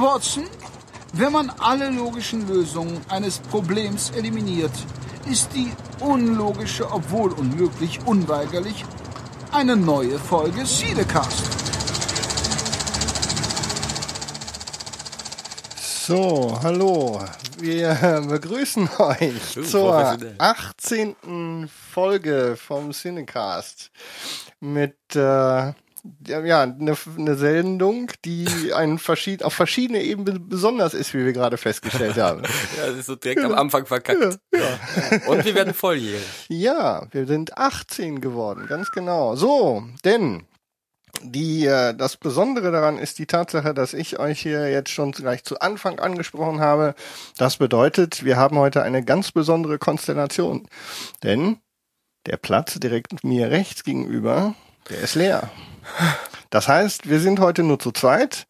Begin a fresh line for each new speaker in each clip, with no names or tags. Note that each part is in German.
Watson, wenn man alle logischen Lösungen eines Problems eliminiert, ist die unlogische, obwohl unmöglich, unweigerlich eine neue Folge Siedecast.
So, hallo. Wir begrüßen euch
Uh,
zur
professionell.
18. Folge vom Cinecast mit äh, ja, ja, eine, eine Sendung, die ein verschied auf verschiedene Ebenen besonders ist, wie wir gerade festgestellt haben.
Ja, das ist so direkt am Anfang verkackt. Und wir werden volljährig.
Ja, wir sind 18 geworden, ganz genau. So, denn die, äh, das Besondere daran ist die Tatsache, dass ich euch hier jetzt schon gleich zu Anfang angesprochen habe. Das bedeutet, wir haben heute eine ganz besondere Konstellation. Denn der Platz direkt mir rechts gegenüber, der ist leer. Das heißt, wir sind heute nur zu zweit.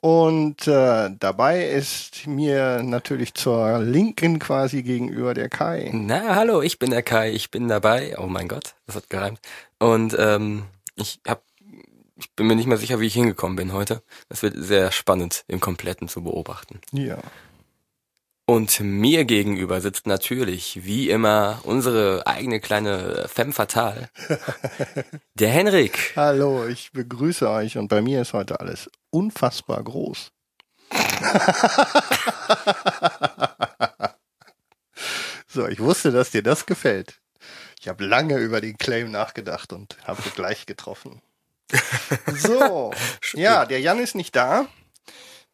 Und äh, dabei ist mir natürlich zur Linken quasi gegenüber der Kai.
Na, hallo, ich bin der Kai, ich bin dabei. Oh mein Gott, das hat gereimt. Und ähm, ich hab, ich bin mir nicht mehr sicher, wie ich hingekommen bin heute. Das wird sehr spannend im Kompletten zu beobachten.
Ja.
Und mir gegenüber sitzt natürlich, wie immer, unsere eigene kleine Femme Fatale. Der Henrik.
Hallo, ich begrüße euch und bei mir ist heute alles unfassbar groß. so, ich wusste, dass dir das gefällt. Ich habe lange über den Claim nachgedacht und habe gleich getroffen. So, ja, der Jan ist nicht da.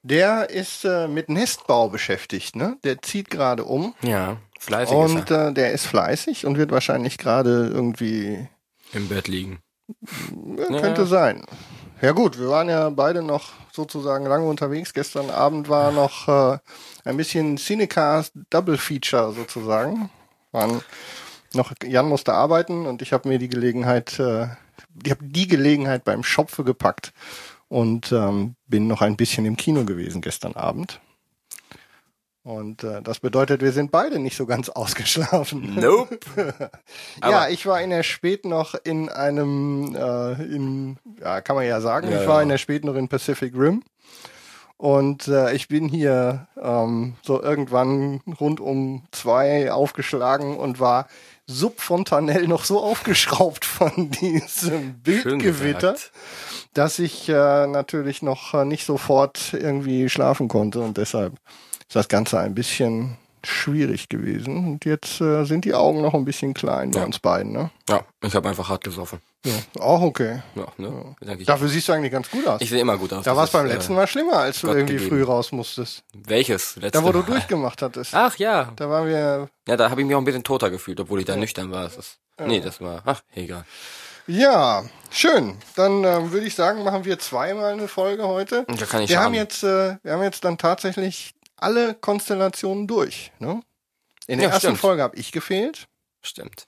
Der ist äh, mit Nestbau beschäftigt, ne? Der zieht gerade um
Ja, fleißig ist
und
er.
äh, der ist fleißig und wird wahrscheinlich gerade irgendwie
Im Bett liegen.
Ja,
Ja.
könnte sein. Ja gut, wir waren ja beide noch sozusagen lange unterwegs. Gestern Abend war noch äh, ein bisschen Cinecast Double Feature sozusagen. Waren noch Jan musste arbeiten und ich habe mir die Gelegenheit, äh, ich habe die Gelegenheit beim Schopfe gepackt und ähm, bin noch ein bisschen im Kino gewesen gestern Abend. Und äh, das bedeutet, wir sind beide nicht so ganz ausgeschlafen.
Nope.
ja, ich war in der Spät noch in einem, äh, in, ja, kann man ja sagen,
Ja,
ich war
ja.
in der Spät noch in Pacific Rim. Und äh, ich bin hier ähm, so irgendwann rund um zwei aufgeschlagen und war subfontanell noch so aufgeschraubt von diesem Bildgewitter. Dass ich äh, natürlich noch äh, nicht sofort irgendwie schlafen konnte und deshalb ist das Ganze ein bisschen schwierig gewesen. Und jetzt äh, sind die Augen noch ein bisschen klein bei
Ja.
uns beiden, ne?
Ja, ich habe einfach hart gesoffen.
Ja, auch okay.
Ja, ne? Ich.
Dafür siehst du eigentlich ganz gut aus.
Ich sehe immer gut aus.
da war es beim
äh,
letzten Mal schlimmer, als du
Gott
irgendwie
gegeben.
früh raus musstest.
Welches? Letzte
Da, wo du
Mal?
durchgemacht hattest.
Ach ja.
Da waren wir,
Ja, da habe ich mich auch ein bisschen toter gefühlt, obwohl ich da nüchtern war. Das ist, Nee, das war. Ach, egal.
Ja, schön. Dann ähm, würde ich sagen, machen wir zweimal eine Folge heute.
Da kann ich
Wir haben
schaden.
jetzt, äh, wir haben jetzt dann tatsächlich alle Konstellationen durch. Ne? In der
Ja,
ersten
stimmt.
Folge habe ich gefehlt.
Stimmt.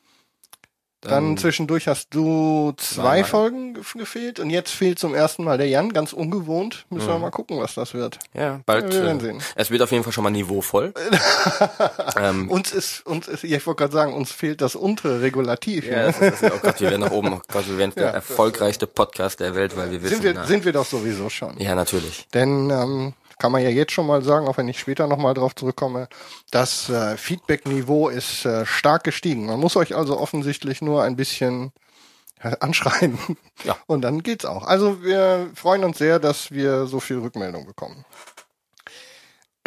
Dann zwischendurch hast du zwei. Folgen ge- gefehlt und jetzt fehlt zum ersten Mal der Jan, ganz ungewohnt. Müssen wir mal gucken, was das wird.
Ja, bald.
Wir werden
äh,
sehen.
Es wird auf jeden Fall schon mal niveauvoll. ähm,
Uns ist, uns ist, ja, ich wollte gerade sagen, uns fehlt das untere Regulativ.
ja,
ne?
das ist, das ist, oh Gott, wir werden nach oben. Oh Gott, wir werden
Ja,
der erfolgreichste Podcast der Welt, weil wir wissen.
sind, wir,
na,
sind wir doch sowieso schon.
ja, natürlich.
Denn ähm, kann man ja jetzt schon mal sagen, auch wenn ich später nochmal drauf zurückkomme, das äh, Feedback-Niveau ist äh, stark gestiegen. Man muss euch also offensichtlich nur ein bisschen äh, anschreiben.
Ja.
Und dann geht's auch. Also wir freuen uns sehr, dass wir so viel Rückmeldung bekommen.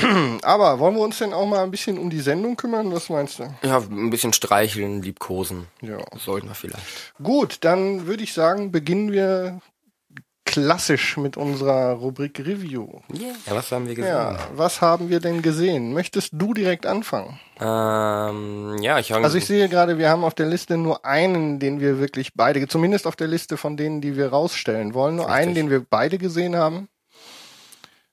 Aber wollen wir uns denn auch mal ein bisschen um die Sendung kümmern? Was meinst du?
Ja, ein bisschen streicheln, liebkosen.
Ja.
Sollten wir vielleicht.
Gut, dann würde ich sagen, beginnen wir klassisch mit unserer Rubrik Review.
Ja, was haben wir gesehen?
Ja, was haben wir denn gesehen? Möchtest du direkt anfangen?
Ähm, ja, ich habe
Also ich sehe gerade, wir haben auf der Liste nur einen, den wir wirklich beide, zumindest auf der Liste von denen, die wir rausstellen wollen, nur einen,
Richtig.
den wir beide gesehen haben.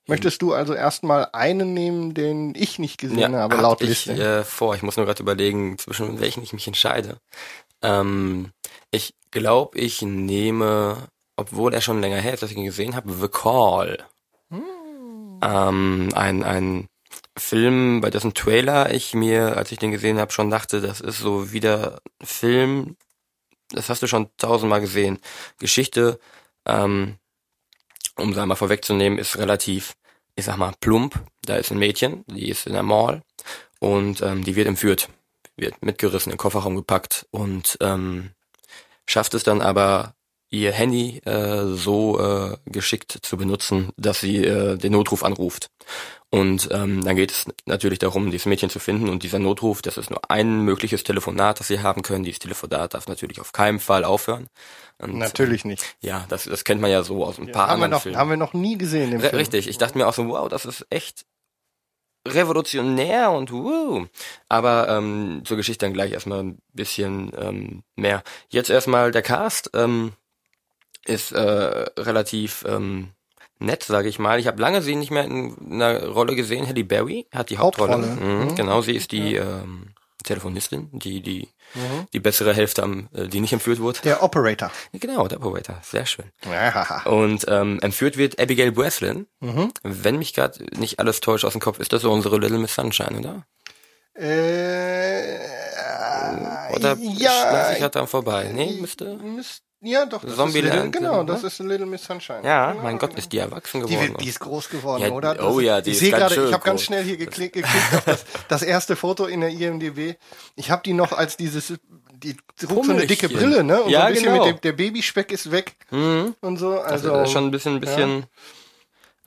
Möchtest du also erstmal einen nehmen, den ich nicht gesehen habe,
hab
laut
ich,
Liste?
äh, vor. Ich muss nur gerade überlegen, zwischen welchen ich mich entscheide. Ähm, ich glaube, ich nehme, obwohl er schon länger her ist, dass ich ihn gesehen habe, The Call. Ähm, ein, ein Film, bei dessen Trailer ich mir, als ich den gesehen habe, schon dachte, das ist so wieder Film, das hast du schon tausendmal gesehen. Geschichte, ähm, um es einmal vorwegzunehmen, ist relativ ich sag mal, plump. Da ist ein Mädchen, die ist in der Mall und ähm, die wird entführt, wird mitgerissen, in den Kofferraum gepackt und ähm, schafft es dann aber ihr Handy äh, so äh, geschickt zu benutzen, dass sie äh, den Notruf anruft. Und ähm, dann geht es natürlich darum, dieses Mädchen zu finden und dieser Notruf, das ist nur ein mögliches Telefonat, das sie haben können. Dieses Telefonat darf natürlich auf keinen Fall aufhören. Und,
Natürlich nicht.
Ja, das, das kennt man ja so aus ein paar
haben, wir
anderen
noch,
Filmen.
haben wir noch nie gesehen im
R-
Film.
Richtig, ich dachte mir auch so, wow, das ist echt revolutionär und wuh. Aber ähm, zur Geschichte dann gleich erstmal ein bisschen ähm, mehr. Jetzt erstmal der Cast ähm, ist äh, relativ ähm, nett, sage ich mal. Ich habe lange sie nicht mehr in einer Rolle gesehen. Halle Berry hat die Hauptrolle.
Hauptrolle.
Mhm,
Mhm.
Genau, sie ist die ähm, Telefonistin, die die
Mhm.
die bessere Hälfte am, äh, die nicht entführt wurde.
Der Operator.
Genau, der Operator, sehr schön.
Ja.
Und ähm, entführt wird Abigail Breslin.
Mhm.
Wenn mich gerade nicht alles täuscht aus dem Kopf, ist das so unsere Little Miss Sunshine, oder?
Äh,
Oder
ja,
schleiche ich halt dann vorbei? Nee, müsste.
Müsst- Ja, doch. Das
Zombieland,
ist Little, genau,
ne?
das ist Little Miss Sunshine.
Ja,
genau,
mein Gott,
genau.
ist die erwachsen
Die,
geworden.
wird, die ist groß geworden,
Ja,
oder?
oh ja, die
ich
ist
sehe
ganz
gerade,
schön
ich habe ganz schnell hier geklickt, geklickt auf das, das erste Foto in der IMDb. Ich habe die noch als dieses, die trug so eine dicke. Brille, ne? Und
Ja,
so ein bisschen
genau.
mit dem, der Babyspeck ist weg
mhm.
und so.
Also
Also
ist schon ein bisschen, ein bisschen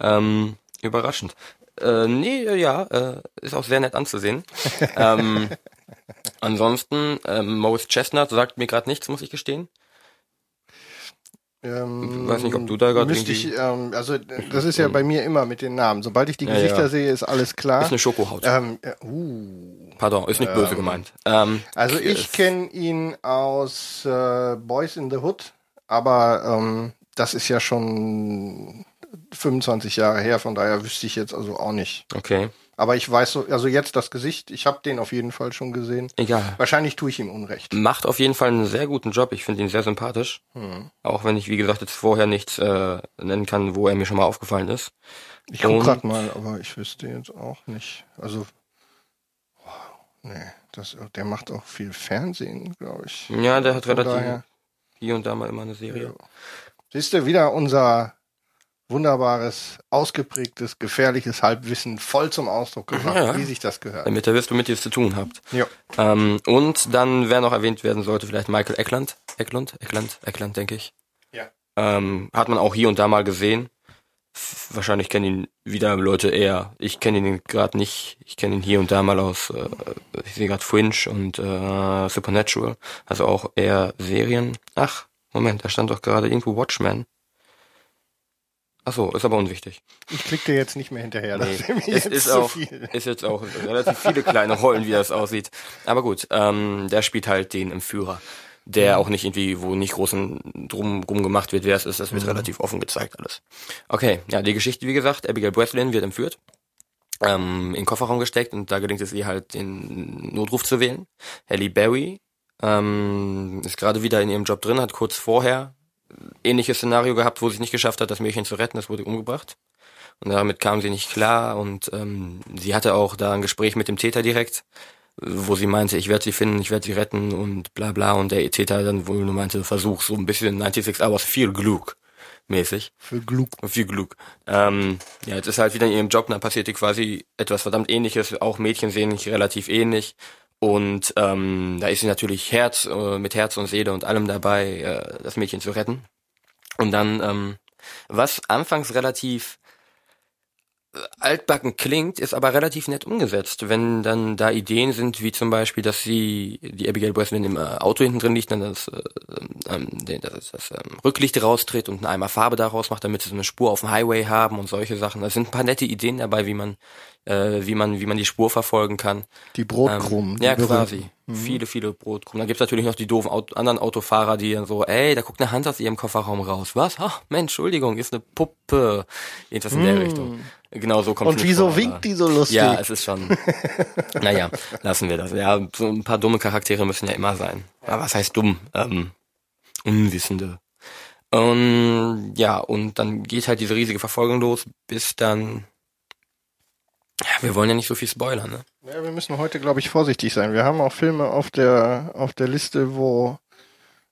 ähm, überraschend. Äh, nee, äh, ja, äh, ist auch sehr nett anzusehen. ähm, ansonsten, ähm, Maurice Chestnut sagt mir gerade nichts, muss ich gestehen.
Ähm,
weiß nicht, ob du da
ich,
irgendwie-
ähm, also das ist ja bei mir immer mit den Namen. Sobald ich die
Ja,
Gesichter
ja.
sehe, ist alles klar.
Ist eine Schokohaut.
ähm, äh, uh.
Pardon, ist nicht böse gemeint. Ähm,
Also ich kenne ihn aus äh, Boys in the Hood, aber ähm, das ist ja schon 25 Jahre her, von daher wüsste ich jetzt also auch nicht.
okay,
Aber ich weiß so, also jetzt das Gesicht, ich habe den auf jeden Fall schon gesehen.
egal.
Wahrscheinlich tue ich ihm Unrecht.
Macht auf jeden Fall einen sehr guten Job. Ich finde ihn sehr sympathisch.
Hm.
Auch wenn ich, wie gesagt, jetzt vorher nichts äh, nennen kann, wo er mir schon mal aufgefallen ist.
Ich gucke
Und-
gerade mal, aber ich wüsste jetzt auch nicht. Also, wow, nee, das, der macht auch viel Fernsehen, glaube ich.
Ja, der hat
Von
relativ
daher-
hier und da mal immer eine Serie.
Siehst du, wieder unser wunderbares, ausgeprägtes, gefährliches Halbwissen voll zum Ausdruck gebracht,
Ja.
wie sich das gehört.
Damit ihr wisst, womit ihr es zu tun habt.
Ja.
Ähm, und dann, wer noch erwähnt werden sollte, vielleicht Michael Eckland. Eckland? Eckland? Eckland, denke ich.
Ja.
Ähm, hat man auch hier und da mal gesehen. Wahrscheinlich kennen ihn wieder Leute eher. Ich kenne ihn gerade nicht. Ich kenne ihn hier und da mal aus, äh, ich sehe gerade Fringe und äh, Supernatural. Also auch eher Serien. Ach, Moment, da stand doch gerade irgendwo Watchmen. Ach so, ist aber unwichtig.
Ich klicke dir jetzt nicht mehr hinterher. Das
Nee, es
jetzt
ist auch,
viel.
ist jetzt auch relativ viele kleine Rollen, wie das aussieht. Aber gut, ähm, der spielt halt den Entführer, der auch nicht irgendwie, wo nicht großen drum, drum gemacht wird, wer es ist, das wird relativ offen gezeigt alles. Okay, ja, die Geschichte, wie gesagt, Abigail Breslin wird entführt, ähm, in den Kofferraum gesteckt und da gelingt es ihr halt, den Notruf zu wählen. Halle Berry ähm, ist gerade wieder in ihrem Job drin, hat kurz vorher ähnliches Szenario gehabt, wo sie es nicht geschafft hat, das Mädchen zu retten, das wurde umgebracht. Und damit kam sie nicht klar und ähm, sie hatte auch da ein Gespräch mit dem Täter direkt, wo sie meinte, ich werde sie finden, ich werde sie retten und bla bla. Und der Täter dann wohl nur meinte, versuch so ein bisschen 96 Hours viel Glück mäßig.
Für Gluck.
Viel Glück. Ähm, ja, jetzt ist halt wieder in ihrem Job, dann passiert ihr quasi etwas verdammt ähnliches. Auch Mädchen sehen sich relativ ähnlich. Und ähm, da ist sie natürlich Herz, äh, mit Herz und Seele und allem dabei, äh, das Mädchen zu retten. Und dann, ähm, was anfangs relativ äh, altbacken klingt, ist aber relativ nett umgesetzt. Wenn dann da Ideen sind, wie zum Beispiel, dass sie, die Abigail Breslin im äh, Auto hinten drin liegt, dann das, äh, ähm, das, das ähm, Rücklicht raustritt und einen Eimer Farbe daraus macht, damit sie so eine Spur auf dem Highway haben und solche Sachen. Da sind ein paar nette Ideen dabei, wie man, äh, wie man, wie man die Spur verfolgen kann.
Die Brotkrumen.
Ähm,
die
ja,
berühmten.
quasi. Viele, viele Brotkrumen. Dann gibt's natürlich noch die doofen Auto, anderen Autofahrer, die dann so, ey, da guckt eine Hand aus ihrem Kofferraum raus. Was? Ach, Mensch, Entschuldigung, ist eine Puppe. Irgendwas in der Richtung. Genau so kommt
Und wieso winkt die so lustig?
Ja, es ist schon. naja, lassen wir das. Ja, so ein paar dumme Charaktere müssen ja immer sein. Aber was heißt dumm? Ähm, Unwissende. Und ja, und dann geht halt diese riesige Verfolgung los, bis dann. Ja, wir wollen ja nicht so viel spoilern, ne?
Ja, wir müssen heute, glaube ich, vorsichtig sein. Wir haben auch Filme auf der, auf der Liste, wo,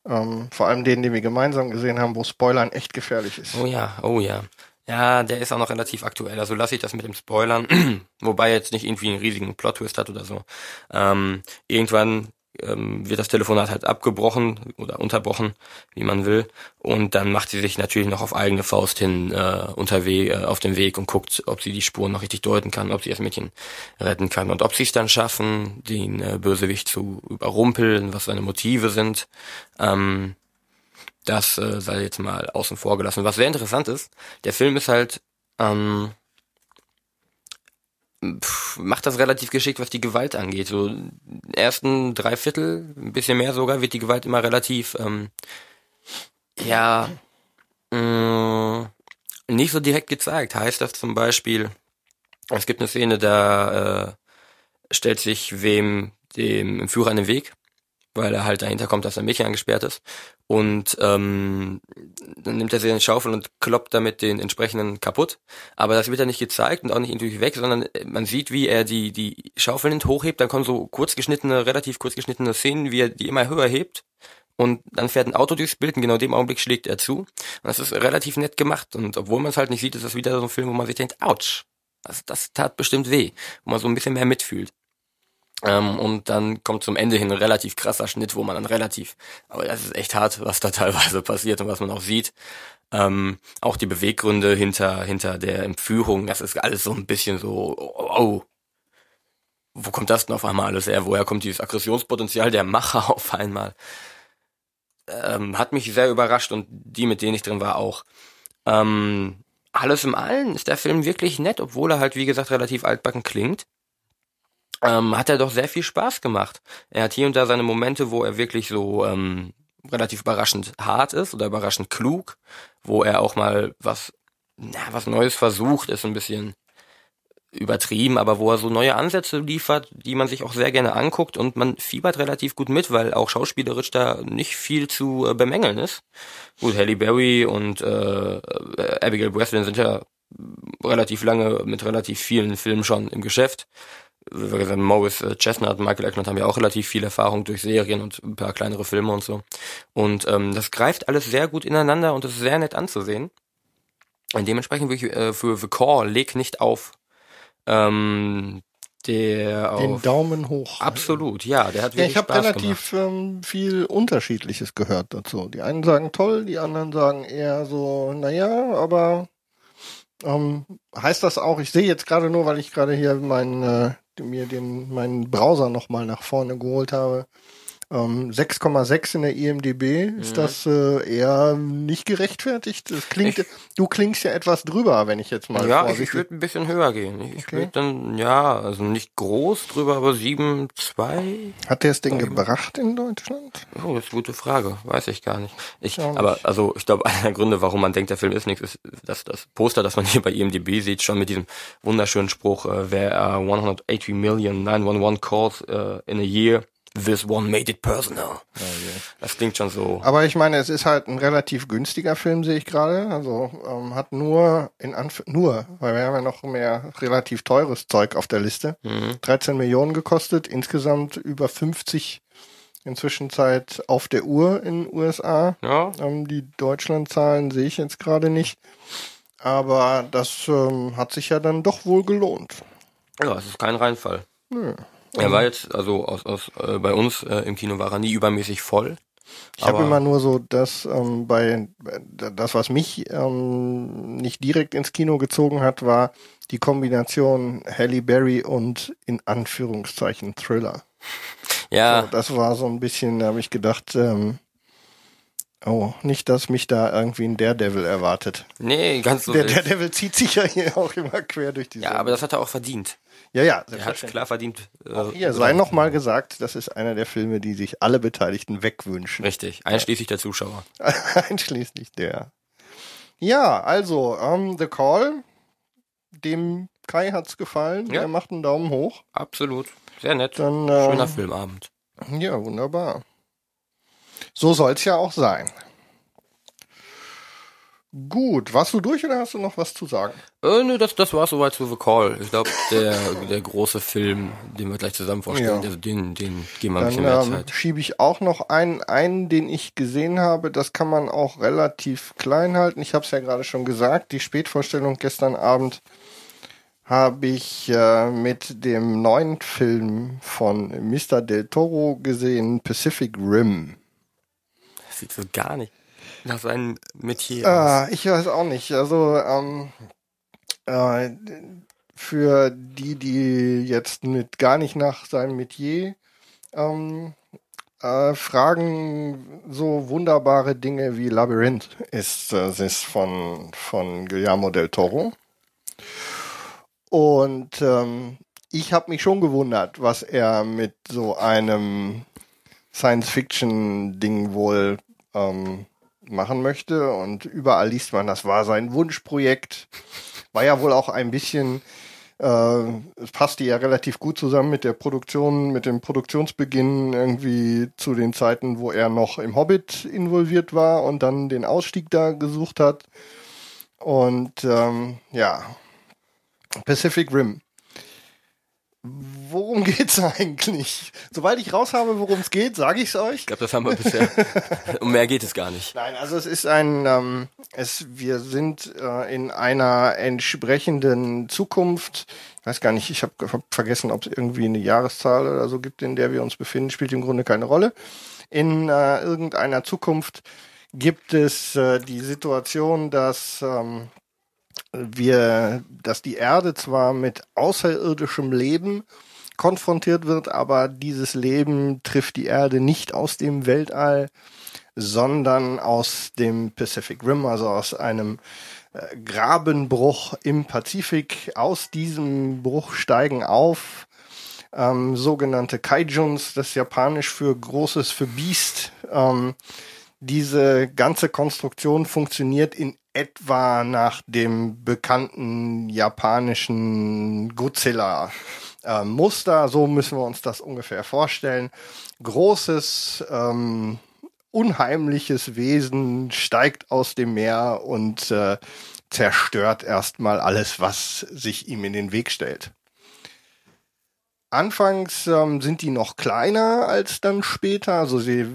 ähm, vor allem denen, die wir gemeinsam gesehen haben, wo Spoilern echt gefährlich ist.
Oh ja, oh ja. Ja, der ist auch noch relativ aktuell. Also lasse ich das mit dem Spoilern, wobei er jetzt nicht irgendwie einen riesigen Plot-Twist hat oder so. Ähm, irgendwann ähm, wird das Telefonat halt abgebrochen oder unterbrochen, wie man will. Und dann macht sie sich natürlich noch auf eigene Faust hin äh, unterwegs äh, auf dem Weg und guckt, ob sie die Spuren noch richtig deuten kann, ob sie das Mädchen retten kann und ob sie es dann schaffen, den äh, Bösewicht zu überrumpeln, was seine Motive sind. Ähm, das äh, sei jetzt mal außen vor gelassen. Was sehr interessant ist, der Film ist halt ähm, pff, macht das relativ geschickt, was die Gewalt angeht. So ersten drei Viertel, ein bisschen mehr sogar, wird die Gewalt immer relativ ähm, ja mh, nicht so direkt gezeigt. Heißt das zum Beispiel, es gibt eine Szene, da äh, stellt sich wem dem Führer in den Weg weil er halt dahinter kommt, dass ein Mädchen angesperrt ist. Und ähm, dann nimmt er sich eine Schaufel und kloppt damit den entsprechenden kaputt. Aber das wird ja nicht gezeigt und auch nicht intuitiv weg, sondern man sieht, wie er die, die Schaufel nimmt, hochhebt, dann kommen so kurzgeschnittene, relativ kurzgeschnittene Szenen, wie er die immer höher hebt. Und dann fährt ein Auto durchs Bild und genau in dem Augenblick schlägt er zu. Und das ist relativ nett gemacht. Und obwohl man es halt nicht sieht, ist das wieder so ein Film, wo man sich denkt, ouch, das, das tat bestimmt weh. Wo man so ein bisschen mehr mitfühlt. Ähm, und dann kommt zum Ende hin ein relativ krasser Schnitt, wo man dann relativ, aber das ist echt hart, was da teilweise passiert und was man auch sieht. Ähm, auch die Beweggründe hinter, hinter der Entführung, das ist alles so ein bisschen so, oh, oh, wo kommt das denn auf einmal alles her? Woher kommt dieses Aggressionspotenzial der Macher auf einmal? Ähm, hat mich sehr überrascht und die, mit denen ich drin war, auch. Ähm, alles im Allen ist der Film wirklich nett, obwohl er halt, wie gesagt, relativ altbacken klingt ähm, hat er doch sehr viel Spaß gemacht. Er hat hier und da seine Momente, wo er wirklich so ähm, relativ überraschend hart ist oder überraschend klug, wo er auch mal was, na, was Neues versucht, ist ein bisschen übertrieben, aber wo er so neue Ansätze liefert, die man sich auch sehr gerne anguckt und man fiebert relativ gut mit, weil auch schauspielerisch da nicht viel zu äh, bemängeln ist. Gut, Halle Berry und äh, Abigail Breslin sind ja relativ lange mit relativ vielen Filmen schon im Geschäft Morris äh, Chestnut und Michael Eckland haben ja auch relativ viel Erfahrung durch Serien und ein paar kleinere Filme und so. Und ähm, das greift alles sehr gut ineinander und ist sehr nett anzusehen. Und dementsprechend würde ich äh, für The Core leg nicht auf. Ähm, der
Den auf Daumen hoch.
Absolut, ja, der hat wirklich
ja, ich habe relativ ähm, viel Unterschiedliches gehört dazu. Die einen sagen toll, die anderen sagen eher so, naja, aber ähm, heißt das auch, ich sehe jetzt gerade nur, weil ich gerade hier meinen äh, mir den, meinen Browser nochmal nach vorne geholt habe. Ähm, 6,6 in der IMDB, ist mhm. das äh, eher nicht gerechtfertigt? Das klingt, ich, du klingst ja etwas drüber, wenn ich jetzt mal.
Ja, ich würde ein bisschen höher gehen. Ich okay. würde dann, ja, also nicht groß drüber, aber 7, 2.
Hat der es denn gebracht in Deutschland?
Oh, das ist eine gute Frage. Weiß ich gar nicht. Ich, nicht. aber, also, ich glaube, einer der Gründe, warum man denkt, der Film ist nichts, ist, dass das Poster, das man hier bei IMDB sieht, schon mit diesem wunderschönen Spruch, äh, wer uh, 180 million 911 calls uh, in a year This one made it personal. Oh, yeah. Das klingt schon so.
Aber ich meine, es ist halt ein relativ günstiger Film, sehe ich gerade. Also ähm, hat nur in Anf nur, weil wir haben ja noch mehr relativ teures Zeug auf der Liste. Mhm. 13 Millionen gekostet, insgesamt über 50 inzwischen Zeit auf der Uhr in den USA. Ja. Ähm, die Deutschlandzahlen sehe ich jetzt gerade nicht. Aber das ähm, hat sich ja dann doch wohl gelohnt.
Ja, es ist kein Reinfall. Nö. Er war jetzt, also aus, aus äh, bei uns äh, im Kino war er nie übermäßig voll.
Ich habe immer nur so das ähm, bei das, was mich ähm, nicht direkt ins Kino gezogen hat, war die Kombination Halle Berry und in Anführungszeichen Thriller. Ja. So, das war so ein bisschen, da habe ich gedacht, ähm, Oh, nicht, dass mich da irgendwie ein Daredevil erwartet.
Nee, ganz so.
Der Daredevil zieht sich ja hier auch immer quer durch die
Ja, aber das hat er auch verdient.
Ja, ja.
Er hat klar verdient.
Äh, auch hier sei nochmal gesagt, das ist einer der Filme, die sich alle Beteiligten wegwünschen.
Richtig, einschließlich der Zuschauer.
einschließlich der. Ja, also, um, ähm, The Call, dem Kai hat's gefallen, ja. er macht einen Daumen hoch.
Absolut, sehr nett. Dann, äh, Schöner Filmabend.
Ja, wunderbar. So soll's ja auch sein. Gut, warst du durch oder hast du noch was zu sagen?
Äh, nö, das, das war soweit zu The Call. Ich glaube, der, der große Film, den wir gleich zusammen vorstellen,
Ja.
also den, den geben wir ein
Dann
bisschen mehr
ähm,
Zeit.
schiebe ich auch noch einen ein, den ich gesehen habe. Das kann man auch relativ klein halten. Ich habe es ja gerade schon gesagt. Die Spätvorstellung gestern Abend habe ich äh, mit dem neuen Film von Mr. Del Toro gesehen, Pacific Rim.
Das sieht so gar nicht nach seinem Metier.
Äh, ich weiß auch nicht. Also ähm, äh, für die, die jetzt mit gar nicht nach seinem Metier ähm, äh, fragen, so wunderbare Dinge wie Labyrinth ist äh, es von, von Guillermo del Toro. Und ähm, ich habe mich schon gewundert, was er mit so einem Science-Fiction-Ding wohl ähm, machen möchte. Und überall liest man, das war sein Wunschprojekt. War ja wohl auch ein bisschen, äh, es passte ja relativ gut zusammen mit der Produktion, mit dem Produktionsbeginn irgendwie zu den Zeiten, wo er noch im Hobbit involviert war und dann den Ausstieg da gesucht hat. Und ähm, ja, Pacific Rim. Worum geht's eigentlich? Sobald ich raus habe, worum es geht, sage ich es euch.
Ich glaube, das haben wir bisher. um mehr geht es gar nicht.
Nein, also es ist ein, ähm, es, wir sind äh, in einer entsprechenden Zukunft. Ich weiß gar nicht, ich habe hab vergessen, ob es irgendwie eine Jahreszahl oder so gibt, in der wir uns befinden, spielt im Grunde keine Rolle. In äh, irgendeiner Zukunft gibt es äh, die Situation, dass ähm, wir, dass die Erde zwar mit außerirdischem Leben konfrontiert wird, aber dieses Leben trifft die Erde nicht aus dem Weltall, sondern aus dem Pacific Rim, also aus einem äh, Grabenbruch im Pazifik. Aus diesem Bruch steigen auf ähm, sogenannte Kaijuns, das japanisch für Großes, für Biest. Ähm, diese ganze Konstruktion funktioniert in etwa nach dem bekannten japanischen Godzilla. äh, Muster, so müssen wir uns das ungefähr vorstellen. Großes, ähm, unheimliches Wesen steigt aus dem Meer und äh, zerstört erstmal alles, was sich ihm in den Weg stellt. Anfangs ähm, sind die noch kleiner als dann später. Also sie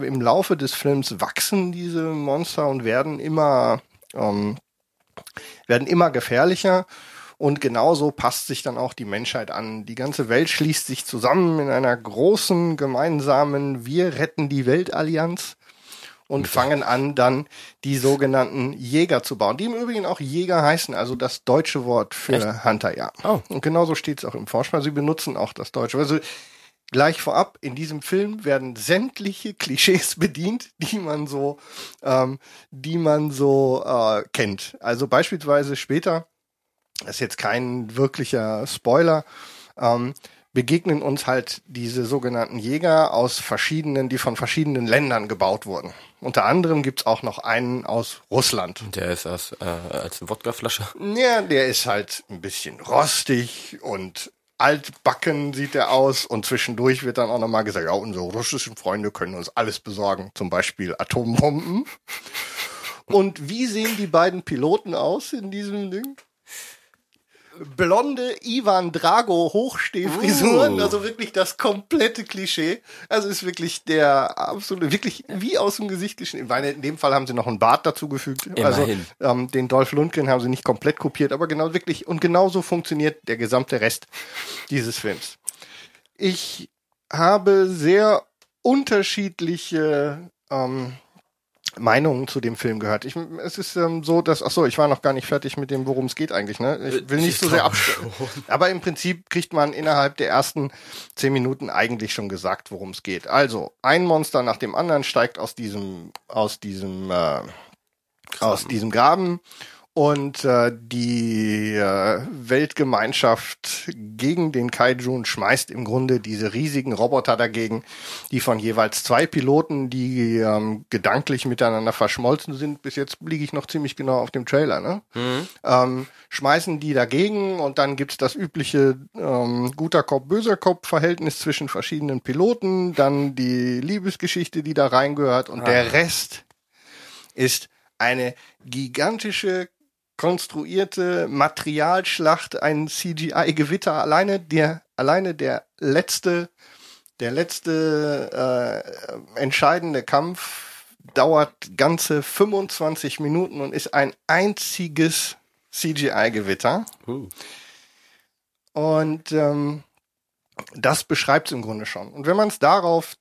im Laufe des Films wachsen diese Monster und werden immer ähm, werden immer gefährlicher. Und genauso passt sich dann auch die Menschheit an. Die ganze Welt schließt sich zusammen in einer großen gemeinsamen Wir retten die Welt Allianz und fangen an, dann die sogenannten Jäger zu bauen, die im Übrigen auch Jäger heißen, also das deutsche Wort für Hunter, ja.
Oh.
Und genauso steht es auch im Vorspann. Sie benutzen auch das Deutsche. Also gleich vorab, in diesem Film werden sämtliche Klischees bedient, die man so, ähm, die man so äh, kennt. Also beispielsweise später, das ist jetzt kein wirklicher Spoiler, ähm, begegnen uns halt diese sogenannten Jäger aus verschiedenen, die von verschiedenen Ländern gebaut wurden. Unter anderem gibt's auch noch einen aus Russland.
Der ist als, äh, als Wodkaflasche.
Ja, der ist halt ein bisschen rostig und altbacken sieht er aus und zwischendurch wird dann auch nochmal gesagt, ja, unsere russischen Freunde können uns alles besorgen, zum Beispiel Atombomben. Und wie sehen die beiden Piloten aus in diesem Ding? Blonde Ivan Drago Hochstehfrisuren,
Uh.
also wirklich das komplette Klischee. Also ist wirklich der absolute, wirklich wie aus dem Gesicht geschnitten. In dem Fall haben sie noch einen Bart dazugefügt.
Immerhin.
Also ähm, den Dolph Lundgren haben sie nicht komplett kopiert, aber genau wirklich und genauso funktioniert der gesamte Rest dieses Films. Ich habe sehr unterschiedliche ähm, Meinungen zu dem Film gehört. Ich, es ist ähm, so, dass, ach so, ich war noch gar nicht fertig mit dem, worum es geht eigentlich. Ne? Ich will nicht so sehr abstellen. Aber im Prinzip kriegt man innerhalb der ersten zehn Minuten eigentlich schon gesagt, worum es geht. Also ein Monster nach dem anderen steigt aus diesem, aus diesem, äh, aus diesem Graben und äh, die äh, Weltgemeinschaft gegen den Kaijun schmeißt im Grunde diese riesigen Roboter dagegen, die von jeweils zwei Piloten, die ähm, gedanklich miteinander verschmolzen sind. Bis jetzt liege ich noch ziemlich genau auf dem Trailer. Ne? Ähm, schmeißen die dagegen und dann gibt's das übliche ähm, guter Kopf, böser Kopf Verhältnis zwischen verschiedenen Piloten, dann die Liebesgeschichte, die da reingehört und der Rest ist eine gigantische konstruierte Materialschlacht, ein CGI-Gewitter. Alleine der, alleine der letzte, der letzte äh, entscheidende Kampf dauert ganze 25 Minuten und ist ein einziges CGI-Gewitter. Uh. Und ähm, das beschreibt es im Grunde schon. Und wenn man es darauf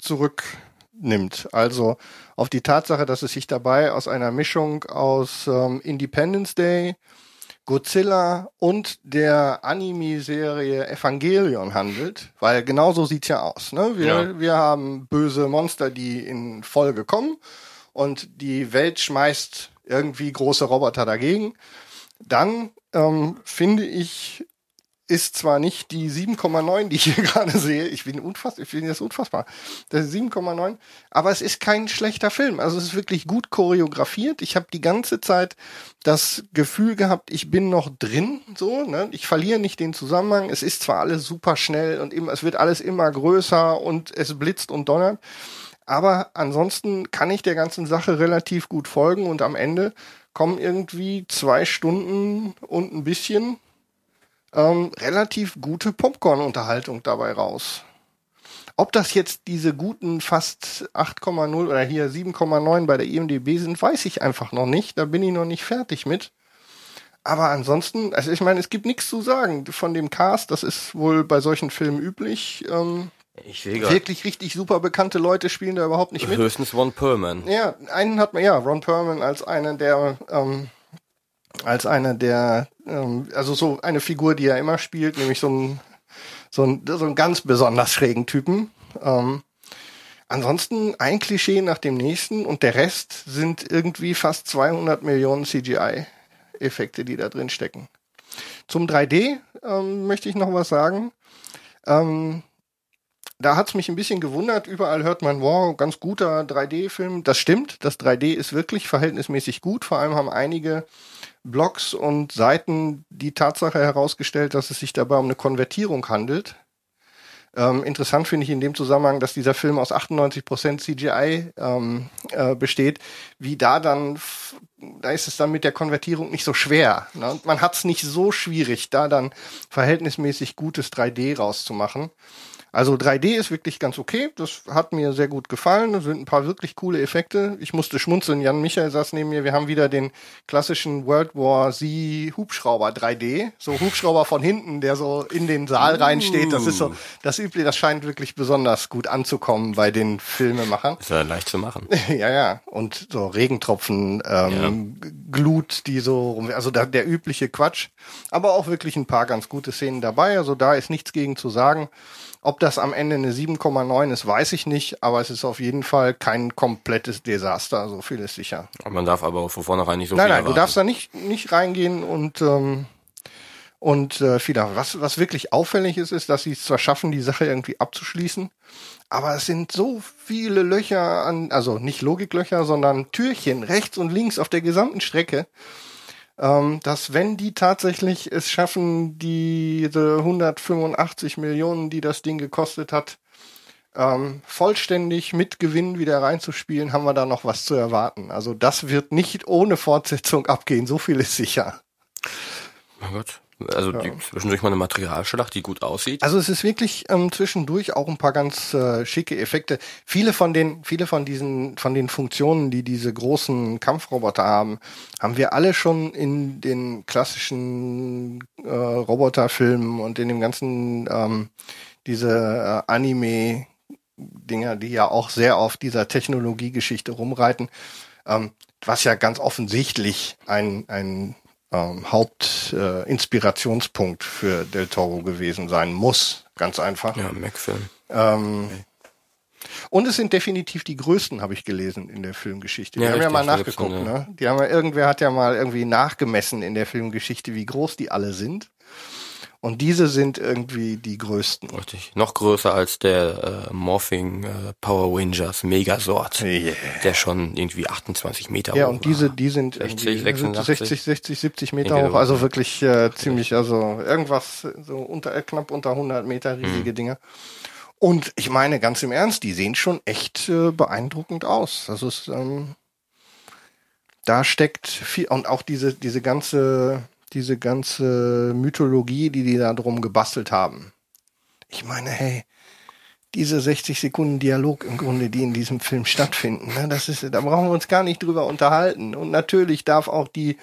zurücknimmt, also auf die Tatsache, dass es sich dabei aus einer Mischung aus ähm, Independence Day, Godzilla und der Anime-Serie Evangelion handelt, weil genauso sieht's ja aus. Ne? Wir, ja. wir haben böse Monster, die in Folge kommen und die Welt schmeißt irgendwie große Roboter dagegen. Dann ähm, finde ich, ist zwar nicht die 7,9, die ich hier gerade sehe, ich bin unfassbar, ich finde das unfassbar, das ist 7,9, aber es ist kein schlechter Film. Also es ist wirklich gut choreografiert. Ich habe die ganze Zeit das Gefühl gehabt, ich bin noch drin, so, ne? Ich verliere nicht den Zusammenhang. Es ist zwar alles super schnell und immer, es wird alles immer größer und es blitzt und donnert. Aber ansonsten kann ich der ganzen Sache relativ gut folgen und am Ende kommen irgendwie zwei Stunden und ein bisschen ähm, relativ gute Popcorn-Unterhaltung dabei raus. Ob das jetzt diese guten fast 8,0 oder hier 7,9 bei der IMDB sind, weiß ich einfach noch nicht. Da bin ich noch nicht fertig mit. Aber ansonsten, also ich meine, es gibt nichts zu sagen von dem Cast. Das ist wohl bei solchen Filmen üblich. Ähm, ich sehe Wirklich richtig super bekannte Leute spielen da überhaupt nicht mit.
Höchstens Ron Perlman.
Ja, einen hat man, ja, Ron Perlman als einen der ähm, als einer der, ähm, also so eine Figur, die er immer spielt, nämlich so ein, so ein, so ein ganz besonders schrägen Typen. Ähm, ansonsten ein Klischee nach dem nächsten und der Rest sind irgendwie fast 200 Millionen CGI-Effekte, die da drin stecken. Zum 3D ähm, möchte ich noch was sagen. Ähm, da hat's mich ein bisschen gewundert. Überall hört man, wow, ganz guter 3D-Film. Das stimmt. Das 3D ist wirklich verhältnismäßig gut. Vor allem haben einige Blogs und Seiten die Tatsache herausgestellt, dass es sich dabei um eine Konvertierung handelt. Ähm, interessant finde ich in dem Zusammenhang, dass dieser Film aus 98% CGI ähm, äh, besteht. Wie da dann, da ist es dann mit der Konvertierung nicht so schwer. Ne? Man hat es nicht so schwierig, da dann verhältnismäßig gutes 3D rauszumachen. Also 3D ist wirklich ganz okay. Das hat mir sehr gut gefallen. Da sind ein paar wirklich coole Effekte. Ich musste schmunzeln. Jan Michael saß neben mir. Wir haben wieder den klassischen World War Z Hubschrauber 3D. So Hubschrauber von hinten, der so in den Saal reinsteht. Das ist so, das übliche, das scheint wirklich besonders gut anzukommen bei den Filmemachern.
Ist ja leicht zu machen.
ja, ja. Und so Regentropfen, ähm, ja. Glut, die so rum, also da, der übliche Quatsch. Aber auch wirklich ein paar ganz gute Szenen dabei. Also da ist nichts gegen zu sagen. Ob das am Ende eine 7,9 ist, weiß ich nicht, aber es ist auf jeden Fall kein komplettes Desaster, so viel ist sicher.
Man darf aber auch von vornherein nicht so
nein,
viel
Nein, nein, du darfst da nicht, nicht reingehen und, ähm, und äh, viel was, was wirklich auffällig ist, ist, dass sie es zwar schaffen, die Sache irgendwie abzuschließen, aber es sind so viele Löcher an, also nicht Logiklöcher, sondern Türchen rechts und links auf der gesamten Strecke, ähm, dass wenn die tatsächlich es schaffen, diese 185 Millionen, die das Ding gekostet hat, ähm, vollständig mit Gewinn wieder reinzuspielen, haben wir da noch was zu erwarten. Also das wird nicht ohne Fortsetzung abgehen, so viel ist sicher.
Mein Gott. Also ja. die, zwischendurch mal eine Materialschlacht, die gut aussieht.
Also es ist wirklich ähm, zwischendurch auch ein paar ganz äh, schicke Effekte. Viele von den, viele von diesen, von den Funktionen, die diese großen Kampfroboter haben, haben wir alle schon in den klassischen äh, Roboterfilmen und in dem ganzen ähm, diese äh, Anime Dinger, die ja auch sehr auf dieser Technologiegeschichte rumreiten, ähm, was ja ganz offensichtlich ein, ein ähm, Hauptinspirationspunkt äh, für Del Toro gewesen sein muss. Ganz einfach.
Ja, Mac-Film.
Ähm, okay. Und es sind definitiv die größten, habe ich gelesen, in der Filmgeschichte. Die ja, haben richtig, ja mal nachgeguckt, ja. ne? Die haben ja, irgendwer hat ja mal irgendwie nachgemessen in der Filmgeschichte, wie groß die alle sind. Und diese sind irgendwie die größten.
Richtig. Noch größer als der äh, Morphing äh, Power Rangers Megasort. Yeah. Der schon irgendwie 28 Meter
ja, hoch Ja, und diese, die sind 60, 66, 60, 60, 70 Meter hoch. Also wirklich äh, ziemlich, also irgendwas so unter, knapp unter 100 Meter riesige mhm. Dinge. Und ich meine, ganz im Ernst, die sehen schon echt äh, beeindruckend aus. Das ist, ähm, da steckt viel und auch diese diese ganze diese ganze Mythologie, die die da drum gebastelt haben. Ich meine, hey, diese 60 Sekunden Dialog im Grunde, die in diesem Film stattfinden, ne, das ist, da brauchen wir uns gar nicht drüber unterhalten. Und natürlich darf auch die,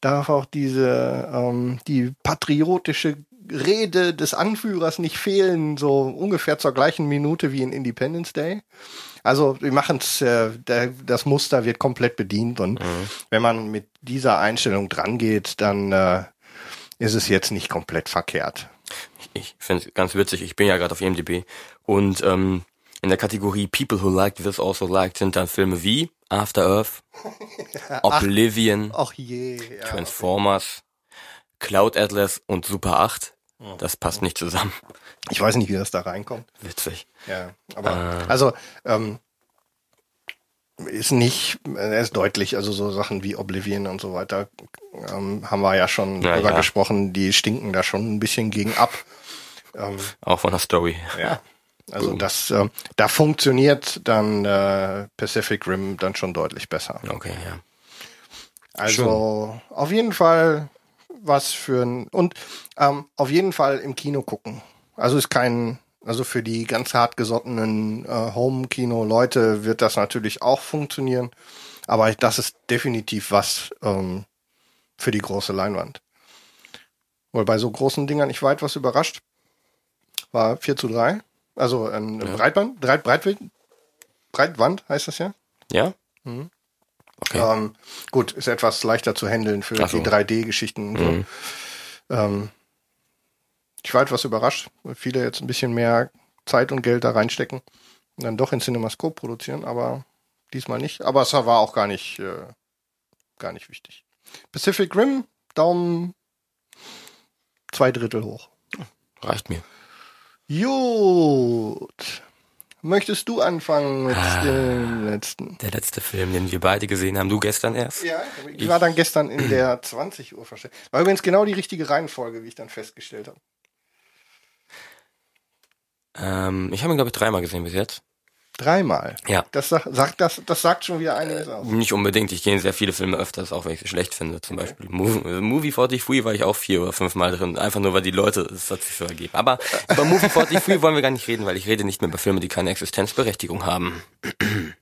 darf auch diese, ähm, die patriotische Rede des Anführers nicht fehlen, so ungefähr zur gleichen Minute wie in Independence Day. Also wir machen es, äh, das Muster wird komplett bedient und mhm. wenn man mit dieser Einstellung dran geht, dann äh, ist es jetzt nicht komplett verkehrt.
Ich finde es ganz witzig, ich bin ja gerade auf IMDb und ähm, in der Kategorie People Who Liked This Also Liked sind dann Filme wie After Earth, Oblivion,
ach, je,
ja, Transformers, Cloud Atlas und Super 8. Das passt nicht zusammen.
Ich weiß nicht, wie das da reinkommt.
Witzig.
Ja, aber äh. also ähm, ist nicht, er ist deutlich, also so Sachen wie Oblivion und so weiter ähm, haben wir ja schon ja, drüber ja. gesprochen, die stinken da schon ein bisschen gegen ab.
Ähm, Auch von der Story.
Ja. Also Boom. das, äh, da funktioniert dann äh, Pacific Rim dann schon deutlich besser.
Okay, ja.
Also Schön. auf jeden Fall was für ein und ähm, auf jeden Fall im Kino gucken. Also ist kein, also für die ganz hartgesottenen äh, Home-Kino-Leute wird das natürlich auch funktionieren. Aber das ist definitiv was ähm, für die große Leinwand. Weil bei so großen Dingern ich weit was überrascht. War 4 zu 3. Also ein ja. Breitband, Breit, Breitwand, Breitwand heißt das ja.
Ja. Mhm.
Okay. Ähm, gut, ist etwas leichter zu handeln für so. die 3D-Geschichten und so. Mhm. Ähm, ich war etwas überrascht, weil viele jetzt ein bisschen mehr Zeit und Geld da reinstecken und dann doch in CinemaScope produzieren, aber diesmal nicht. Aber es war auch gar nicht, äh, gar nicht wichtig. Pacific Rim, Daumen zwei Drittel hoch.
Reicht mir.
Gut. Möchtest du anfangen mit ah, dem letzten?
Der letzte Film, den wir beide gesehen haben. Du gestern erst?
Ja, ich, ich war dann gestern in der 20 Uhr verstellt. War übrigens genau die richtige Reihenfolge, wie ich dann festgestellt habe.
Ähm, ich habe ihn, glaube ich, dreimal gesehen bis jetzt.
Dreimal?
Ja.
Das sagt, das, das sagt schon wieder einiges aus.
Nicht unbedingt. Ich gehe sehr viele Filme öfters, auch wenn ich sie schlecht finde. Zum okay. Beispiel Movie, Movie 43 war ich auch vier oder fünf Mal drin. Einfach nur, weil die Leute es hat sich so ergeben. Aber über Movie 43 wollen wir gar nicht reden, weil ich rede nicht mehr über Filme, die keine Existenzberechtigung haben.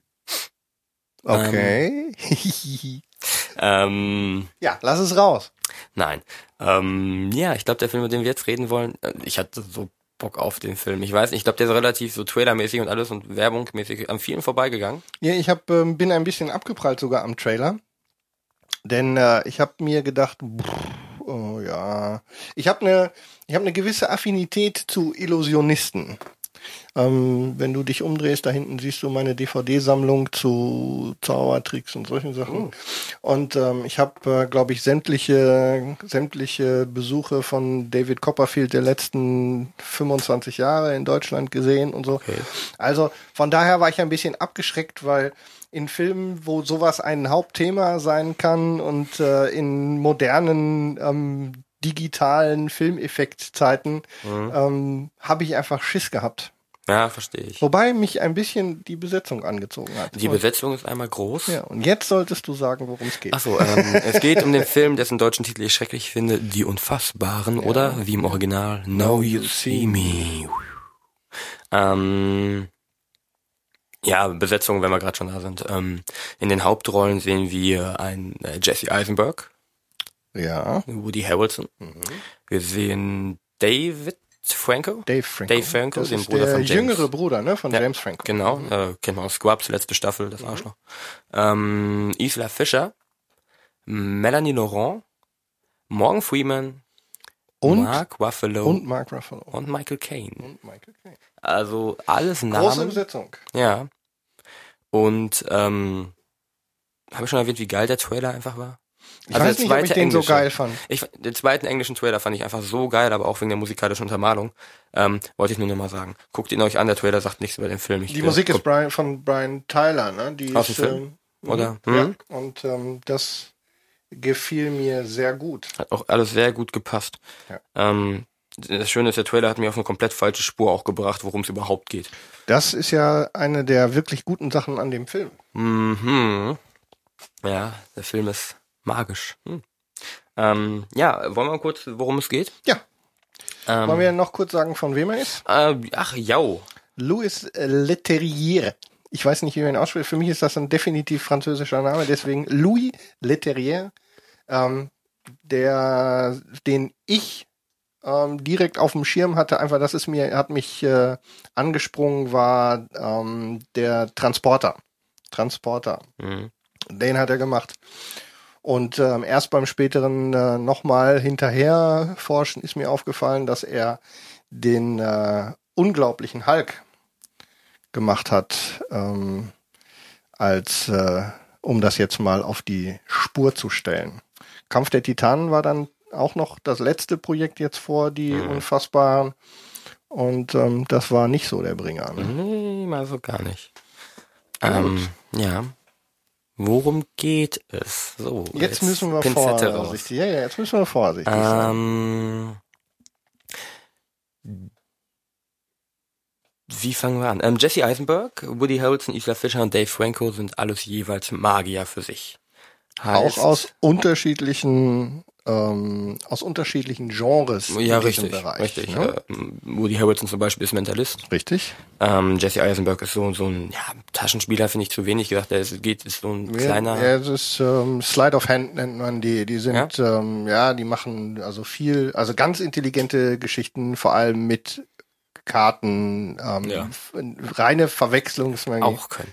Okay.
Ähm, ähm,
ja, lass es raus.
Nein. Ähm, ja, ich glaube, der Film, über den wir jetzt reden wollen, äh, ich hatte so Bock auf den Film. Ich weiß nicht, ich glaube, der ist relativ so trailermäßig und alles und werbungmäßig an vielen vorbeigegangen.
Ja, ich hab, ähm, bin ein bisschen abgeprallt sogar am Trailer. Denn äh, ich habe mir gedacht, pff, oh ja, ich habe eine ich habe eine gewisse Affinität zu Illusionisten. Ähm, wenn du dich umdrehst, da hinten siehst du meine DVD-Sammlung zu Zaubertricks und solchen Sachen. Oh. Und ähm, ich habe, äh, glaube ich, sämtliche, sämtliche Besuche von David Copperfield der letzten 25 Jahre in Deutschland gesehen und so. Okay. Also von daher war ich ein bisschen abgeschreckt, weil in Filmen, wo sowas ein Hauptthema sein kann und äh, in modernen ähm, digitalen Filmeffektzeiten mhm. ähm, habe ich einfach Schiss gehabt.
Ja, verstehe ich.
Wobei mich ein bisschen die Besetzung angezogen hat.
Die Besetzung ist einmal groß.
Ja, und jetzt solltest du sagen, worum es geht.
Achso, ähm, es geht um den Film, dessen deutschen Titel ich schrecklich finde, Die Unfassbaren, ja. oder wie im Original, Now You See Me. Ähm, ja, Besetzung, wenn wir gerade schon da sind. Ähm, in den Hauptrollen sehen wir ein äh, Jesse Eisenberg.
Ja.
Woody Harrelson. Mhm. Wir sehen David Franco?
Dave Franco.
Dave Franco,
das den Bruder von James. jüngere Bruder, ne, von ja, James Franco.
Genau, mhm. äh, kennt man aus Scrubs, letzte Staffel, das mhm. Arschloch. Ähm, Isla Fischer, Melanie Laurent, Morgan Freeman,
und
Mark Ruffalo
und Mark Ruffalo
und Michael Caine.
Und Michael Caine.
Also alles Namen.
Große Besetzung.
Ja. Und ähm, habe ich schon erwähnt, wie geil der Trailer einfach war?
Ich also weiß nicht, ob ich den englische, so geil fand.
Ich, den zweiten englischen Trailer fand ich einfach so geil, aber auch wegen der musikalischen Untermalung. Ähm, wollte ich nur noch mal sagen. Guckt ihn euch an, der Trailer sagt nichts über den Film. Ich,
die Musik ist Brian, von Brian Tyler, ne? Die
Aus ist, dem Film? Ähm, Oder?
Ja, hm? und ähm, das gefiel mir sehr gut.
Hat auch alles sehr gut gepasst. Ja. Ähm, das Schöne ist, der Trailer hat mir auf eine komplett falsche Spur auch gebracht, worum es überhaupt geht.
Das ist ja eine der wirklich guten Sachen an dem Film.
Mhm. Ja, der Film ist magisch. Hm. Ähm, ja, wollen wir mal kurz, worum es geht?
Ja.
Ähm,
Wollen wir noch kurz sagen, von wem er ist?
äh, ach, jau.
Louis Leterrier. Ich weiß nicht, wie man ihn ausspricht. Für mich ist das ein definitiv französischer Name, deswegen Louis Leterrier, ähm, der, den ich ähm, direkt auf dem Schirm hatte, einfach, das ist mir, hat mich äh, angesprungen, war ähm, der Transporter. Transporter.
Mhm.
Den hat er gemacht. Und ähm, erst beim späteren äh, nochmal hinterher forschen ist mir aufgefallen, dass er den äh, unglaublichen Hulk gemacht hat, ähm, als äh, um das jetzt mal auf die Spur zu stellen. Kampf der Titanen war dann auch noch das letzte Projekt jetzt vor die
Mhm.
Unfassbaren. Und ähm, das war nicht so der Bringer. Ne?
Nee, mal so gar nicht. Ähm, ja. Worum geht es? So.
Jetzt müssen wir
Pinzette raus.
vorsichtig. Ja, ja, jetzt müssen wir vorsichtig sein.
Ähm, wie fangen wir an? Ähm, Jesse Eisenberg, Woody Harrelson, Isla Fisher und Dave Franco sind alles jeweils Magier für sich. Heißt,
auch aus unterschiedlichen ähm, aus unterschiedlichen Genres
ja,
in diesem
richtig,
Bereich.
richtig.
Ne?
Äh, Woody Harrelson zum Beispiel ist Mentalist.
Richtig.
Ähm, Jesse Eisenberg ist so, so ein ja, Taschenspieler, finde ich zu wenig gesagt. Der ist, geht, ist so ein kleiner.
Ja, es ist ähm, Slide of Hand nennt man die. Die sind ja? Ähm, ja, die machen also viel, also ganz intelligente Geschichten, vor allem mit Karten, ähm,
Ja.
reine Verwechslungsmagie.
auch können.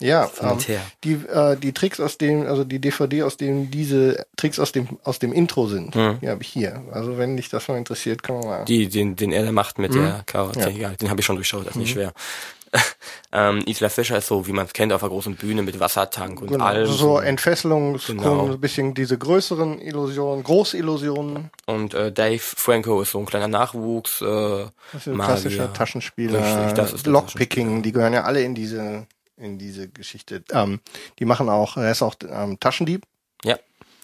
Ja, ähm, die äh, die Tricks aus dem, also die DVD aus dem diese Tricks aus dem aus dem Intro sind,
Mhm.
die habe ich hier. Also wenn dich das mal interessiert, kann man mal.
Die, den, den er da macht mit
Mhm.
der Karate, ja. den habe ich schon durchschaut, das ist nicht schwer. ähm, Isla Fischer ist so, wie man es kennt, auf einer großen Bühne mit Wassertank und
Genau,
allem.
so Entfesselung,
Genau.
ein bisschen diese größeren Illusionen, Großillusionen,
Und äh, Dave Franco ist so ein kleiner Nachwuchs. Äh,
das ist ein klassischer Taschenspieler,
Richtig, das ist
Lockpicking, die gehören ja alle in diese in diese Geschichte. Ähm, die machen auch, er ist auch ähm, Taschendieb.
Ja,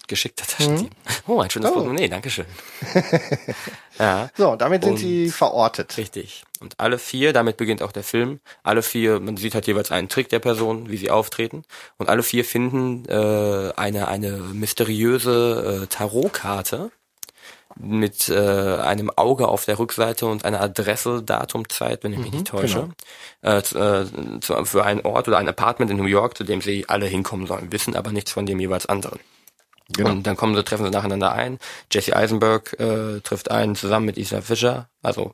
geschickter Taschendieb. Oh, ein schönes
Oh.
Portemonnaie, Dankeschön. ja,
So, damit sind
Und-
sie verortet.
richtig. Und alle vier, damit beginnt auch der Film, alle vier, man sieht halt jeweils einen Trick der Person, wie sie auftreten. Und alle vier finden äh, eine, eine mysteriöse äh, Tarotkarte mit äh, einem Auge auf der Rückseite und einer Adresse, Datum, Zeit, wenn ich mich nicht täusche, äh, zu, äh, zu, für einen Ort oder ein Apartment in New York, zu dem sie alle hinkommen sollen, wissen aber nichts von dem jeweils anderen.
Genau.
Und dann kommen sie, treffen sie nacheinander ein. Jesse Eisenberg äh, trifft ein zusammen mit Isla Fisher. Also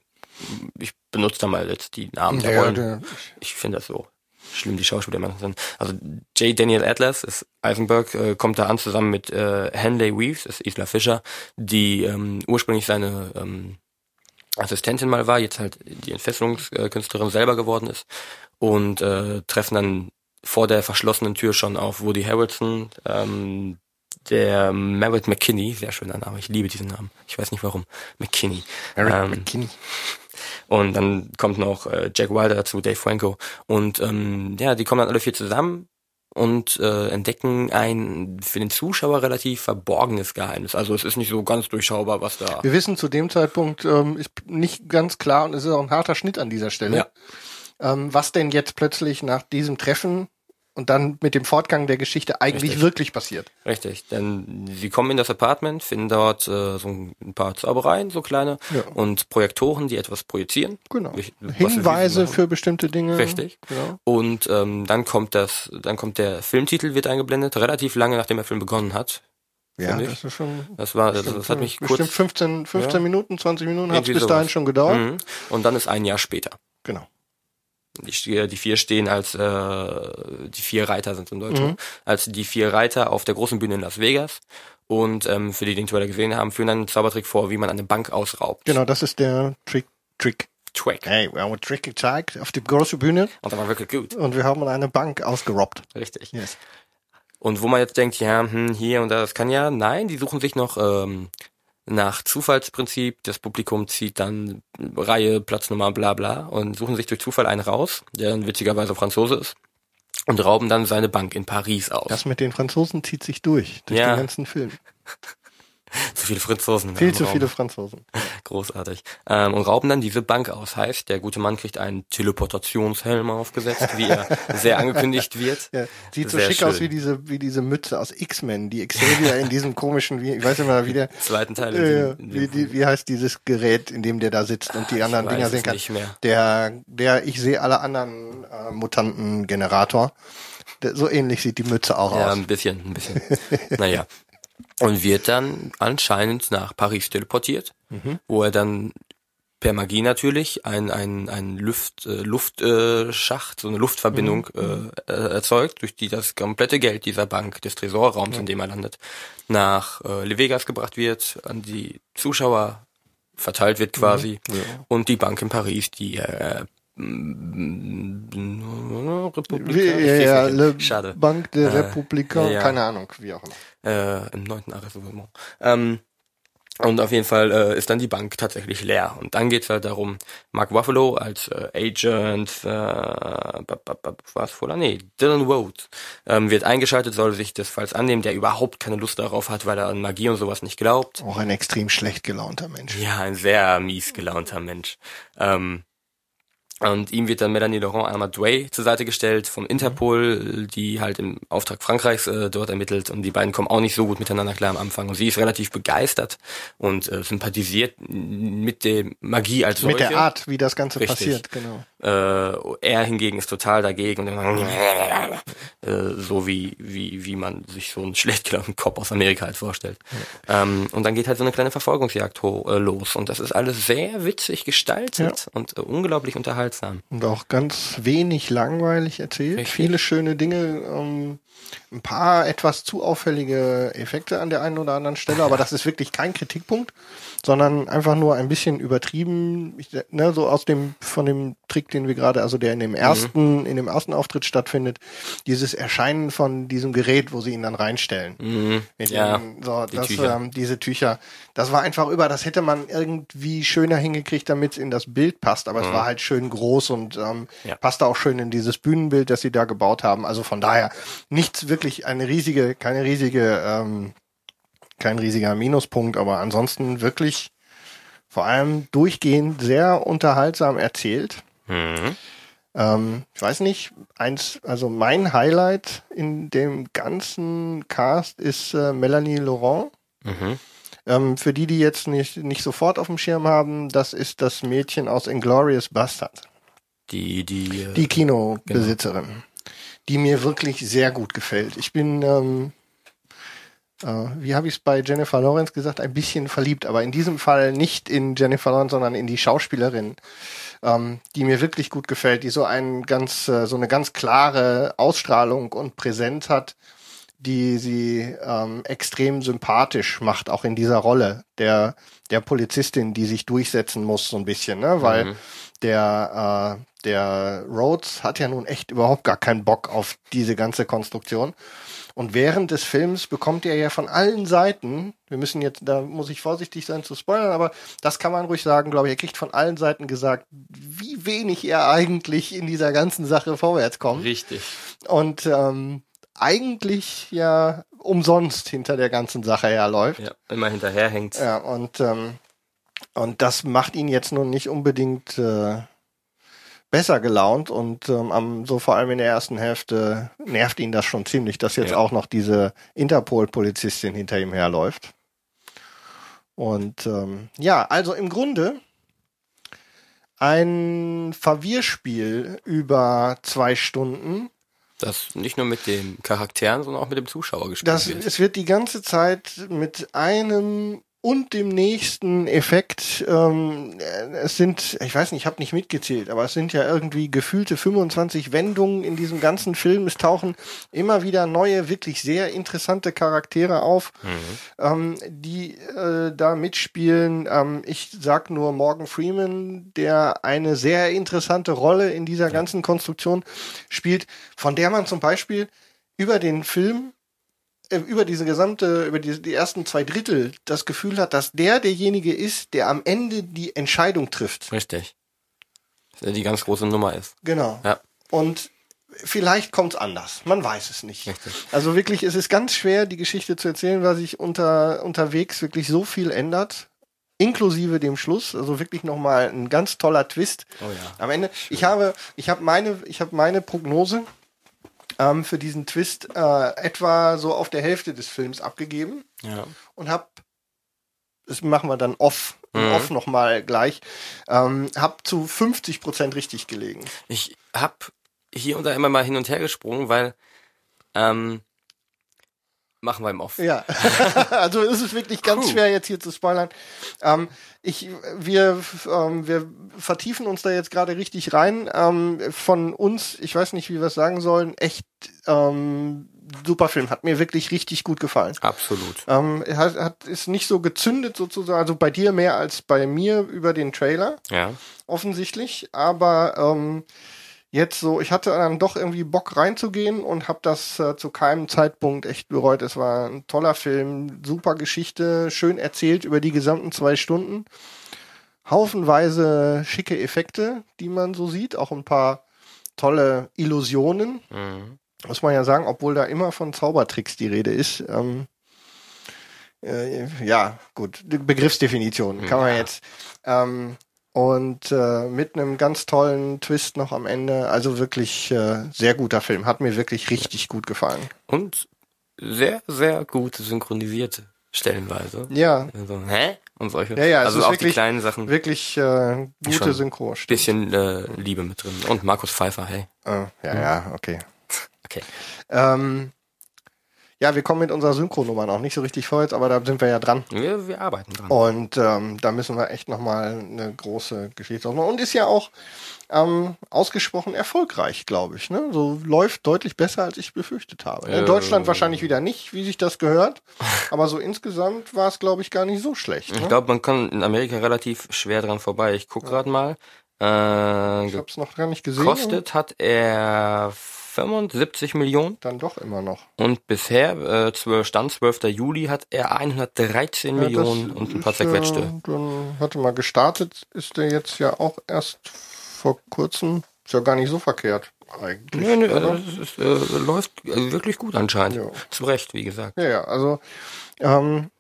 ich benutze da mal jetzt die Namen der
Ja,
Rollen.
der-
Ich finde das so schlimm, die Schauspieler immer sind. Also J. Daniel Atlas ist Eisenberg, äh, kommt da an zusammen mit äh, Henley Weaves, ist Isla Fisher, die ähm, ursprünglich seine ähm, Assistentin mal war, jetzt halt die Entfesselungskünstlerin selber geworden ist und äh, treffen dann vor der verschlossenen Tür schon auf Woody Harrelson, ähm, der Merritt McKinney, sehr schöner Name, ich liebe diesen Namen, ich weiß nicht warum, McKinney.
Eric
Ähm,
McKinney.
und dann kommt noch äh, Jack Wilder dazu, Dave Franco. Und ähm, ja, die kommen dann alle vier zusammen und äh, entdecken ein für den Zuschauer relativ verborgenes Geheimnis. Also es ist nicht so ganz durchschaubar, was da.
Wir wissen zu dem Zeitpunkt ähm, ist nicht ganz klar und es ist auch ein harter Schnitt an dieser Stelle.
Ja.
Ähm, was denn jetzt plötzlich nach diesem Treffen und dann mit dem Fortgang der Geschichte eigentlich
Richtig.
wirklich passiert.
Richtig, denn sie kommen in das Apartment, finden dort äh, so ein paar Zaubereien, so kleine,
Ja.
und Projektoren, die etwas projizieren.
Genau. Hinweise für bestimmte Dinge.
Richtig.
Genau.
Und ähm, dann kommt das, dann kommt der Filmtitel wird eingeblendet, relativ lange nachdem der Film begonnen hat.
Ja, das ist schon.
Das war, das,
bestimmt-
das hat mich
bestimmt
kurz
15, 15
Ja.
Minuten, 20 Minuten hat es bis dahin schon gedauert.
Mhm. Und dann ist ein Jahr später.
Genau.
Die, die vier stehen als äh, die vier Reiter sind im Deutschen,
Mhm.
als die vier Reiter auf der großen Bühne in Las Vegas. Und ähm, für die, die den Trailer gesehen haben, führen einen Zaubertrick vor, wie man eine Bank ausraubt.
Genau, das ist der Trick. Trick.
Track.
Hey, wir haben einen Trick gezeigt auf die große Bühne
Und das war wirklich gut.
und wir haben eine Bank ausgerobbt.
Richtig.
Yes.
Und wo man jetzt denkt, ja, hm, hier und da, das kann ja, nein, die suchen sich noch ähm, nach Zufallsprinzip, das Publikum zieht dann Reihe, Platznummer, bla bla und suchen sich durch Zufall einen raus, der dann witzigerweise Franzose ist und rauben dann seine Bank in Paris aus.
Das mit den Franzosen zieht sich durch, durch
Ja.
den ganzen Film.
zu viele Franzosen.
Viel zu
Raum.
viele Franzosen.
Großartig. Ähm, und rauben dann diese Bank aus. Heißt, der gute Mann kriegt einen Teleportationshelm aufgesetzt, wie er sehr angekündigt wird.
Ja, sieht so
Sehr
schick aus
schön.
wie diese, wie diese Mütze aus X-Men, die Xavier in diesem komischen, wie, ich weiß nicht mehr, wie der,
Zweiten Teil.
äh,
dem-
wie, die, wie heißt dieses Gerät, in dem der da sitzt und die anderen
weiß
Dinger
es
sehen kann?
nicht mehr.
Der, der, ich sehe alle anderen äh, Mutanten-Generator. So ähnlich sieht die Mütze auch
Ja,
aus.
ein bisschen, ein bisschen. naja. Und wird dann anscheinend nach Paris teleportiert,
Mhm.
wo er dann per Magie natürlich ein, ein, ein Luft, äh, Luftschacht, äh, so eine Luftverbindung
Mhm.
äh, äh, erzeugt, durch die das komplette Geld dieser Bank, des Tresorraums, in dem er landet, nach äh, Le Vegas gebracht wird, an die Zuschauer verteilt wird quasi. Und die Bank in Paris, die äh, Republik,
Wie, ja, ja,
Schade.
Banque de
Äh,
Républicain,
ja.
keine Ahnung, wie auch immer.
äh, im neunten Arrondissement. Ähm, und auf jeden Fall äh, ist dann die Bank tatsächlich leer. Und dann geht's halt darum, Mark Ruffalo als äh, Agent, äh, was Fuller? Nee, Dylan Rhodes, ähm, wird eingeschaltet, soll sich des Falls annehmen, der überhaupt keine Lust darauf hat, weil er an Magie und sowas nicht glaubt.
Auch ein extrem schlecht gelaunter Mensch.
Ja, ein sehr mies gelaunter Mensch. Ähm, und ihm wird dann Melanie Laurent Amadouay zur Seite gestellt vom Interpol, die halt im Auftrag Frankreichs äh, dort ermittelt. Und die beiden kommen auch nicht so gut miteinander klar am Anfang. Und sie ist relativ begeistert und äh, sympathisiert mit der Magie als solche.
Mit der Art, wie das Ganze
Richtig.
passiert, genau.
Äh, er hingegen ist total dagegen und äh, so wie, wie, wie man sich so einen schlecht gelaunten Kopf aus Amerika halt vorstellt. Ähm, und dann geht halt so eine kleine Verfolgungsjagd äh, los und das ist alles sehr witzig gestaltet und äh, unglaublich unterhaltsam.
Und auch ganz wenig langweilig erzählt.
Richtig.
Viele schöne Dinge, ähm, ein paar etwas zu auffällige Effekte an der einen oder anderen Stelle, aber das ist wirklich kein Kritikpunkt, sondern einfach nur ein bisschen übertrieben, ich, ne, so aus dem, von dem Trick, den wir gerade, also der in dem ersten, in dem ersten Auftritt stattfindet, dieses Erscheinen von diesem Gerät, wo sie ihn dann reinstellen. Mit
Ja,
den, so,
die
das,
Tücher.
Ähm, diese Tücher. Das war einfach über, das hätte man irgendwie schöner hingekriegt, damit es in das Bild passt, aber es war halt schön groß und ähm,
Mhm. Ja.
passte auch schön in dieses Bühnenbild, das sie da gebaut haben. Also von daher nichts wirklich eine riesige, keine riesige, ähm, kein riesiger Minuspunkt, aber ansonsten wirklich vor allem durchgehend sehr unterhaltsam erzählt.
Mhm.
Ähm, ich weiß nicht, eins, also mein Highlight in dem ganzen Cast ist äh, Melanie Laurent.
Mhm.
Ähm, für die, die jetzt nicht, nicht sofort auf dem Schirm haben, das ist das Mädchen aus Inglorious Bastard.
Die, die, äh,
Die Kinobesitzerin, die mir wirklich sehr gut gefällt. Ich bin, ähm, äh, wie habe ich es bei Jennifer Lawrence gesagt, ein bisschen verliebt, aber in diesem Fall nicht in Jennifer Lawrence, sondern in die Schauspielerin, ähm, die mir wirklich gut gefällt, die so ein ganz, äh, so eine ganz klare Ausstrahlung und Präsenz hat, die sie ähm, extrem sympathisch macht, auch in dieser Rolle der der Polizistin, die sich durchsetzen muss so ein bisschen, ne, weil der äh, der Rhodes hat ja nun echt überhaupt gar keinen Bock auf diese ganze Konstruktion. Und während des Films bekommt er ja von allen Seiten, wir müssen jetzt, da muss ich vorsichtig sein zu spoilern, aber das kann man ruhig sagen, glaube ich, er kriegt von allen Seiten gesagt, wie wenig er eigentlich in dieser ganzen Sache vorwärts kommt
richtig.
und ähm, eigentlich ja umsonst hinter der ganzen Sache herläuft.
Ja, immer hinterherhängt.
Ja, und, ähm, und das macht ihn jetzt nun nicht unbedingt äh, besser gelaunt und ähm, am, so vor allem in der ersten Hälfte nervt ihn das schon ziemlich, dass jetzt
Ja.
auch noch diese Interpol-Polizistin hinter ihm herläuft. Und ähm, ja, also im Grunde ein Verwirrspiel über zwei Stunden,
Das nicht nur mit den Charakteren, sondern auch mit dem Zuschauer gespielt
Das,
wird.
es wird die ganze Zeit mit einem und dem nächsten Effekt, ähm, äh, es sind, ich weiß nicht, ich habe nicht mitgezählt, aber es sind ja irgendwie gefühlte 25 Wendungen in diesem ganzen Film. Es tauchen immer wieder neue, wirklich sehr interessante Charaktere auf, ähm, die äh, da mitspielen. Ähm, ich sag nur Morgan Freeman, der eine sehr interessante Rolle in dieser ganzen Konstruktion spielt, von der man zum Beispiel über den Film über diese gesamte, über die, die ersten zwei Drittel das Gefühl hat, dass der derjenige ist, der am Ende die Entscheidung trifft.
Richtig. Dass er die ganz große Nummer ist.
Genau.
Ja.
Und vielleicht kommt's anders. Man weiß es nicht.
Richtig.
Also wirklich, es ist ganz schwer, die Geschichte zu erzählen, weil sich unter, unterwegs wirklich so viel ändert. inklusive dem Schluss, also wirklich nochmal ein ganz toller Twist.
Oh ja.
Am Ende, ich habe, ich habe meine, ich habe meine Prognose ähm, für diesen Twist äh, etwa so auf der Hälfte des Films abgegeben
Ja.
und habe, das machen wir dann off,
Mhm.
off nochmal gleich, ähm, habe zu 50 Prozent richtig gelegen.
Ich hab hier und da immer mal hin und her gesprungen, weil ähm, machen wir im Off.
Ja, also es ist wirklich ganz
Puh.
schwer jetzt hier zu spoilern. Ähm, ich, wir, ähm, wir vertiefen uns da jetzt gerade richtig rein. Ähm, von uns, ich weiß nicht, wie wir es sagen sollen, echt ähm, super Film. Hat mir wirklich richtig gut gefallen.
Absolut.
Ähm, er hat, hat, ist nicht so gezündet sozusagen, also bei dir mehr als bei mir über den Trailer
Ja.
offensichtlich, aber ähm, jetzt so, ich hatte dann doch irgendwie Bock reinzugehen und habe das äh, zu keinem Zeitpunkt echt bereut. Es war ein toller Film, super Geschichte, schön erzählt über die gesamten zwei Stunden. Haufenweise schicke Effekte, die man so sieht, auch ein paar tolle Illusionen,
Mhm.
muss man ja sagen, obwohl da immer von Zaubertricks die Rede ist. Ähm, äh, ja, gut, Begriffsdefinition kann man
Ja.
jetzt. Ähm, und äh, mit einem ganz tollen Twist noch am Ende. Also wirklich äh, sehr guter Film. Hat mir wirklich richtig gut gefallen.
Und sehr, sehr gut synchronisiert stellenweise.
Ja,
Also, hä? Und solche.
Ja, ja,
also auch
wirklich-
die kleinen Sachen.
wirklich äh, gute. Synchro. stimmt.
Bisschen äh, Liebe mit drin. Und Markus Pfeiffer, hey.
Äh, ja, ja, okay.
Okay.
Ähm, ja, wir kommen mit unserer Synchronummer noch nicht so richtig vorwärts, aber da sind wir ja dran.
Wir, wir arbeiten dran.
Und ähm, da müssen wir echt nochmal eine große Geschichte aufmachen. Und ist ja auch ähm, ausgesprochen erfolgreich, glaube ich. Ne? So läuft deutlich besser, als ich befürchtet habe. In
Äh.
Deutschland wahrscheinlich wieder nicht, wie sich das gehört. Aber so insgesamt war es, glaube ich, gar nicht so schlecht.
Ich
Ne?
glaube, man kann in Amerika relativ schwer dran vorbei. Ich guck gerade mal. Äh,
Ich habe es noch gar nicht gesehen.
gekostet hat er 75 Millionen
Dann doch immer noch.
und bisher, äh, 12, Stand 12. Juli, hat er 113
Ja,
Millionen und ein paar zerquetschte.
Dann, warte mal, gestartet ist der jetzt ja auch erst vor kurzem. Ist ja gar nicht so verkehrt eigentlich.
Nö, nö, also es äh, läuft äh, wirklich gut anscheinend.
Ja.
Zu Recht, wie gesagt.
Ja, ja, also ähm,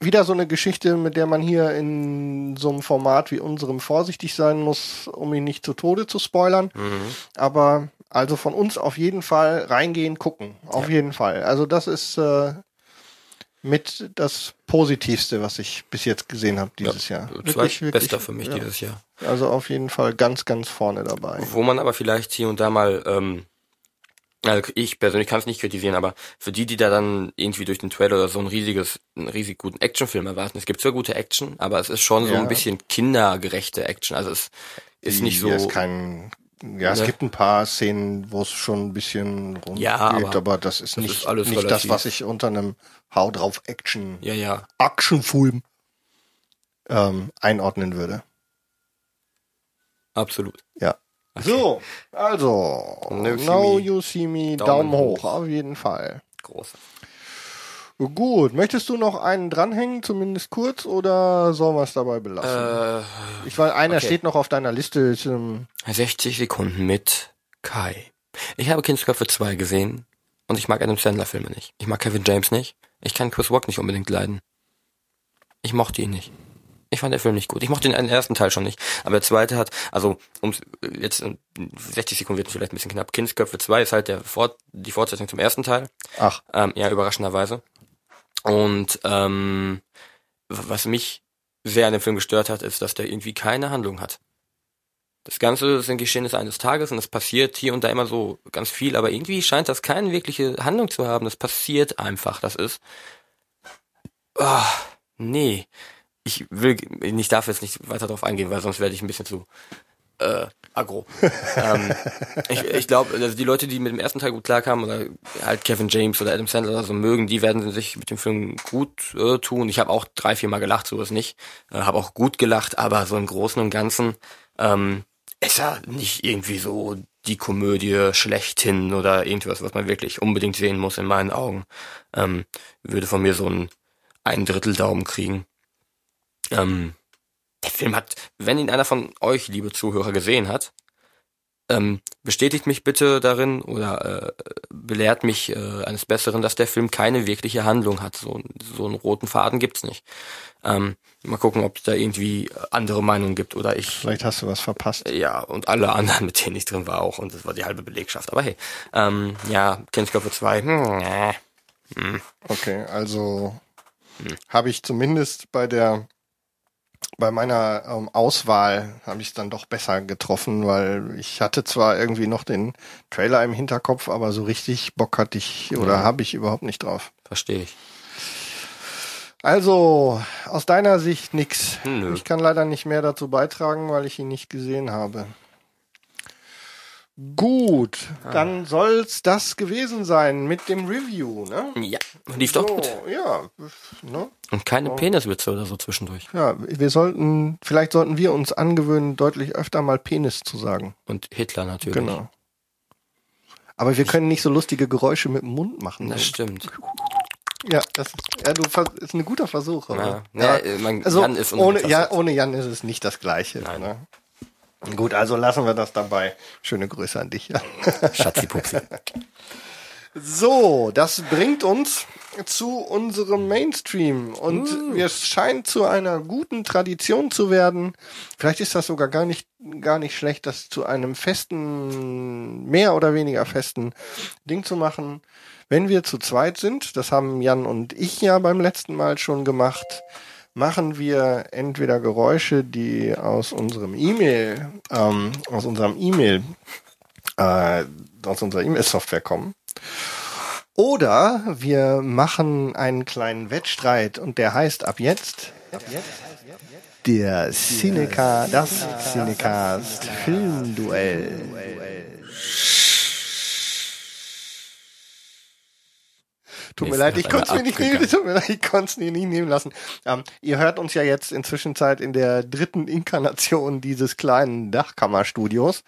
wieder so eine Geschichte, mit der man hier in so einem Format wie unserem vorsichtig sein muss, um ihn nicht zu Tode zu spoilern.
Mhm.
Aber also von uns auf jeden Fall reingehen, gucken. Auf jeden Fall. Also das ist äh, mit das Positivste, was ich bis jetzt gesehen habe dieses Jahr.
Zweitbester für mich
ja.
dieses Jahr.
Also auf jeden Fall ganz, ganz vorne dabei.
Wo man aber vielleicht hier und da mal, ähm, also ich persönlich kann es nicht kritisieren, aber für die, die da dann irgendwie durch den Trailer oder so ein riesiges, einen riesig guten Actionfilm erwarten, es gibt zwar gute Action, aber es ist schon so
Ja.
ein bisschen kindergerechte Action. Also es ist nicht so.
Hier ist kein, ja, es
Ne?
gibt ein paar Szenen, wo es schon ein bisschen rund
Ja, aber
aber, das ist
das
nicht,
ist alles
nicht das, was ich unter einem Hau drauf Action,
ja, ja.
Actionfilm ähm, einordnen würde.
Absolut.
Ja. So, also, Now. You See Me,
Daumen
Daumen, hoch,
hoch.
auf jeden Fall.
Groß.
Gut, möchtest du noch einen dranhängen, zumindest kurz, oder sollen wir es dabei belassen?
Äh,
ich weiß, einer
okay.
steht noch auf deiner Liste. Ist, ähm,
60 Sekunden mit Kai. Ich habe Kindsköpfe 2 gesehen und ich mag Adam Sandler Filme nicht. Ich mag Kevin James nicht. Ich kann Chris Rock nicht unbedingt leiden. Ich mochte ihn nicht. Ich fand den Film nicht gut. Ich mochte den ersten Teil schon nicht. Aber der zweite hat, also um jetzt in 60 Sekunden wird vielleicht ein bisschen knapp. Kindsköpfe 2 ist halt der Fort, die Fortsetzung zum ersten Teil.
ach,
Ähm, ja, überraschenderweise. Und ähm, was mich sehr an dem Film gestört hat, ist, dass der irgendwie keine Handlung hat. Das Ganze sind Geschehnisse eines Tages und es passiert hier und da immer so ganz viel, aber irgendwie scheint das keine wirkliche Handlung zu haben. Das passiert einfach. Das ist. Ah, nee. Ich will, ich darf jetzt nicht weiter darauf eingehen, weil sonst werde ich ein bisschen zu äh, aggro. ähm, ich ich glaube, also die Leute, die mit dem ersten Teil gut klarkamen, oder halt Kevin James oder Adam Sandler oder so mögen, die werden sich mit dem Film gut äh, tun. Ich habe auch drei, vier Mal gelacht, so ist nicht. Äh, habe auch gut gelacht, aber so im Großen und Ganzen ähm, ist ja nicht irgendwie so die Komödie schlechthin oder irgendwas, was man wirklich unbedingt sehen muss in meinen Augen. Ähm, würde von mir so ein ein Drittel Daumen kriegen. Ähm, der Film hat, wenn ihn einer von euch, liebe Zuhörer, gesehen hat, ähm, bestätigt mich bitte darin oder äh, belehrt mich äh, eines Besseren, dass der Film keine wirkliche Handlung hat. So, so einen roten Faden gibt's nicht. Ähm, mal gucken, ob es da irgendwie andere Meinungen gibt oder ich.
Vielleicht hast du was verpasst.
Ja, und alle anderen, mit denen ich drin war auch. Und das war die halbe Belegschaft. Aber hey, ähm, ja, Kindsköpfe 2, hm, äh, hm.
Okay, also hm. habe ich zumindest bei der bei meiner ähm, Auswahl habe ich es dann doch besser getroffen, weil ich hatte zwar irgendwie noch den Trailer im Hinterkopf, aber so richtig Bock hatte ich oder ja. habe ich überhaupt nicht drauf.
Verstehe ich.
Also, aus deiner Sicht nix. Nö. Ich kann leider nicht mehr dazu beitragen, weil ich ihn nicht gesehen habe. Gut, ah. dann soll's das gewesen sein mit dem Review, ne?
Ja, lief doch so, gut.
Ja, ne?
Und keine so. Peniswitze oder so zwischendurch.
Ja, wir sollten, vielleicht sollten wir uns angewöhnen, deutlich öfter mal Penis zu sagen.
Und Hitler natürlich.
Genau. Aber wir können nicht so lustige Geräusche mit dem Mund machen.
Das ne? stimmt.
Ja, das ist, ja, du, ist ein guter Versuch.
Ja, ja, ja man,
also Jan ist ohne, ja, ohne Jan ist es nicht das Gleiche.
Nein.
Ne? Gut, also lassen wir das dabei. Schöne Grüße an dich.
Schatzi Pupsi.
So, das bringt uns zu unserem Mainstream und uh. es scheint zu einer guten Tradition zu werden. Vielleicht ist das sogar gar nicht gar nicht schlecht, das zu einem festen, mehr oder weniger festen Ding zu machen. Wenn wir zu zweit sind, das haben Jan und ich ja beim letzten Mal schon gemacht, machen wir entweder Geräusche, die aus unserem E-Mail, ähm, aus unserem E-Mail, äh, aus unserer E-Mail-Software kommen. Oder wir machen einen kleinen Wettstreit und der heißt ab jetzt, ab jetzt der Cineca, das Cinecast Filmduell. Tut mir leid, ich konnte es mir nicht nehmen, tut mir leid, ich konnte es mir nicht nehmen lassen. Ähm, ihr hört uns ja jetzt inzwischen Zeit in der dritten Inkarnation dieses kleinen Dachkammerstudios.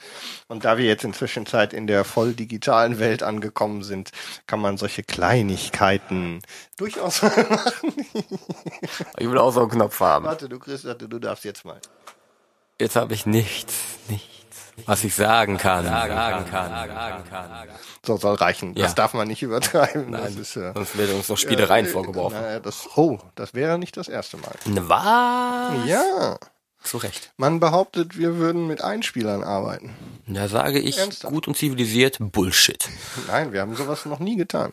Und da wir jetzt inzwischen Zeit in der voll digitalen Welt angekommen sind, kann man solche Kleinigkeiten durchaus machen.
ich will auch so einen Knopf haben.
Warte, du Chris, du darfst jetzt mal.
Jetzt habe ich nichts, nichts was ich sagen kann. Sagen, sagen kann, kann,
kann. So soll reichen. Das ja. darf man nicht übertreiben.
Nein, das ist, äh, sonst werden uns noch Spielereien äh, vorgeworfen.
Na, das, oh, das wäre nicht das erste Mal.
Was?
Ja.
Zu Recht.
Man behauptet, wir würden mit Einspielern arbeiten.
Da sage ich Ernsthaft? gut und zivilisiert Bullshit.
Nein, wir haben sowas noch nie getan.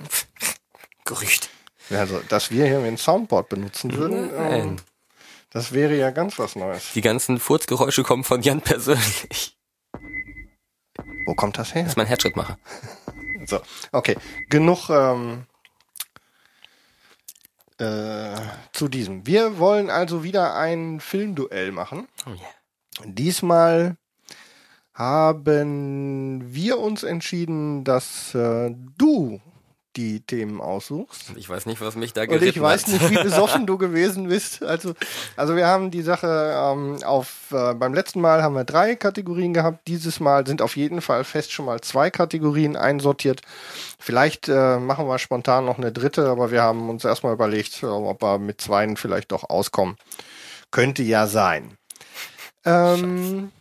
Gerücht.
Also, dass wir hier ein Soundboard benutzen würden, ähm, das wäre ja ganz was Neues.
Die ganzen Furzgeräusche kommen von Jan persönlich.
Wo kommt das her?
Das ist mein Herzschrittmacher.
so, okay. Genug ähm, äh, zu diesem. Wir wollen also wieder ein Filmduell machen.
Oh yeah.
Diesmal haben wir uns entschieden, dass äh, du die Themen aussuchst.
Ich weiß nicht, was mich da geritten
Und ich weiß nicht, wie besoffen du gewesen bist. Also, also wir haben die Sache ähm, auf äh, beim letzten Mal haben wir drei Kategorien gehabt. Dieses Mal sind auf jeden Fall fest schon mal zwei Kategorien einsortiert. Vielleicht äh, machen wir spontan noch eine dritte, aber wir haben uns erstmal überlegt, ob wir mit zweien vielleicht doch auskommen. Könnte ja sein. Ähm,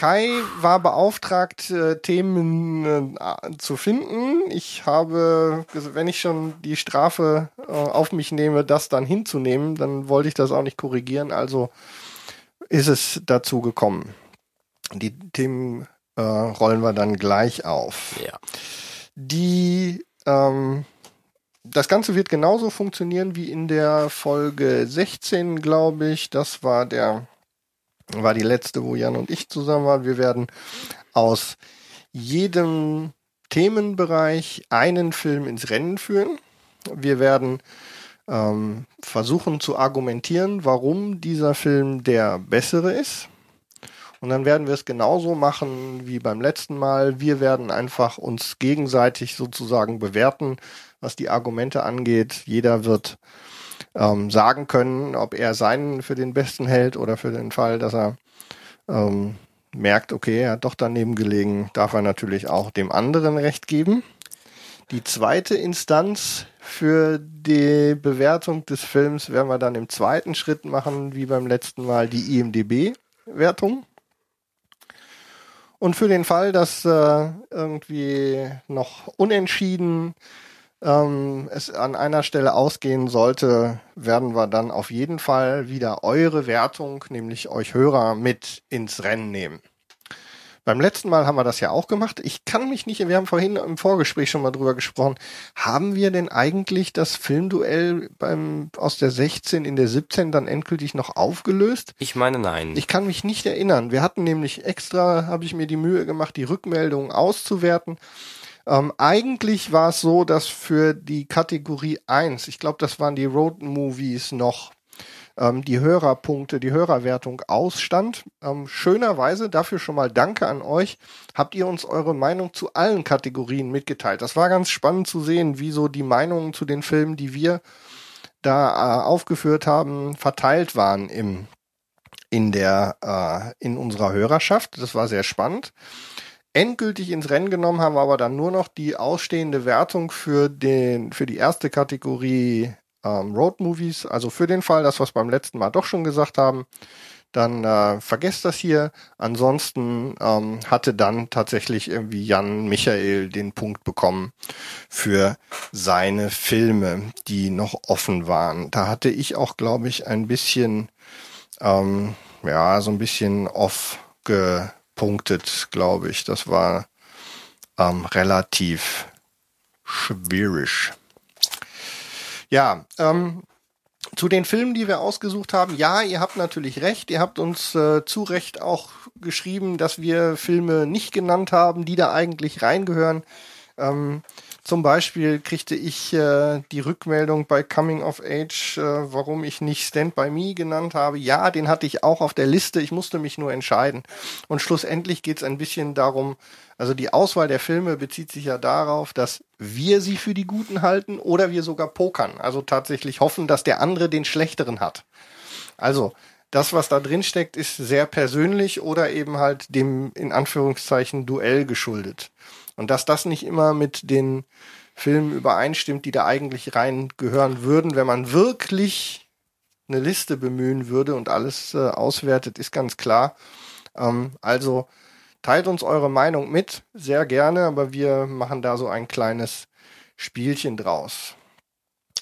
Kai war beauftragt, äh, Themen äh, zu finden. Ich habe, wenn ich schon die Strafe äh, auf mich nehme, das dann hinzunehmen, dann wollte ich das auch nicht korrigieren. Also ist es dazu gekommen. Die Themen äh, rollen wir dann gleich auf.
Ja.
Die ähm, das Ganze wird genauso funktionieren wie in der Folge 16, glaube ich. Das war der war die letzte, wo Jan und ich zusammen waren. Wir werden aus jedem Themenbereich einen Film ins Rennen führen. Wir werden ähm, versuchen zu argumentieren, warum dieser Film der bessere ist. Und dann werden wir es genauso machen wie beim letzten Mal. Wir werden einfach uns gegenseitig sozusagen bewerten, was die Argumente angeht. Jeder wird ähm, sagen können, ob er seinen für den besten hält oder für den Fall, dass er ähm, merkt, okay, er hat doch daneben gelegen, darf er natürlich auch dem anderen Recht geben. Die zweite Instanz für die Bewertung des Films werden wir dann im zweiten Schritt machen, wie beim letzten Mal, die IMDB-Wertung. Und für den Fall, dass äh, irgendwie noch unentschieden ähm, es an einer Stelle ausgehen sollte, werden wir dann auf jeden Fall wieder eure Wertung, nämlich euch Hörer, mit ins Rennen nehmen. Beim letzten Mal haben wir das ja auch gemacht. Ich kann mich nicht, wir haben vorhin im Vorgespräch schon mal drüber gesprochen. Haben wir denn eigentlich das Filmduell beim, aus der 16 in der 17 dann endgültig noch aufgelöst?
Ich meine nein.
Ich kann mich nicht erinnern. Wir hatten nämlich extra, habe ich mir die Mühe gemacht, die Rückmeldungen auszuwerten. Ähm, eigentlich war es so, dass für die Kategorie 1, ich glaube, das waren die Road Movies noch, ähm, die Hörerpunkte, die Hörerwertung ausstand. Ähm, schönerweise, dafür schon mal Danke an euch, habt ihr uns eure Meinung zu allen Kategorien mitgeteilt. Das war ganz spannend zu sehen, wie so die Meinungen zu den Filmen, die wir da äh, aufgeführt haben, verteilt waren im in der äh, in unserer Hörerschaft. Das war sehr spannend. Endgültig ins Rennen genommen haben wir aber dann nur noch die ausstehende Wertung für den für die erste Kategorie ähm, Road Movies. Also für den Fall, dass wir es beim letzten Mal doch schon gesagt haben, dann äh, vergesst das hier. Ansonsten ähm, hatte dann tatsächlich irgendwie Jan Michael den Punkt bekommen für seine Filme, die noch offen waren. Da hatte ich auch, glaube ich, ein bisschen, ähm, ja, so ein bisschen off gepunktet, glaube ich. Das war ähm, relativ schwierig. Ja, ähm, zu den Filmen, die wir ausgesucht haben, ja, ihr habt natürlich recht. Ihr habt uns äh, zu Recht auch geschrieben, dass wir Filme nicht genannt haben, die da eigentlich reingehören. Ähm, zum Beispiel kriegte ich äh, die Rückmeldung bei Coming of Age, äh, warum ich nicht Stand By Me genannt habe. Ja, den hatte ich auch auf der Liste. Ich musste mich nur entscheiden. Und schlussendlich geht es ein bisschen darum, also die Auswahl der Filme bezieht sich ja darauf, dass wir sie für die guten halten oder wir sogar pokern. Also tatsächlich hoffen, dass der andere den schlechteren hat. Also das, was da drin steckt, ist sehr persönlich oder eben halt dem in Anführungszeichen Duell geschuldet. Und dass das nicht immer mit den Filmen übereinstimmt, die da eigentlich reingehören würden, wenn man wirklich eine Liste bemühen würde und alles äh, auswertet, ist ganz klar. Ähm, also teilt uns eure Meinung mit, sehr gerne, aber wir machen da so ein kleines Spielchen draus.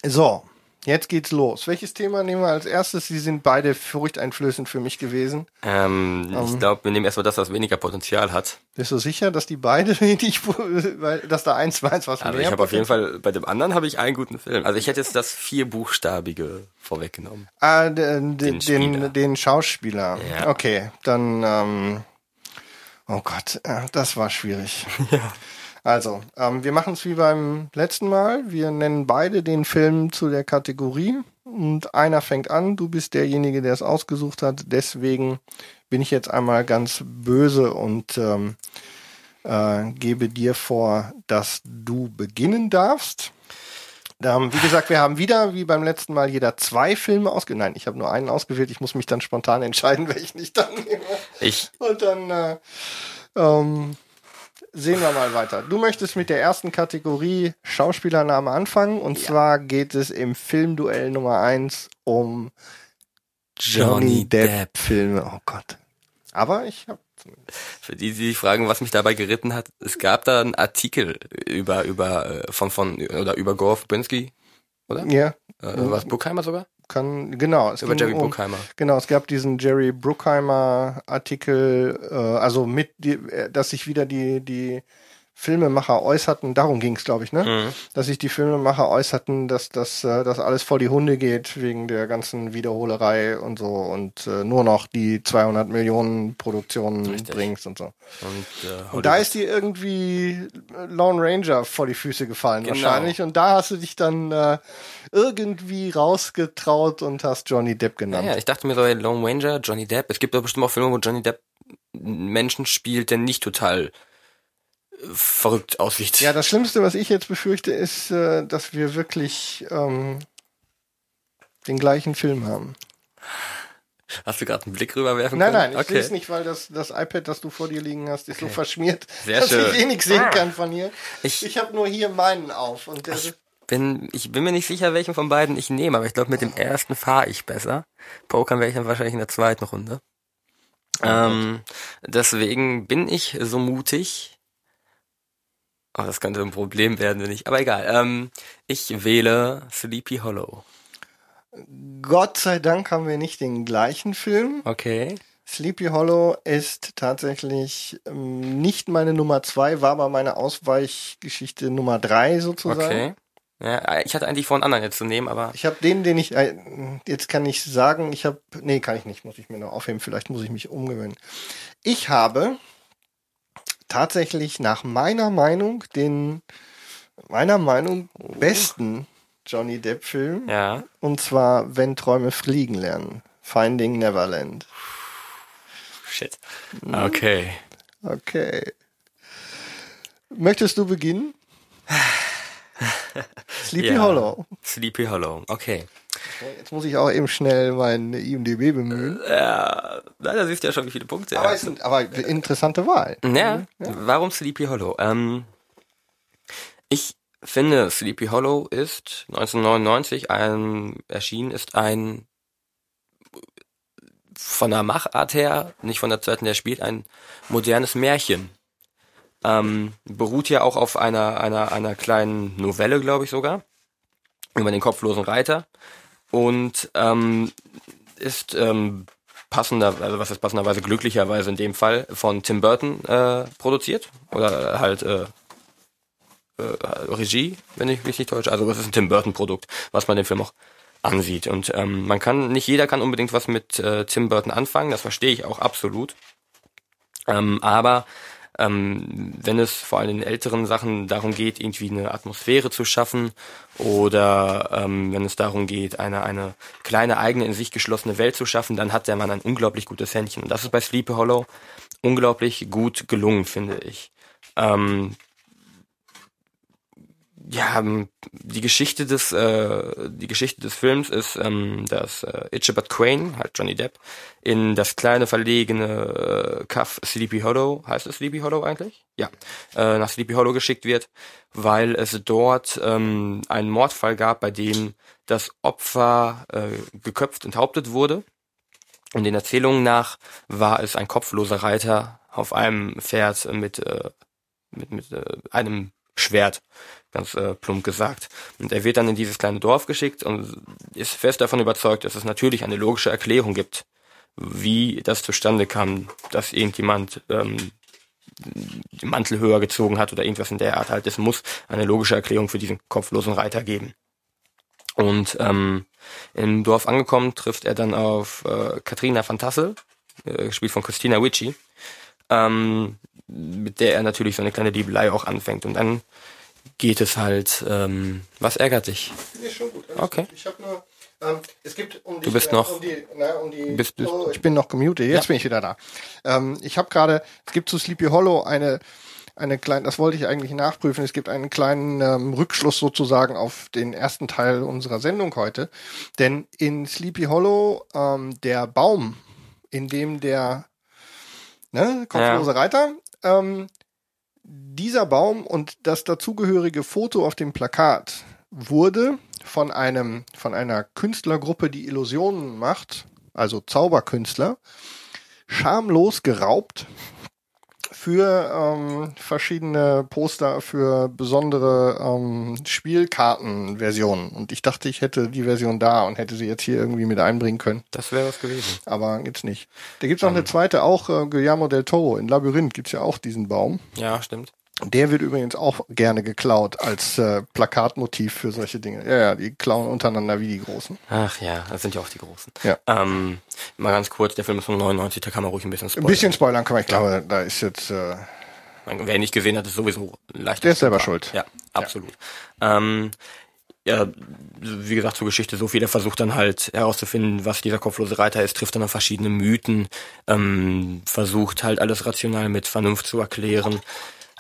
So, Jetzt geht's los. Welches Thema nehmen wir als erstes? Sie sind beide furchteinflößend für mich gewesen.
Ähm, ähm, ich glaube, wir nehmen erstmal das, was weniger Potenzial hat.
Bist du sicher, dass die beide wenig, dass da eins weiß, was
also
mehr
ich habe auf jeden Fall, bei dem anderen habe ich einen guten Film. Also ich hätte jetzt das vierbuchstabige vorweggenommen.
Ah, den, den, den, den Schauspieler. Ja. Okay, dann, ähm, oh Gott, äh, das war schwierig. ja. Also, ähm, wir machen es wie beim letzten Mal. Wir nennen beide den Film zu der Kategorie und einer fängt an. Du bist derjenige, der es ausgesucht hat. Deswegen bin ich jetzt einmal ganz böse und ähm, äh, gebe dir vor, dass du beginnen darfst. Ähm, wie gesagt, wir haben wieder, wie beim letzten Mal, jeder zwei Filme ausgewählt. Nein, ich habe nur einen ausgewählt. Ich muss mich dann spontan entscheiden, welchen ich dann nehme.
Ich.
Und dann äh, ähm, sehen wir mal weiter. Du möchtest mit der ersten Kategorie Schauspielername anfangen. Und ja. zwar geht es im Filmduell Nummer eins um Johnny, Johnny Depp, Depp Filme. Oh Gott. Aber ich habe
für die, die sich fragen, was mich dabei geritten hat, es gab da einen Artikel über über äh, von von oder über Gore Verbinski, oder?
Ja.
Äh, was Bruckheimer sogar?
Kann, genau.
Es Über Jerry um, Bruckheimer.
Genau, es gab diesen Jerry Bruckheimer Artikel, äh, also mit, die, äh, dass sich wieder die, die Filmemacher äußerten, darum ging es, glaube ich, ne? Mhm. Dass sich die Filmemacher äußerten, dass das äh, dass alles vor die Hunde geht wegen der ganzen Wiederholerei und so und äh, nur noch die 200 Millionen Produktionen Richtig. bringst und so. Und, äh, und da ist dir irgendwie Lone Ranger vor die Füße gefallen genau. wahrscheinlich und da hast du dich dann äh, irgendwie rausgetraut und hast Johnny Depp genannt.
Ja, ja ich dachte mir so, Lone Ranger, Johnny Depp. Es gibt doch bestimmt auch Filme, wo Johnny Depp Menschen spielt, der nicht total verrückt aussieht.
Ja, das Schlimmste, was ich jetzt befürchte, ist, äh, dass wir wirklich ähm, den gleichen Film haben.
Hast du gerade einen Blick rüberwerfen
nein,
können?
Nein, nein, ich okay. sehe nicht, weil das, das iPad, das du vor dir liegen hast, ist okay. so verschmiert,
Sehr dass schön.
ich eh nichts sehen ah. kann von hier. Ich, ich habe nur hier meinen auf. Und der
ich, bin, ich bin mir nicht sicher, welchen von beiden ich nehme, aber ich glaube, mit dem ersten fahre ich besser. Pokern wäre ich dann wahrscheinlich in der zweiten Runde. Ähm, deswegen bin ich so mutig. Oh, das könnte ein Problem werden, wenn ich. Aber egal. Ähm, ich wähle Sleepy Hollow.
Gott sei Dank haben wir nicht den gleichen Film.
Okay.
Sleepy Hollow ist tatsächlich ähm, nicht meine Nummer zwei, war aber meine Ausweichgeschichte Nummer drei sozusagen.
Okay. Ja, ich hatte eigentlich vor, einen anderen jetzt zu nehmen, aber
Ich habe den, den ich äh, jetzt kann ich sagen, ich habe nee, kann ich nicht, muss ich mir noch aufheben, vielleicht muss ich mich umgewöhnen. Ich habe tatsächlich nach meiner Meinung den meiner Meinung besten Johnny Depp Film
ja.
und zwar Wenn Träume fliegen lernen, Finding Neverland.
Shit. Okay.
Okay. Möchtest du beginnen? Sleepy
Ja.
Hollow.
Sleepy Hollow. Okay.
Jetzt muss ich auch eben schnell mein IMDb bemühen.
Ja, na, da siehst du ja schon, wie viele Punkte.
Aber, es sind, aber interessante Wahl.
Ja, warum Sleepy Hollow? Ähm, ich finde, Sleepy Hollow ist 1999 ein, erschienen, ist ein von der Machart her, nicht von der Zeit, in der er spielt, ein modernes Märchen. Ähm, beruht ja auch auf einer, einer, einer kleinen Novelle, glaube ich sogar, über den kopflosen Reiter und ähm, ist ähm, passender, also was ist passenderweise glücklicherweise in dem Fall von Tim Burton äh, produziert oder halt äh, äh, Regie, wenn ich mich nicht täusche. Also das ist ein Tim Burton Produkt, was man den Film auch ansieht und ähm, man kann nicht jeder kann unbedingt was mit äh, Tim Burton anfangen, das verstehe ich auch absolut. Ähm, aber ähm, wenn es vor allem in älteren Sachen darum geht, irgendwie eine Atmosphäre zu schaffen oder ähm, wenn es darum geht, eine, eine kleine eigene in sich geschlossene Welt zu schaffen, dann hat der Mann ein unglaublich gutes Händchen. Und das ist bei Sleepy Hollow unglaublich gut gelungen, finde ich. Ähm, ja, ähm, die Geschichte des äh, die Geschichte des Films ist, ähm, dass äh, Ichabod Crane, halt Johnny Depp, in das kleine verlegene äh, Kaff Sleepy Hollow, heißt es Sleepy Hollow eigentlich? Ja, äh, nach Sleepy Hollow geschickt wird, weil es dort ähm, einen Mordfall gab, bei dem das Opfer äh, geköpft, enthauptet wurde. Und den Erzählungen nach war es ein kopfloser Reiter auf einem Pferd mit äh, mit, mit äh, einem Schwert, ganz äh, plump gesagt. Und er wird dann in dieses kleine Dorf geschickt und ist fest davon überzeugt, dass es natürlich eine logische Erklärung gibt, wie das zustande kam, dass irgendjemand ähm, den Mantel höher gezogen hat oder irgendwas in der Art halt. Es muss eine logische Erklärung für diesen kopflosen Reiter geben. Und ähm, im Dorf angekommen trifft er dann auf äh, Katrina van Tassel, äh, gespielt von Christina Ricci, ähm, mit der er natürlich so eine kleine Liebelei auch anfängt. Und dann geht es halt, ähm, was ärgert dich?
Ich schon gut.
Okay.
Ich habe nur, ähm, es gibt um die,
Du bist
äh,
noch-
um die, na, um die
Bist- bist-
oh, ich bin noch gemutet. Jetzt
Ja.
bin ich wieder da. Ähm, ich habe gerade, es gibt zu Sleepy Hollow eine eine kleine, das wollte ich eigentlich nachprüfen. Es gibt einen kleinen ähm, Rückschluss sozusagen auf den ersten Teil unserer Sendung heute, denn in Sleepy Hollow ähm, der Baum, in dem der ne, kopflose Reiter, ähm, dieser Baum und das dazugehörige Foto auf dem Plakat wurde von einem, von einer Künstlergruppe, die Illusionen macht, also Zauberkünstler, schamlos geraubt für ähm, verschiedene Poster für besondere ähm, Spielkartenversionen. Und ich dachte, ich hätte die Version da und hätte sie jetzt hier irgendwie mit einbringen können.
Das wäre was gewesen.
Aber jetzt nicht. Da gibt's noch eine zweite, auch äh, Guillermo del Toro. In Labyrinth gibt's ja auch diesen Baum.
Ja, stimmt.
Der wird übrigens auch gerne geklaut als äh, Plakatmotiv für solche Dinge. Ja, ja, die klauen untereinander wie die Großen.
Ach ja, das sind ja auch die Großen.
Ja.
Ähm, mal ganz kurz, der Film ist von 99, da kann man ruhig ein bisschen
Ein
spoilern.
bisschen spoilern kann man, ich glaube, da ist jetzt, äh,
Wer ihn nicht gesehen hat, ist sowieso leicht.
Der ist selber schuld.
Ja, absolut. Ähm, ja, wie gesagt, zur Geschichte so viel. Er versucht dann halt herauszufinden, was dieser kopflose Reiter ist, trifft dann auf verschiedene Mythen, ähm, versucht halt alles rational mit Vernunft zu erklären,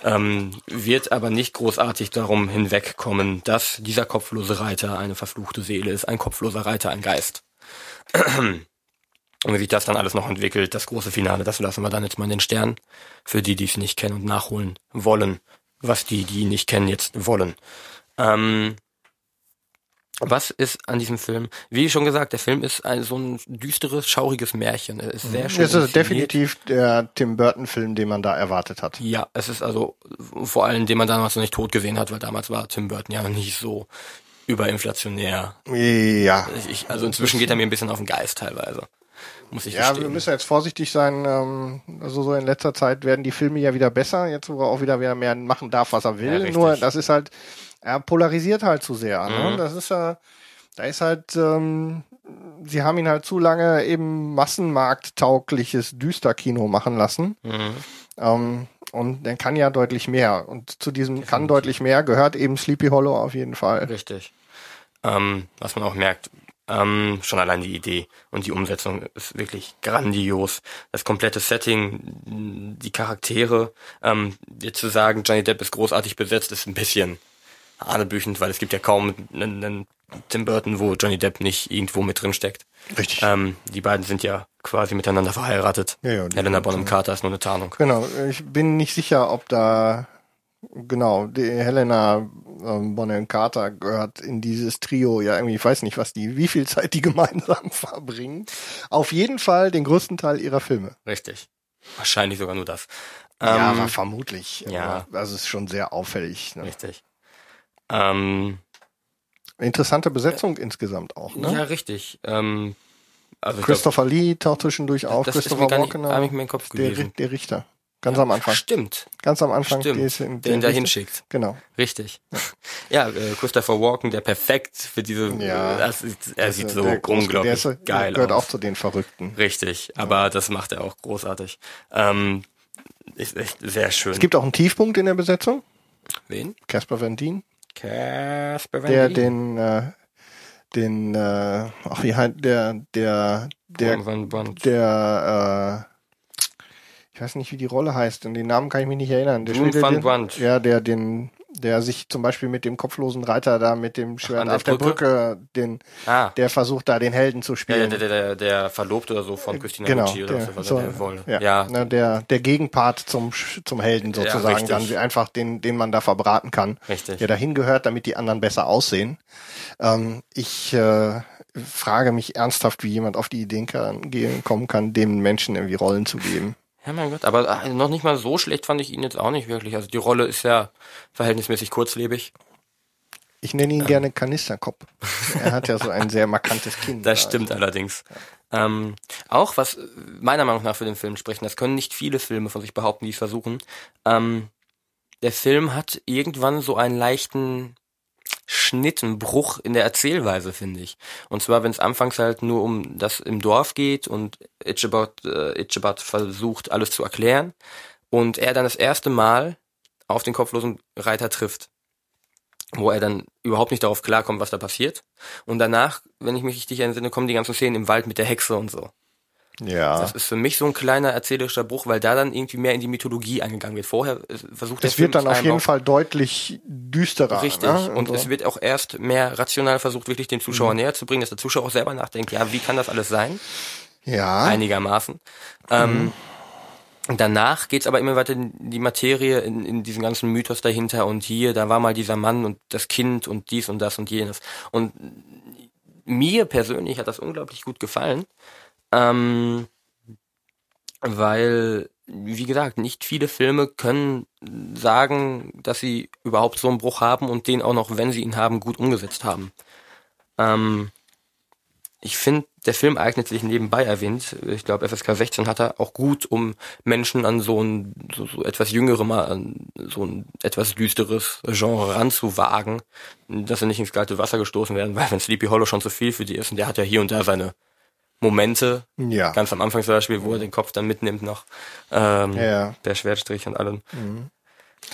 ähm, wird aber nicht großartig darum hinwegkommen, dass dieser kopflose Reiter eine verfluchte Seele ist, ein kopfloser Reiter, ein Geist. Und wie sich das dann alles noch entwickelt, das große Finale, das lassen wir dann jetzt mal in den Stern. Für die, die es nicht kennen und nachholen wollen. Was die, die nicht kennen, jetzt wollen. Ähm, Was ist an diesem Film? Wie schon gesagt, der Film ist ein, so ein düsteres, schauriges Märchen. Er ist sehr schön.
Es ist definitiv der Tim Burton-Film, den man da erwartet hat.
Ja, es ist also vor allem, den man damals noch nicht tot gesehen hat, weil damals war Tim Burton ja noch nicht so überinflationär.
Ja.
Ich, also inzwischen geht er mir ein bisschen auf den Geist teilweise. Muss ich
Ja, wir
gestehen.
müssen jetzt vorsichtig sein. Ähm, also so in letzter Zeit werden die Filme ja wieder besser, jetzt wo er auch wieder wieder mehr machen darf, was er will.
Ja.
Nur das ist halt, er polarisiert halt zu sehr. Ne?
Mhm.
Das ist ja, da ist halt, ähm, sie haben ihn halt zu lange eben massenmarkttaugliches Düsterkino machen lassen.
Mhm.
Ähm, und der kann ja deutlich mehr. Und zu diesem kann deutlich mehr gehört eben Sleepy Hollow auf jeden Fall.
Richtig. Ähm, was man auch merkt, ähm, schon allein die Idee und die Umsetzung ist wirklich grandios. Das komplette Setting, die Charaktere, ähm, jetzt zu sagen, Johnny Depp ist großartig besetzt, ist ein bisschen hanebüchend, weil es gibt ja kaum einen, einen Tim Burton, wo Johnny Depp nicht irgendwo mit drin steckt.
Richtig.
Ähm, die beiden sind ja quasi miteinander verheiratet.
Ja, ja,
Helena Bonham Carter ist nur eine Tarnung.
Genau, ich bin nicht sicher, ob da genau die Helena ähm, Bonham Carter gehört in dieses Trio. Ja, irgendwie ich weiß nicht, was die, wie viel Zeit die gemeinsam verbringen. Auf jeden Fall den größten Teil ihrer Filme.
Richtig. Wahrscheinlich sogar nur das.
ja,
Ähm,
aber vermutlich.
ja.
Das ist schon sehr auffällig. Ne?
Richtig. Ähm,
Interessante Besetzung insgesamt auch. Ne?
Ja, richtig. Ähm, also
Christopher Lee taucht zwischendurch auf.
das ist
Christopher
mir
Walken,
gar nicht mehr im Kopf
der,
gewesen.
der Richter. Ganz am Anfang.
Stimmt,
Ganz am Anfang.
stimmt. ihn
der
da hinschickt.
Genau.
Richtig. Ja, äh, Christopher Walken, der perfekt für diese,
Ja.
äh, das, ist- er sieht so unglaublich
ist,
geil
gehört
aus.
auch zu den Verrückten.
Richtig, aber das macht er auch großartig. Ähm, ist echt sehr schön.
Es gibt auch einen Tiefpunkt in der Besetzung.
wen?
Casper Van Dien,
Casper Van
der
Dien.
den, äh, den, äh, ach wie heißt der, der, der, der, äh, ich weiß nicht, wie die Rolle heißt, und den Namen kann ich mich nicht erinnern. Der
van
den,
Brandt.
Ja, der den, der sich zum Beispiel mit dem kopflosen Reiter da mit dem Schwert auf der
Brücke?
Den,
Ah,
der versucht da den Helden zu
ja,
spielen.
der, der, der, der Verlobte oder so von Christina
Genau,
Ricci oder
der,
was
so,
der Wolle.
ja,
ja,
Na, der, der Gegenpart zum, zum Helden
Ja,
sozusagen,
richtig.
dann wie einfach den, den man da verbraten kann,
richtig.
der dahin gehört, damit die anderen besser aussehen. Ähm, ich äh, frage mich ernsthaft, wie jemand auf die Ideen kann, gehen, kommen kann, dem Menschen irgendwie Rollen zu geben.
Ja, mein Gott, aber äh, noch nicht mal so schlecht fand ich ihn jetzt auch nicht wirklich. Also die Rolle ist ja verhältnismäßig kurzlebig.
Ich nenne ihn gerne Kanisterkopf. Er hat ja so ein sehr markantes Kinn.
Das stimmt allerdings. Ähm, auch was meiner Meinung nach für den Film sprechen, das können nicht viele Filme von sich behaupten, die es versuchen. Ähm, der Film hat irgendwann so einen leichten Schnitt, einen Bruch in der Erzählweise, finde ich. Und zwar, wenn es anfangs halt nur um das im Dorf geht und Itchabat, äh, Itchabat versucht, alles zu erklären und er dann das erste Mal auf den kopflosen Reiter trifft, wo er dann überhaupt nicht darauf klarkommt, was da passiert. Und danach, wenn ich mich richtig entsinne, kommen die ganzen Szenen im Wald mit der Hexe und so.
Ja.
Das ist für mich so ein kleiner erzählerischer Bruch, weil da dann irgendwie mehr in die Mythologie eingegangen wird. Vorher äh, versucht der
Es wird
Film
dann auf jeden Fall deutlich düsterer.
Richtig.
Ne?
Und
so.
es wird auch erst mehr rational versucht, wirklich den
Mhm.
Zuschauer näher zu bringen, dass der Zuschauer auch selber nachdenkt, ja, wie kann das alles sein?
ja.
Einigermaßen. Ähm, danach geht's aber immer weiter in die Materie, in, in diesen ganzen Mythos dahinter und hier, da war mal dieser Mann und das Kind und dies und das und jenes. Und mir persönlich hat das unglaublich gut gefallen. Ähm, weil, wie gesagt, nicht viele Filme können sagen, dass sie überhaupt so einen Bruch haben und den auch noch, wenn sie ihn haben, gut umgesetzt haben. Ähm, ich finde, der Film eignet sich nebenbei erwähnt. Ich glaube, FSK 16 hat er auch gut, um Menschen an so ein so, so etwas jüngere, mal an so ein etwas düsteres Genre ranzuwagen, dass sie nicht ins kalte Wasser gestoßen werden, weil wenn Sleepy Hollow schon zu viel für die ist und der hat ja hier und da seine Momente,
Ja.
ganz am Anfang zum Beispiel, wo er den Kopf dann mitnimmt noch, ähm,
Ja.
der Schwertstrich und allem.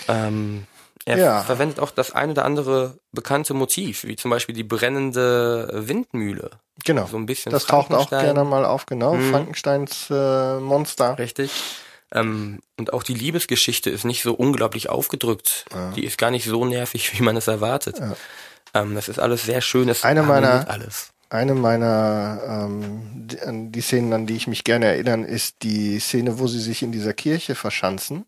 Ähm, er
Ja.
verwendet auch das ein oder andere bekannte Motiv, wie zum Beispiel die brennende Windmühle.
Genau.
So ein bisschen
das taucht auch gerne mal auf, genau.
Mhm.
Frankensteins äh, Monster.
Richtig. Ähm, und auch die Liebesgeschichte ist nicht so unglaublich aufgedrückt. Die ist gar nicht so nervig, wie man es erwartet. Ähm, das ist alles sehr schön. Es
Eine meiner-
alles.
Eine meiner ähm, die, Szenen, an die ich mich gerne erinnern, ist die Szene, wo sie sich in dieser Kirche verschanzen.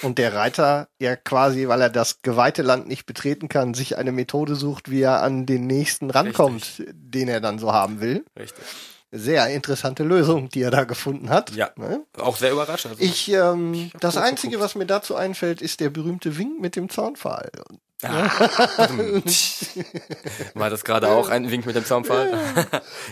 und der Reiter ja quasi, weil er das geweihte Land nicht betreten kann, sich eine Methode sucht, wie er an den nächsten rankommt, Richtig. den er dann so haben will.
Richtig.
Sehr interessante Lösung, die er da gefunden hat.
Ja. Ne? Auch sehr überraschend.
Also ich, ähm, ich das Einzige, geguckt. was mir dazu einfällt, ist der berühmte Wink mit dem Zaunpfahl. Ah.
War das gerade auch ein Wink mit dem Zaunpfahl?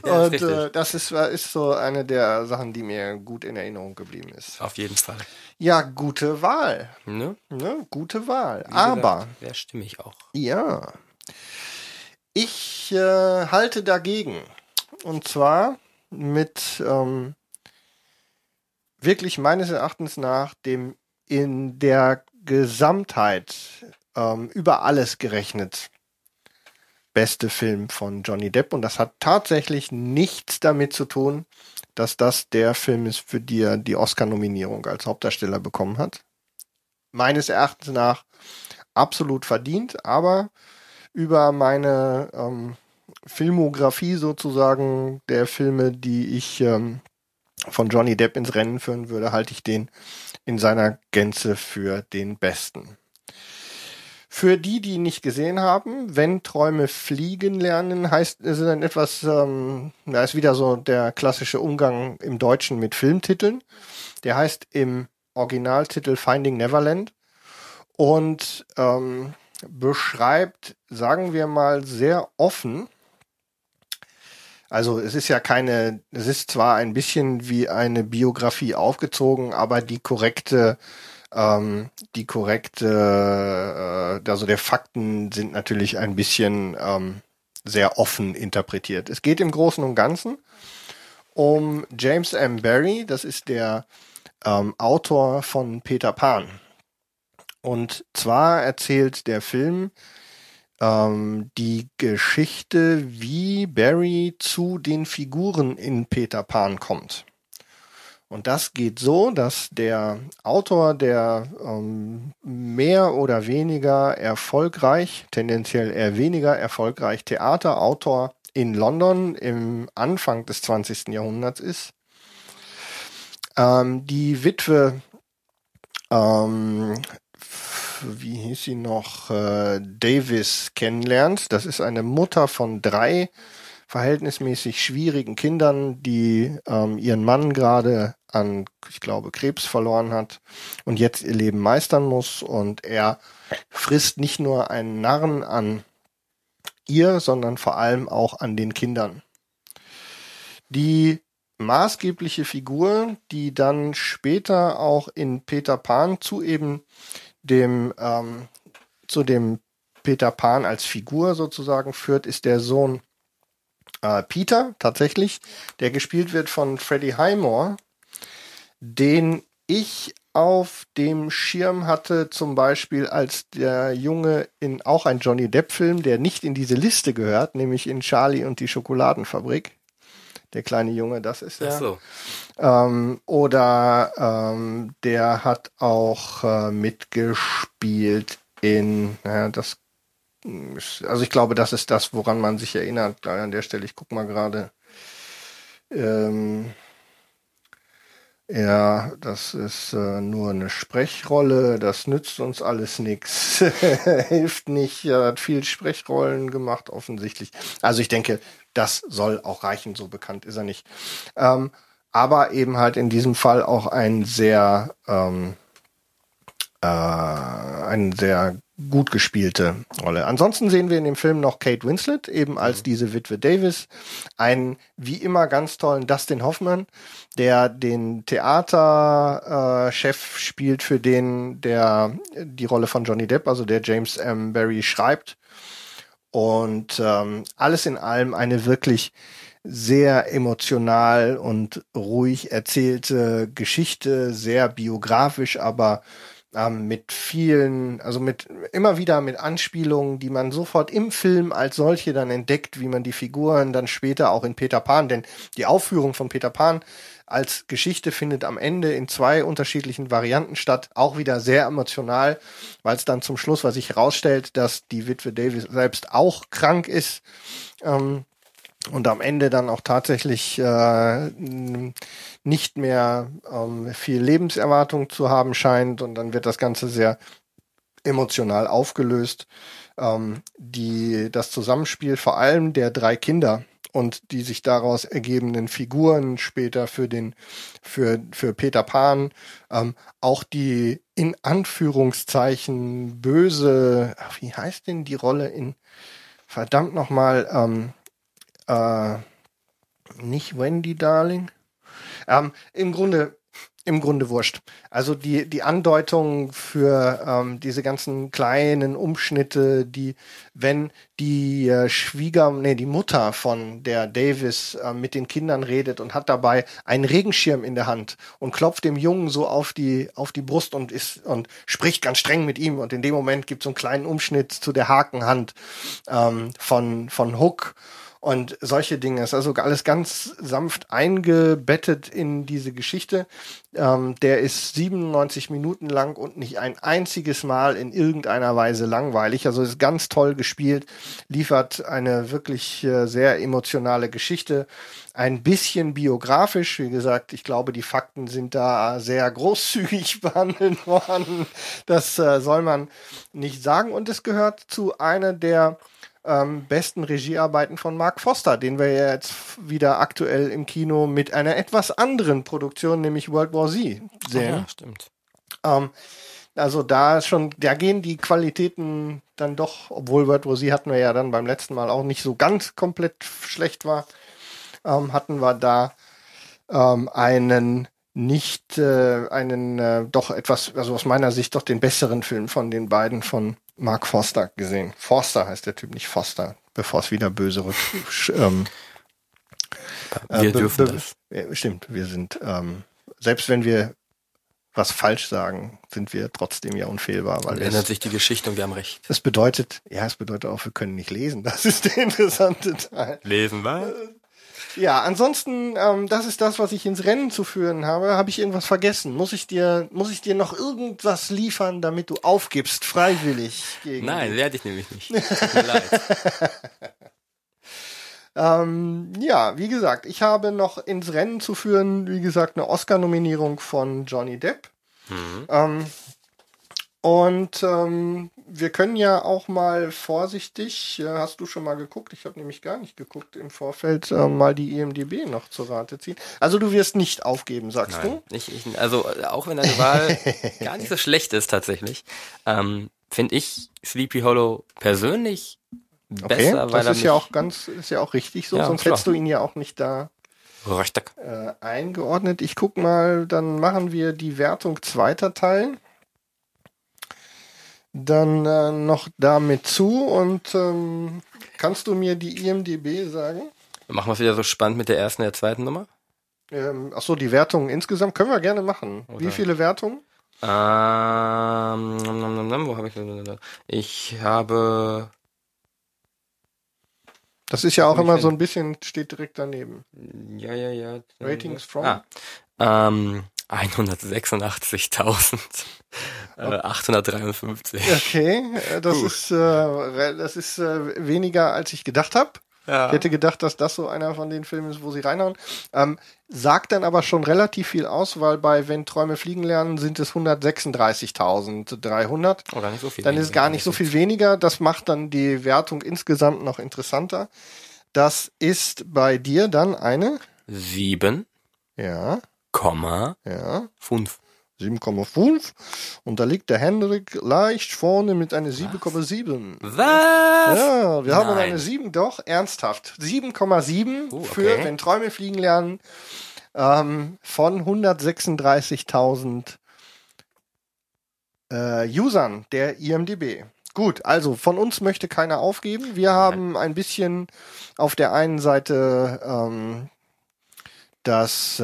ja, und äh, das ist, ist so eine der Sachen, die mir gut in Erinnerung geblieben ist.
Auf jeden Fall.
Ja, gute Wahl. Ne? Ne? Gute Wahl. Wie Aber.
Wer stimme ich auch.
Ja. Ich äh, halte dagegen. Und zwar mit ähm, wirklich meines Erachtens nach dem in der Gesamtheit ähm, über alles gerechnet beste Film von Johnny Depp und das hat tatsächlich nichts damit zu tun, dass das der Film ist, für die er die Oscar-Nominierung als Hauptdarsteller bekommen hat. Meines Erachtens nach absolut verdient, aber über meine ähm, Filmografie sozusagen der Filme, die ich ähm, von Johnny Depp ins Rennen führen würde, halte ich den in seiner Gänze für den besten. Für die, die nicht gesehen haben, wenn Träume fliegen lernen, heißt es dann etwas, ähm, da ist wieder so der klassische Umgang im Deutschen mit Filmtiteln. Der heißt im Originaltitel Finding Neverland und ähm, beschreibt, sagen wir mal, sehr offen. Also es ist ja keine, es ist zwar ein bisschen wie eine Biografie aufgezogen, aber die korrekte ähm, die korrekte, äh, also der Fakten sind natürlich ein bisschen ähm, sehr offen interpretiert. Es geht im Großen und Ganzen um James M. Barry, das ist der ähm, Autor von Peter Pan. Und zwar erzählt der Film ähm, die Geschichte, wie Barry zu den Figuren in Peter Pan kommt. Und das geht so, dass der Autor, der ähm, mehr oder weniger erfolgreich, tendenziell eher weniger erfolgreich Theaterautor in London im Anfang des 20. Jahrhunderts ist, ähm, die Witwe, ähm, wie hieß sie noch, äh, Davis kennenlernt. Das ist eine Mutter von drei verhältnismäßig schwierigen Kindern, die ähm, ihren Mann gerade an, ich glaube, Krebs verloren hat und jetzt ihr Leben meistern muss. Und er frisst nicht nur einen Narren an ihr, sondern vor allem auch an den Kindern. Die maßgebliche Figur, die dann später auch in Peter Pan zu eben dem, ähm, zu dem Peter Pan als Figur sozusagen führt, ist der Sohn äh, Peter, tatsächlich, der gespielt wird von Freddie Highmore, den ich auf dem Schirm hatte, zum Beispiel als der Junge in auch ein Johnny Depp-Film, der nicht in diese Liste gehört, nämlich in Charlie und die Schokoladenfabrik. Der kleine Junge, das ist er.
So.
Ähm, oder ähm, der hat auch äh, mitgespielt in, ja, das, also ich glaube, das ist das, woran man sich erinnert. An der Stelle, ich guck mal gerade. Ähm, ja, das ist äh, nur eine Sprechrolle, das nützt uns alles nichts, hilft nicht, er hat viel Sprechrollen gemacht offensichtlich. Also ich denke, das soll auch reichen, so bekannt ist er nicht. Ähm, aber eben halt in diesem Fall auch ein sehr, ähm, äh, ein sehr gut gespielte Rolle. Ansonsten sehen wir in dem Film noch Kate Winslet, eben als mhm. diese Witwe Davis, einen wie immer ganz tollen Dustin Hoffman, der den Theaterchef äh, spielt, für den der die Rolle von Johnny Depp, also der James M. Barry schreibt. Und ähm, alles in allem eine wirklich sehr emotional und ruhig erzählte Geschichte, sehr biografisch, aber ähm, mit vielen, also mit immer wieder mit Anspielungen, die man sofort im Film als solche dann entdeckt, wie man die Figuren dann später auch in Peter Pan, denn die Aufführung von Peter Pan als Geschichte findet am Ende in zwei unterschiedlichen Varianten statt, auch wieder sehr emotional, weil es dann zum Schluss, was sich herausstellt, dass die Witwe Davis selbst auch krank ist. Ähm, und am Ende dann auch tatsächlich äh, nicht mehr ähm, viel Lebenserwartung zu haben scheint und dann wird das Ganze sehr emotional aufgelöst. Ähm, die, das Zusammenspiel vor allem der drei Kinder und die sich daraus ergebenden Figuren später für den für für Peter Pan ähm, auch die in Anführungszeichen böse wie heißt denn die Rolle in verdammt nochmal ähm, äh, nicht Wendy Darling ähm, im Grunde im Grunde wurscht. Also die, die Andeutung für ähm, diese ganzen kleinen Umschnitte, die, wenn die äh, Schwieger, nee, die Mutter von der Davis äh, mit den Kindern redet und hat dabei einen Regenschirm in der Hand und klopft dem Jungen so auf die, auf die Brust und ist und spricht ganz streng mit ihm und in dem Moment gibt es so einen kleinen Umschnitt zu der Hakenhand ähm, von, von Hook und solche Dinge. ist also alles ganz sanft eingebettet in diese Geschichte. Ähm, der ist 97 Minuten lang und nicht ein einziges Mal in irgendeiner Weise langweilig. Also ist ganz toll gespielt, liefert eine wirklich äh, sehr emotionale Geschichte. Ein bisschen biografisch, wie gesagt, ich glaube, die Fakten sind da sehr großzügig behandelt worden. Das äh, soll man nicht sagen. Und es gehört zu einer der ähm, besten Regiearbeiten von Mark Foster, den wir ja jetzt wieder aktuell im Kino mit einer etwas anderen Produktion, nämlich World War Z sehen.
ja, stimmt.
Ähm, also da schon, da gehen die Qualitäten dann doch, obwohl World War Z hatten wir ja dann beim letzten Mal auch nicht so ganz komplett schlecht war, ähm, hatten wir da ähm, einen nicht äh, einen äh, doch etwas, also aus meiner Sicht doch den besseren Film von den beiden von Mark Forster gesehen. Forster heißt der Typ, nicht Foster, bevor es wieder böse rück. ähm,
wir äh, dürfen das.
Ja, stimmt, wir sind, ähm, selbst wenn wir was falsch sagen, sind wir trotzdem ja unfehlbar. Weil
ändert sich die Geschichte und wir haben recht.
Das bedeutet, ja, es bedeutet auch, wir können nicht lesen. Das ist der interessante Teil.
Lesen was?
Ja, ansonsten, ähm, das ist das, was ich ins Rennen zu führen habe. Habe ich irgendwas vergessen? Muss ich dir, muss ich dir noch irgendwas liefern, damit du aufgibst, freiwillig?
Gegen Nein, werde ich nämlich nicht. Tut mir leid.
ähm, ja, wie gesagt, ich habe noch ins Rennen zu führen, wie gesagt, eine Oscar-Nominierung von Johnny Depp. Mhm. Ähm, und ähm, wir können ja auch mal vorsichtig, äh, hast du schon mal geguckt, ich habe nämlich gar nicht geguckt im Vorfeld, äh, mal die IMDB noch zur Rate ziehen. Also du wirst nicht aufgeben, sagst
Nein, du? Nicht, ich, also äh, auch wenn deine Wahl gar nicht so schlecht ist tatsächlich, ähm, finde ich Sleepy Hollow persönlich besser,
okay, weil das ist ja auch ganz, ist ja auch richtig so, ja, sonst klar. hättest du ihn ja auch nicht da Richtig. Äh, eingeordnet. Ich guck mal, dann machen wir die Wertung zweiter Teil dann äh, noch damit zu und ähm, kannst du mir die IMDB sagen?
Machen wir es wieder so spannend mit der ersten und der zweiten Nummer?
Ähm, achso, die Wertungen insgesamt können wir gerne machen. Oder? Wie viele Wertungen?
Ähm, wo habe ich Ich habe.
Das ist ja auch immer so ein bisschen, steht direkt daneben.
Ja, ja, ja.
Ratings from?
Ah, ähm, 186.000. Äh, 853.
Okay, äh, das Puh. ist äh, das ist äh, weniger als ich gedacht habe. Ja. Ich hätte gedacht, dass das so einer von den Filmen ist, wo sie reinhauen. Ähm, sagt dann aber schon relativ viel aus, weil bei Wenn Träume fliegen lernen sind es 136.300.
Oder nicht so viel.
Dann ist gar nicht so viel weniger. Das macht dann die Wertung insgesamt noch interessanter. Das ist bei dir dann eine?
Sieben.
Ja.
Komma.
Ja.
Fünf.
7,5 und da liegt der Hendrik leicht vorne mit einer 7,7.
Was?
Ja, wir Nein. haben eine 7, doch, ernsthaft. 7,7 uh, okay. für Wenn Träume fliegen lernen ähm, von 136.000 äh, Usern der IMDB. Gut, also von uns möchte keiner aufgeben. Wir haben ein bisschen auf der einen Seite ähm, das, äh,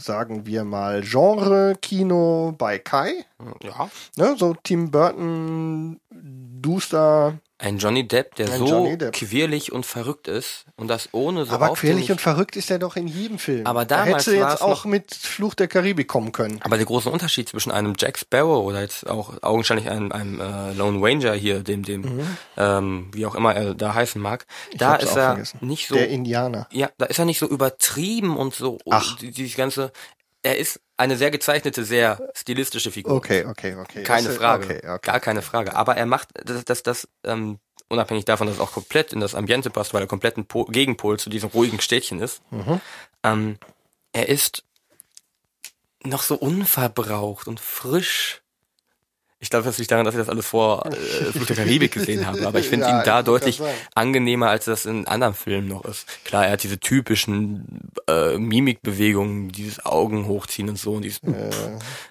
sagen wir mal, Genre-Kino bei Kai.
Ja.
Ne, so Tim Burton, Duster,
Ein Johnny Depp, der
Ein
so
Depp.
quirlig und verrückt ist und das ohne so
Aber quirlig und verrückt ist er doch in jedem Film.
Aber
da
damals
hätte
war
jetzt auch mit Fluch der Karibik kommen können.
Aber der große Unterschied zwischen einem Jack Sparrow oder jetzt auch augenscheinlich einem, einem äh, Lone Ranger hier, dem, dem, ähm, wie auch immer er da heißen mag, da
hab's
ist er
vergessen.
nicht so,
Der Indianer.
ja, da ist er nicht so übertrieben und so,
Ach.
die, dieses ganze, er ist eine sehr gezeichnete, sehr stilistische Figur.
Okay, okay, okay.
Keine
Das-
Frage.
Okay, okay.
Gar keine Frage. Aber er macht das, das, das ähm, unabhängig davon, dass es auch komplett in das Ambiente passt, weil er komplett ein Po- Gegenpol zu diesem ruhigen Städtchen ist.
Mhm.
Ähm, er ist noch so unverbraucht und frisch. Ich glaube, das liegt daran, dass ich das alles vor äh, der Karibik gesehen habe. Aber ich finde
Ja,
ihn da deutlich angenehmer, als das in anderen Filmen noch ist. Klar, er hat diese typischen äh, Mimikbewegungen, dieses Augen hochziehen und so. Und dieses,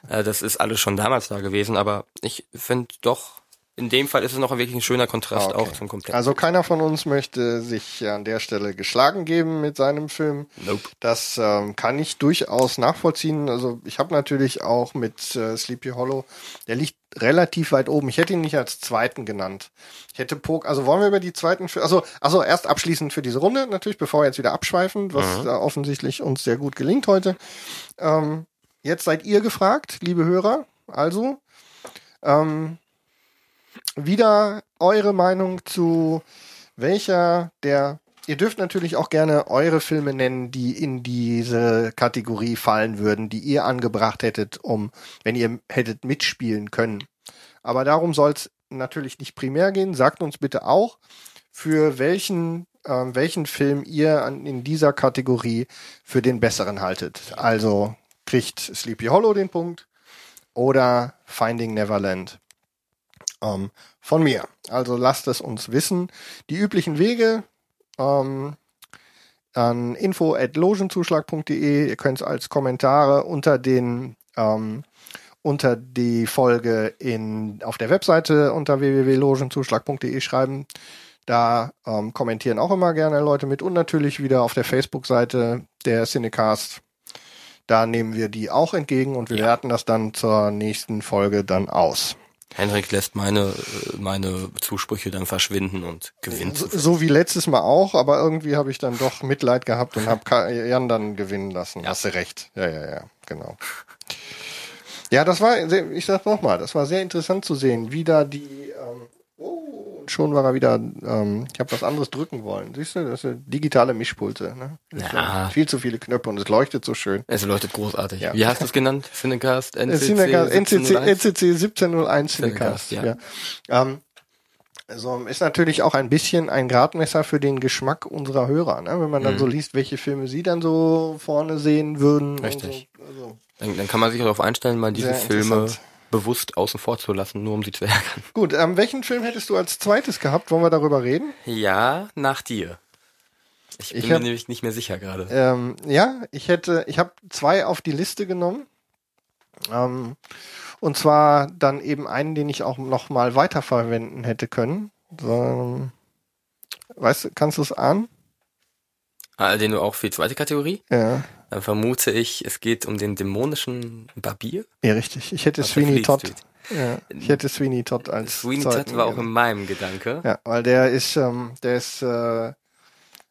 äh, das ist alles schon damals da gewesen. Aber ich finde doch, in dem Fall ist es noch wirklich ein schöner Kontrast
Okay.
auch zum kompletten.
Also keiner von uns möchte sich an der Stelle geschlagen geben mit seinem Film.
Nope.
Das ähm, kann ich durchaus nachvollziehen. Also ich habe natürlich auch mit äh, Sleepy Hollow, der liegt relativ weit oben. Ich hätte ihn nicht als zweiten genannt. Ich hätte Poke, also wollen wir über die zweiten, also also erst abschließend für diese Runde natürlich, bevor wir jetzt wieder abschweifen, was äh, offensichtlich uns sehr gut gelingt heute. Ähm, jetzt seid ihr gefragt, liebe Hörer. Also ähm, wieder eure Meinung zu welcher der Ihr dürft natürlich auch gerne eure Filme nennen, die in diese Kategorie fallen würden, die ihr angebracht hättet, um, wenn ihr hättet mitspielen können. Aber darum soll es natürlich nicht primär gehen. Sagt uns bitte auch, für welchen, ähm, welchen Film ihr an, in dieser Kategorie für den besseren haltet. Also kriegt Sleepy Hollow den Punkt oder Finding Neverland ähm, von mir. Also lasst es uns wissen. Die üblichen Wege ähm, an info@logenzuschlag.de. Ihr könnt es als Kommentare unter den ähm, unter die Folge in auf der Webseite unter www.logenzuschlag.de schreiben. Da ähm, kommentieren auch immer gerne Leute mit und natürlich wieder auf der Facebook-Seite der Cinecast. Da nehmen wir die auch entgegen und wir werten das dann zur nächsten Folge dann aus.
Henrik lässt meine, äh, meine Zusprüche dann verschwinden und gewinnt.
So, so wie letztes Mal auch, aber irgendwie habe ich dann doch Mitleid gehabt und habe Jan dann gewinnen lassen. Hast du recht. Ja, ja, ja, genau. Ja, das war, ich sag nochmal, das war sehr interessant zu sehen, wie da die, oh, und schon war er wieder, ähm, ich habe was anderes drücken wollen. Siehst du, das sind digitale Mischpulte. Ne?
Ja.
Viel zu viele Knöpfe und es leuchtet so schön.
Es leuchtet großartig.
Ja.
Wie hast du es genannt? Cinecast,
Äh,
NCC,
Cinecast, NCC,
1701?
NCC 1701 Cinecast.
Cinecast, ja.
ja. Ähm, also ist natürlich auch ein bisschen ein Gradmesser für den Geschmack unserer Hörer, ne? wenn man dann
Mhm.
so liest, welche Filme sie dann so vorne sehen würden.
Richtig.
So. Also,
Dann, dann kann man sich darauf einstellen, mal diese Filme. Bewusst außen vor zu lassen, nur um sie zu ärgern.
gut, ähm, welchen Film hättest du als zweites gehabt? Wollen wir darüber reden?
Ja, nach dir. Ich bin
Ich
mir
hab-
nämlich nicht mehr sicher gerade.
Ähm, ja, ich hätte, ich habe zwei auf die Liste genommen. Ähm, und zwar dann eben einen, den ich auch noch mal weiterverwenden hätte können. So, weißt du, kannst du es ahnen?
Ah, den du auch für die zweite Kategorie?
Ja.
Dann vermute ich, es geht um den dämonischen Barbier.
Ja, richtig. Ich hätte Sweeney Todd.
Street.
Ja, ich hätte Sweeney Todd als
Sweeney
zweiten
Todd war auch in meinem Gedanke.
Ja, weil der ist, ähm, der ist äh,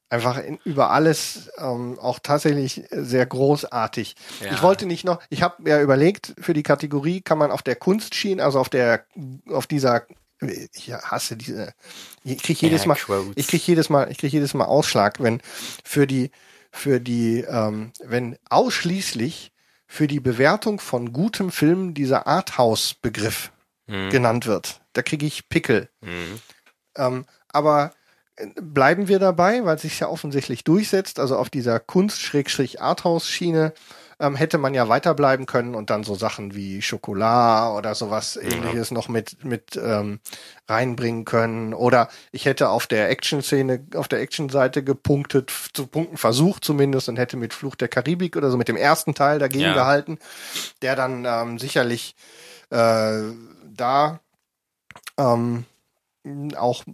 einfach in, über alles ähm, auch tatsächlich sehr großartig.
Ja.
Ich wollte nicht noch, ich habe ja überlegt, für die Kategorie kann man auf der Kunstschiene, also auf der, auf dieser, ich hasse diese, ich krieg jedes Mal, ich krieg jedes Mal, ich krieg jedes Mal Ausschlag, wenn für die, für die, ähm, wenn ausschließlich für die Bewertung von gutem Film dieser Arthouse-Begriff
Hm.
genannt wird. Da kriege ich Pickel.
Hm.
Ähm, aber äh, bleiben wir dabei, weil es sich ja offensichtlich durchsetzt, also auf dieser Kunst-Arthouse-Schiene ähm, hätte man ja weiterbleiben können und dann so Sachen wie Schokolade oder sowas ähnliches noch mit, mit ähm, reinbringen können. Oder ich hätte auf der Action-Szene, auf der Action-Seite gepunktet, zu punkten versucht zumindest und hätte mit Fluch der Karibik oder so mit dem ersten Teil dagegen
Ja.
gehalten, der dann ähm, sicherlich äh, da ähm, auch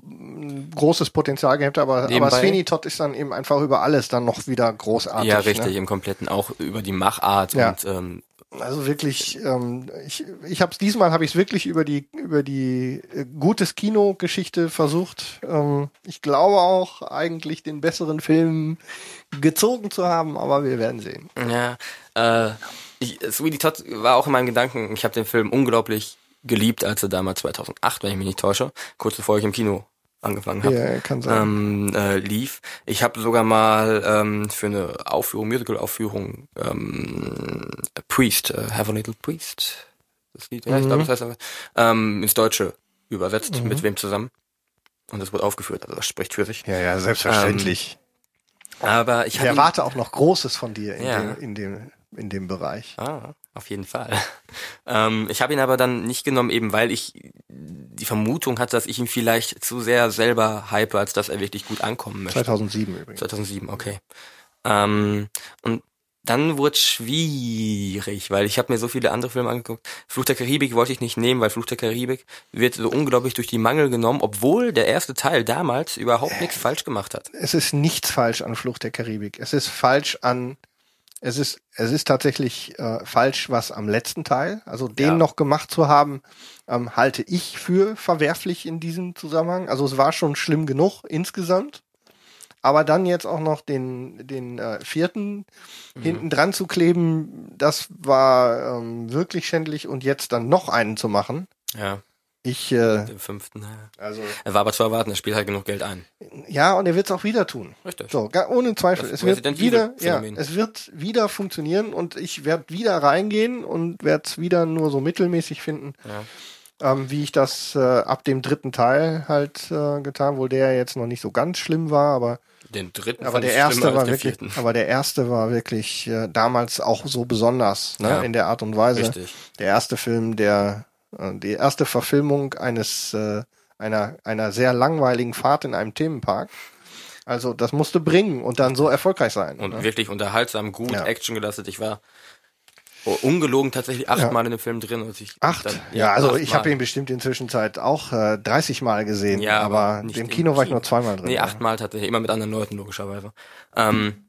großes Potenzial gehabt, aber, aber Sweeney Todd ist dann eben einfach über alles dann noch wieder großartig.
Ja, richtig,
Ne?
im Kompletten auch über die Machart
Ja.
und ähm,
Also wirklich, ähm, ich, ich habe es diesmal habe ich es wirklich über die über die äh, gutes Kino-Geschichte versucht. Ähm, ich glaube auch eigentlich den besseren Film gezogen zu haben, aber wir werden sehen.
Ja, äh, ich, Sweetie Todd war auch in meinen Gedanken. Ich habe den Film unglaublich geliebt, als er damals 2008, wenn ich mich nicht täusche, kurz bevor ich im Kino angefangen habe,
Ja, kann sein.
ähm, äh, lief. Ich habe sogar mal ähm, für eine Aufführung, Musical-Aufführung, ähm, Priest, äh, Have a Little Priest, das Lied, ja, ich glaube, das heißt aber, ähm, ins Deutsche übersetzt, mit wem zusammen. Und das wurde aufgeführt, also das spricht für sich.
Ja, ja, selbstverständlich.
Aber ich
ich erwarte auch noch Großes von dir in,
Ja.
dem, in dem in dem Bereich.
Ah, auf jeden Fall. Ähm, ich habe ihn aber dann nicht genommen, eben weil ich die Vermutung hatte, dass ich ihn vielleicht zu sehr selber hype, als dass er wirklich gut ankommen möchte.
2007 übrigens.
2007, okay. Ähm, und dann wurde es schwierig, weil ich habe mir so viele andere Filme angeguckt. Fluch der Karibik wollte ich nicht nehmen, weil Fluch der Karibik wird so unglaublich durch die Mangel genommen, obwohl der erste Teil damals überhaupt nichts falsch gemacht hat.
Es ist nichts falsch an Flucht der Karibik. Es ist falsch an es ist es ist tatsächlich äh, falsch, was am letzten Teil, also den
Ja.
noch gemacht zu haben, ähm, halte ich für verwerflich in diesem Zusammenhang. Also es war schon schlimm genug insgesamt. Aber dann jetzt auch noch den, den äh, vierten hinten dran zu kleben, das war ähm, wirklich schändlich. Und jetzt dann noch einen zu machen.
Ja,
Ich, äh,
den fünften.
Also
Er war aber zu erwarten, er spielt halt genug Geld ein.
ja, und er wird es auch wieder tun.
Richtig.
So, gar, ohne Zweifel.
Das
Es wird wieder, ja, es wird wieder funktionieren und ich werde wieder reingehen und werde es wieder nur so mittelmäßig finden,
Ja.
ähm, wie ich das äh, ab dem dritten Teil halt äh, getan, wohl der jetzt noch nicht so ganz schlimm war, aber
Den dritten
aber der erste war wirklich,
vierten.
aber der erste war wirklich äh, damals auch so besonders, ne,
Ja.
in der Art und Weise.
Richtig.
Der erste Film, der die erste Verfilmung eines äh, einer einer sehr langweiligen Fahrt in einem Themenpark. Also das musste bringen und dann so erfolgreich sein.
Und
ne?
wirklich unterhaltsam, gut,
Ja.
Action gelastet. Ich war oh, ungelogen tatsächlich achtmal in dem Film drin. Und ich
Acht?
dann-
ja, also ich habe ihn bestimmt inzwischen Zeit auch äh, 30 Mal gesehen,
Ja,
aber
nicht
im Kino war ich nur zweimal drin.
Nee,
ja.
achtmal tatsächlich, immer mit anderen Leuten, logischerweise. Ähm,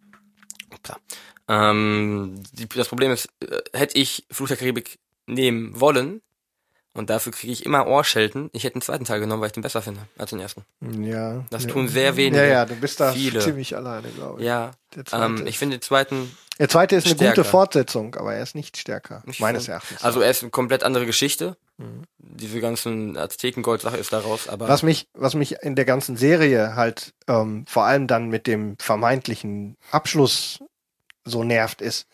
klar. Ähm, die, das Problem ist, äh, hätte ich Fluch der Karibik nehmen wollen, und dafür kriege ich immer Ohrschelten, ich hätte den zweiten Teil genommen, weil ich den besser finde als den ersten.
Ja.
Das
ja.
tun sehr wenige.
Ja, ja, du bist da
viele.
ziemlich alleine, glaube ich.
Ja,
Der zweite
ähm, ich finde den zweiten
Der zweite ist eine
Stärker.
gute Fortsetzung, aber er ist nicht stärker,
Ich
meines
find-
Erachtens.
Also er ist eine komplett andere Geschichte. Diese ganzen Aztekengold-Sache ist daraus, aber
was mich, was mich in der ganzen Serie halt ähm, vor allem dann mit dem vermeintlichen Abschluss so nervt, ist,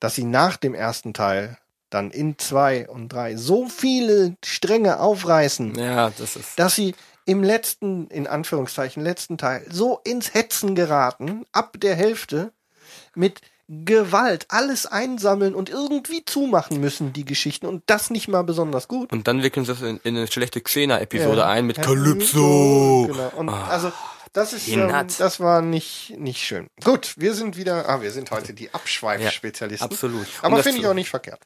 dass sie nach dem ersten Teil dann in zwei und drei so viele Stränge aufreißen,
ja, das
dass sie im letzten, in Anführungszeichen, letzten Teil so ins Hetzen geraten, ab der Hälfte, mit Gewalt alles einsammeln und irgendwie zumachen müssen, die Geschichten, und das nicht mal besonders gut.
und dann wickeln sie es in, in eine schlechte Xena-Episode
Ja.
ein mit
Ja,
Calypso.
Genau. Und
Ah.
also das ist ähm, das war nicht nicht schön. Gut, wir sind wieder, ah, wir sind heute die Abschweifspezialisten.
absolut.
Aber
das
finde ich auch nicht verkehrt.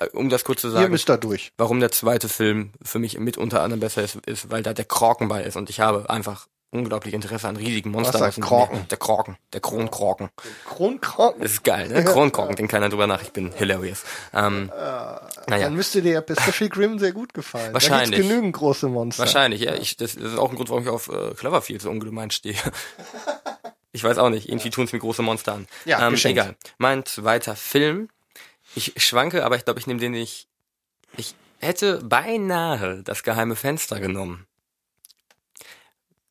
Äh, Um das kurz zu
Ihr
sagen,
müsst da durch.
warum der zweite Film für mich mit unter anderem besser ist, ist, weil da der Korken bei ist und ich habe einfach unglaublich Interesse an riesigen Monstern.
Was
aus
der?
Meer. Der Kronkroken.
Kronkrocken.
Das ist geil, ne? Kronkorken, denkt keiner drüber nach, ich bin hilarious. Ähm, naja.
Dann müsste dir ja Pacific Rim sehr gut gefallen.
Wahrscheinlich.
Da gibt's genügend große Monster.
Wahrscheinlich, ja. Ich, das, das ist auch ein Grund, warum ich auf äh, Cloverfield so ungemein stehe. Ich weiß auch nicht, irgendwie tun's mir große Monster an.
Ja,
ähm,
geschenkt.
egal. Mein zweiter Film. Ich schwanke, aber ich glaube, ich nehme den nicht. Ich hätte beinahe das geheime Fenster genommen.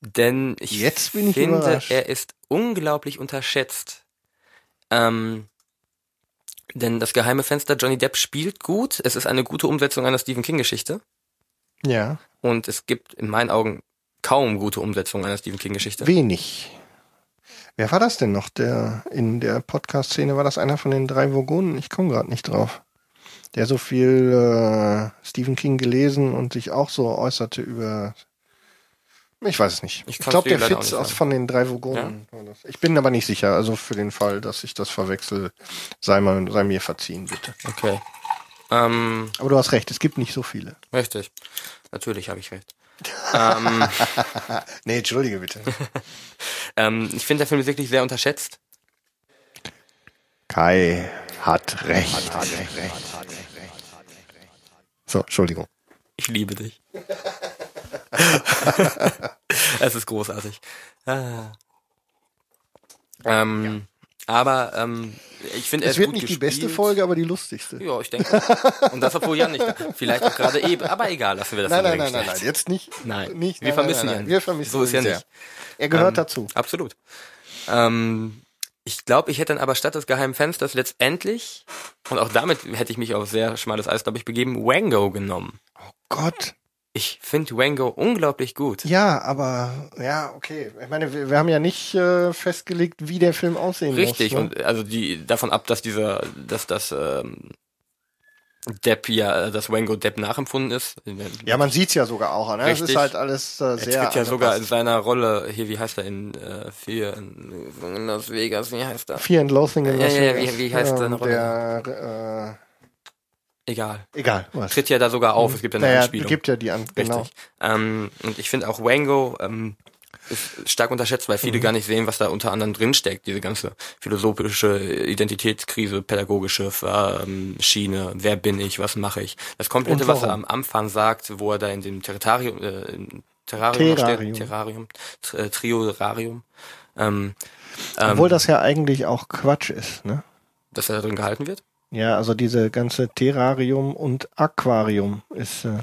Denn ich
Jetzt bin ich
finde,
überrascht.
er ist unglaublich unterschätzt. Ähm, denn das geheime Fenster, Johnny Depp spielt gut. Es ist eine gute Umsetzung einer Stephen King-Geschichte.
Ja.
Und es gibt in meinen Augen kaum gute Umsetzungen einer Stephen King-Geschichte.
Wenig. Wer war das denn noch? Der in der Podcast-Szene war das einer von den drei Vogonen? Ich komme gerade nicht drauf. Der so viel äh, Stephen King gelesen und sich auch so äußerte über. Ich weiß es nicht.
Ich
Ich, glaube, der Fitz aus von den drei Vogonen. war das. Ich bin aber nicht sicher. Also für den Fall, dass ich das verwechsel, sei, mal, sei mir verziehen, bitte.
Okay. Ähm,
Aber du hast recht, es gibt nicht so viele.
richtig. Natürlich habe ich recht. Ähm,
Nee, entschuldige bitte.
ähm, ich finde, der Film ist wirklich sehr unterschätzt.
Kai, hat recht. So, Entschuldigung.
Ich liebe dich. es ist großartig. Ah. Ähm, Aber ähm, ich finde,
Es wird nicht die
gespielt.
beste Folge, aber die lustigste.
Ja, ich denke. Und das, obwohl Jan nicht da. Vielleicht auch gerade eben. Aber egal, lassen wir das
Nein,
in
nein, nein, nein, nein, jetzt nicht.
Nein,
nicht
wir
nein,
vermissen
nein,
ihn.
Wir vermissen
So ist
ihn
ja nicht.
Er gehört
Ähm,
dazu.
Absolut. Ähm, ich glaube, ich hätte dann aber statt des geheimen Fensters letztendlich, und auch damit hätte ich mich auf sehr schmales Eis, glaube ich, begeben, Wango genommen.
Gott.
Ich finde Wango unglaublich gut.
Ja, aber ja, okay. Ich meine, wir, wir haben ja nicht äh, festgelegt, wie der Film aussehen
Richtig,
muss. ne?
und also die davon ab, dass dieser, dass das ähm, Depp ja, dass Wango Depp nachempfunden ist.
Ja, man sieht's ja sogar auch. Ne? Es ist
Richtig.
halt alles äh, sehr.
tritt ja sogar in seiner Rolle, hier, wie heißt er in äh, vier in, in Las Vegas, wie heißt er?
Fear and Loathing in
Ja,
Las
ja, ja,
Vegas.
wie- wie heißt
ähm,
seine Rolle?
Der, äh, egal. Was.
Tritt ja da sogar auf, es gibt ja eine
naja,
Anspielung.
gibt ja die an. Genau.
Richtig. Ähm, und ich finde auch Wango ähm, ist stark unterschätzt, weil
Mhm.
viele gar nicht sehen, was da unter anderem drinsteckt. Diese ganze philosophische Identitätskrise, pädagogische ähm, Schiene. Wer bin ich? Was mache ich? Das komplette, was er am Anfang sagt, wo er da in dem Terrarium, äh, Terrarium,
Terrarium.
steht, Terrarium, äh, Triorarium, ähm, ähm,
Obwohl das ja eigentlich auch Quatsch ist, ne?
dass er da drin gehalten wird.
Ja, also diese ganze Terrarium und Aquarium ist äh,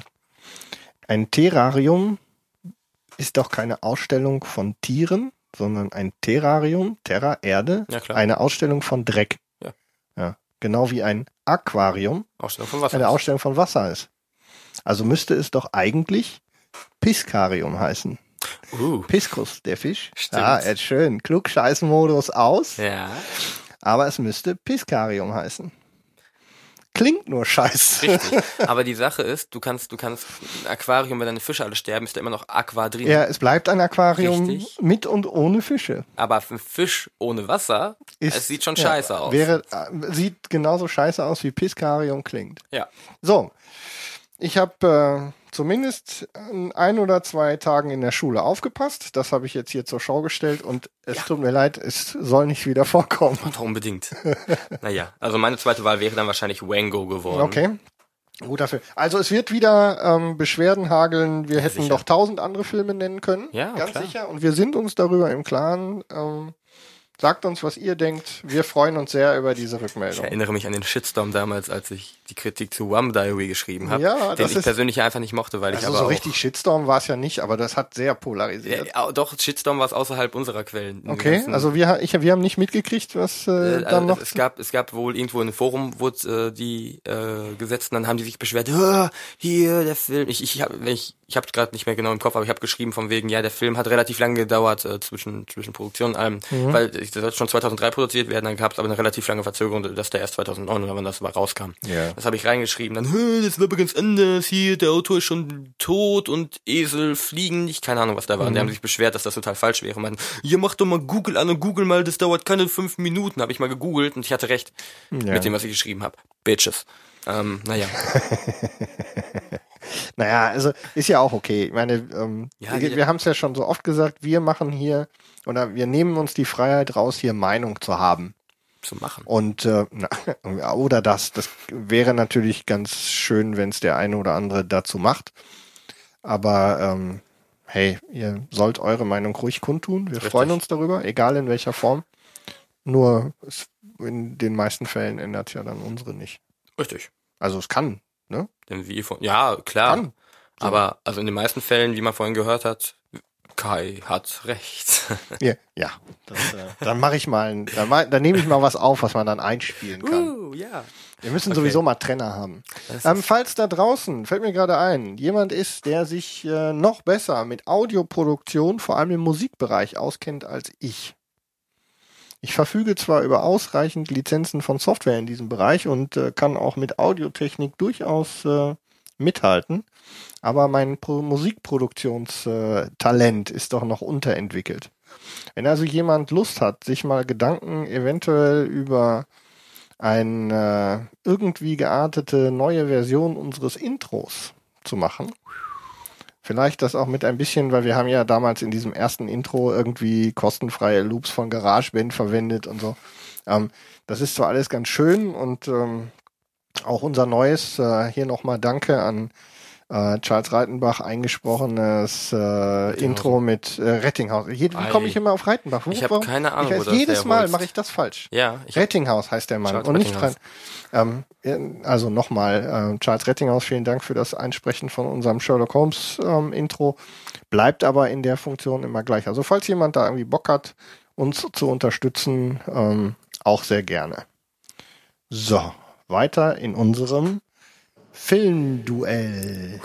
ein Terrarium ist doch keine Ausstellung von Tieren, sondern ein Terrarium, Terra Erde,
Ja,
eine Ausstellung von Dreck.
Ja.
ja. Genau wie ein Aquarium
Ausstellung von Wasser.
eine Ausstellung von Wasser ist. Also müsste es doch eigentlich Piscarium heißen.
Uh,
Piskus, der Fisch.
Stimmt.
Ja, jetzt schön. Klugscheißmodus aus.
ja.
Aber es müsste Piscarium heißen. Klingt nur scheiße.
Richtig. Aber die Sache ist, du kannst, du kannst ein Aquarium, wenn deine Fische alle sterben, ist da immer noch Aqua drin.
Ja, es bleibt ein Aquarium
Richtig.
mit und ohne Fische.
Aber ein Fisch ohne Wasser,
Ist,
es sieht schon
ja,
scheiße aus.
Wäre, äh, sieht genauso scheiße aus, wie Piscarium klingt.
ja.
So, ich habe äh, zumindest ein oder zwei Tagen in der Schule aufgepasst. Das habe ich jetzt hier zur Schau gestellt und es tut mir leid, es soll nicht wieder vorkommen.
Doch unbedingt. naja, also meine zweite Wahl wäre dann wahrscheinlich Wango geworden.
Okay. Gut dafür. Also es wird wieder ähm, Beschwerden hageln. Wir hätten
sicher.
noch tausend andere Filme nennen können.
Ja,
ganz
klar.
sicher. Und wir sind uns darüber im Klaren. Ähm, sagt uns, was ihr denkt. Wir freuen uns sehr über diese
Ich
Rückmeldung.
erinnere mich an den Shitstorm damals, als ich die Kritik zu Wham Diary geschrieben habe,
Ja,
den
das
ich
ist-
persönlich einfach nicht mochte, weil ich
Also
aber
so richtig Shitstorm war es ja nicht, aber das hat sehr polarisiert.
Ja, doch, Shitstorm war es außerhalb unserer Quellen.
Okay, also wir, ich, wir haben nicht mitgekriegt, was äh,
Äh,
dann noch.
Es gab, es gab wohl irgendwo in einem Forum, wurde äh, die äh, gesetzt und dann haben die sich beschwert, "Ah, hier der Film. Ich, ich habe, ich, ich habe gerade nicht mehr genau im Kopf, aber ich habe geschrieben von wegen, ja, der Film hat relativ lange gedauert äh, zwischen zwischen Produktion und allem,
Mhm.
weil ich- der sollte schon 2003 produziert werden, dann gab es aber eine relativ lange Verzögerung, dass der erst 2009 oder wann das mal rauskam.
Ja.
Das habe ich reingeschrieben. Dann, "Hä, das war aber ganz anders. Hier, der Autor ist schon tot und Esel fliegen nicht. Keine Ahnung, was da war. Und die haben sich beschwert, dass das total falsch wäre. Und meinten, ja, mach doch mal Google an und Google mal, das dauert keine fünf Minuten. Habe ich mal gegoogelt und ich hatte recht
Ja.
mit dem, was ich geschrieben habe. Bitches. Ähm, naja.
Naja, also ist ja auch okay. Ich meine, ähm,
Ja,
wir, wir haben es ja schon so oft gesagt, wir machen hier oder wir nehmen uns die Freiheit raus, hier Meinung zu haben.
zu machen.
Und äh, na, oder das, das wäre natürlich ganz schön, wenn es der eine oder andere dazu macht. Aber ähm, hey, ihr sollt eure Meinung ruhig kundtun. Wir
Richtig.
freuen uns darüber, egal in welcher Form. Nur es, in den meisten Fällen ändert ja dann unsere nicht.
Richtig.
Also es kann, ne?
Denn wie von, ja, klar.
Kann.
Aber also in den meisten Fällen, wie man vorhin gehört hat, Kai hat recht.
Ja, ja. Das, äh, dann mache ich mal, dann, dann nehme ich mal was auf, was man dann einspielen kann.
uh, ja.
Wir müssen
Okay.
sowieso mal Trenner haben. Ähm, falls da draußen, fällt mir gerade ein, jemand ist, der sich äh, noch besser mit Audioproduktion, vor allem im Musikbereich, auskennt als ich. Ich verfüge zwar über ausreichend Lizenzen von Software in diesem Bereich und äh, kann auch mit Audiotechnik durchaus äh, mithalten, aber mein Pro Musikproduktionstalent äh, ist doch noch unterentwickelt. Wenn also jemand Lust hat, sich mal Gedanken eventuell über eine irgendwie geartete neue Version unseres Intros zu machen. Vielleicht das auch mit ein bisschen, weil wir haben ja damals in diesem ersten Intro irgendwie kostenfreie Loops von GarageBand verwendet und so. Ähm, das ist zwar alles ganz schön und ähm, auch unser neues, äh, hier nochmal Danke an äh, Charles Reitenbach eingesprochenes äh, Intro mit äh, Rettinghaus. Wie komme ich immer auf Reitenbach?
Wo, ich habe keine Ahnung,
ich weiß, Jedes Mal mache ich das falsch.
Ja.
Rettinghaus heißt der Mann Charles und nicht dran. Ähm, also nochmal, äh, Charles Rettinghaus, vielen Dank für das Einsprechen von unserem Sherlock Holmes ähm, Intro. Bleibt aber in der Funktion immer gleich. Also falls jemand da irgendwie Bock hat, uns zu unterstützen, ähm, auch sehr gerne. So, weiter in unserem Filmduell.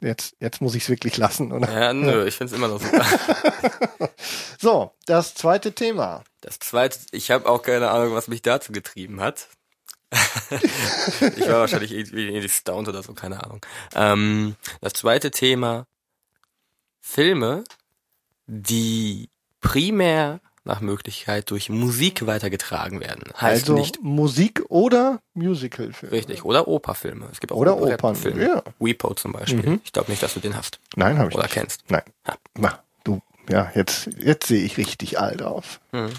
Jetzt, jetzt muss ich es wirklich lassen, oder?
Ja, nö, ich finde es immer noch super.
so, das zweite Thema.
Das zweite, ich habe auch keine Ahnung, was mich dazu getrieben hat. ich war wahrscheinlich irgendwie, irgendwie stoned oder so, keine Ahnung. Ähm, das zweite Thema, Filme, die primär nach Möglichkeit durch Musik weitergetragen werden. Heißt
also
nicht
Musik oder Musicalfilme.
Richtig, oder Operfilme. Es gibt auch
oder Opernfilme. Ja.
Weepo zum Beispiel. Mhm. Ich glaube nicht, dass du den hast.
Nein, habe ich
oder
nicht.
kennst.
Nein. Ja. Na, du, ja, jetzt, jetzt sehe ich richtig alt auf.
Mhm.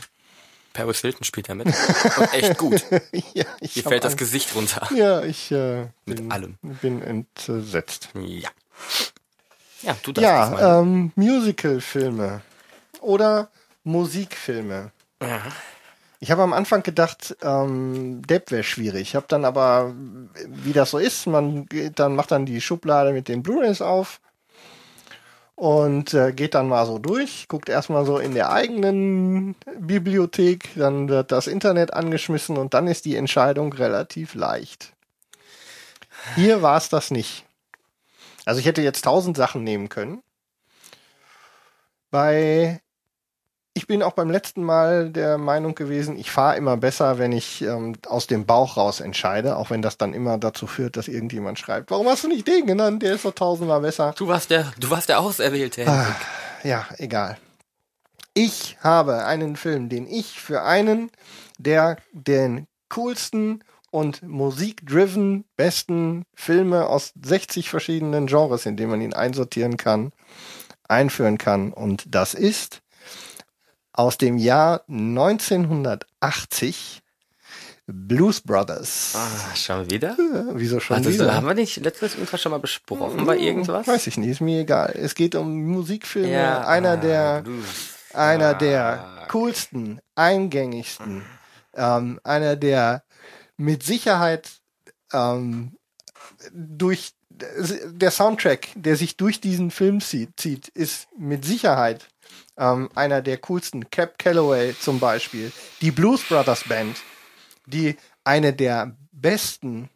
Paris Hilton spielt ja mit. Und echt gut.
ja, ich
Hier fällt das Gesicht runter.
Ja, ich äh,
mit
bin,
allem.
bin entsetzt.
Ja. Ja, du darfst
Ja, ähm, Musicalfilme oder Musikfilme.
Ja.
Ich habe am Anfang gedacht, ähm, Depp wäre schwierig. Ich habe dann aber, wie das so ist, man geht dann macht dann die Schublade mit den Blu-rays auf und äh, geht dann mal so durch, guckt erstmal so in der eigenen Bibliothek, dann wird das Internet angeschmissen und dann ist die Entscheidung relativ leicht. Hier war es das nicht. Also ich hätte jetzt tausend Sachen nehmen können. Bei ich bin auch beim letzten Mal der Meinung gewesen, ich fahre immer besser, wenn ich ähm, aus dem Bauch raus entscheide, auch wenn das dann immer dazu führt, dass irgendjemand schreibt, warum hast du nicht den genannt? Der ist doch tausendmal besser.
Du warst der, du warst der Auserwählte.
Ah, ja, egal. Ich habe einen Film, den ich für einen der den coolsten und musikdriven besten Filme aus 60 verschiedenen Genres, in denen man ihn einsortieren kann, einführen kann. Und das ist aus dem Jahr 1980 Blues Brothers.
Ah, schon wieder?
Ja, wieso schon
also,
wieder?
Haben wir nicht letztes irgendwas schon mal besprochen bei irgendwas?
Weiß ich nicht, ist mir egal. Es geht um Musikfilme.
Ja,
einer
ah,
der,
Blues.
einer
Ah.
der coolsten, eingängigsten, ähm, einer der mit Sicherheit ähm, durch der Soundtrack, der sich durch diesen Film zieht ist mit Sicherheit ähm, einer der coolsten. Cap Calloway zum Beispiel, die Blues Brothers Band, die eine der besten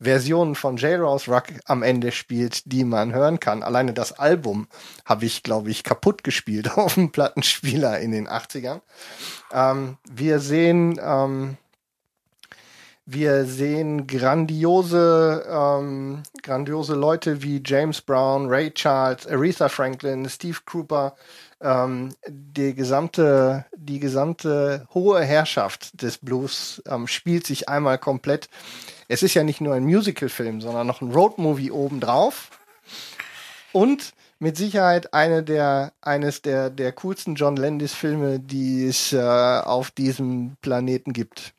Versionen von J-Rose Rock am Ende spielt, die man hören kann. Alleine das Album habe ich, glaube ich, kaputt gespielt auf dem Plattenspieler in den 80ern. Ähm, wir sehen, ähm, wir sehen grandiose, ähm, grandiose Leute wie James Brown, Ray Charles, Aretha Franklin, Steve Cooper, ähm, die gesamte, die gesamte hohe Herrschaft des Blues ähm, spielt sich einmal komplett. Es ist ja nicht nur ein Musicalfilm, sondern noch ein Roadmovie obendrauf. Und mit Sicherheit eine der, eines der, der coolsten John Landis-Filme, die es äh, auf diesem Planeten gibt.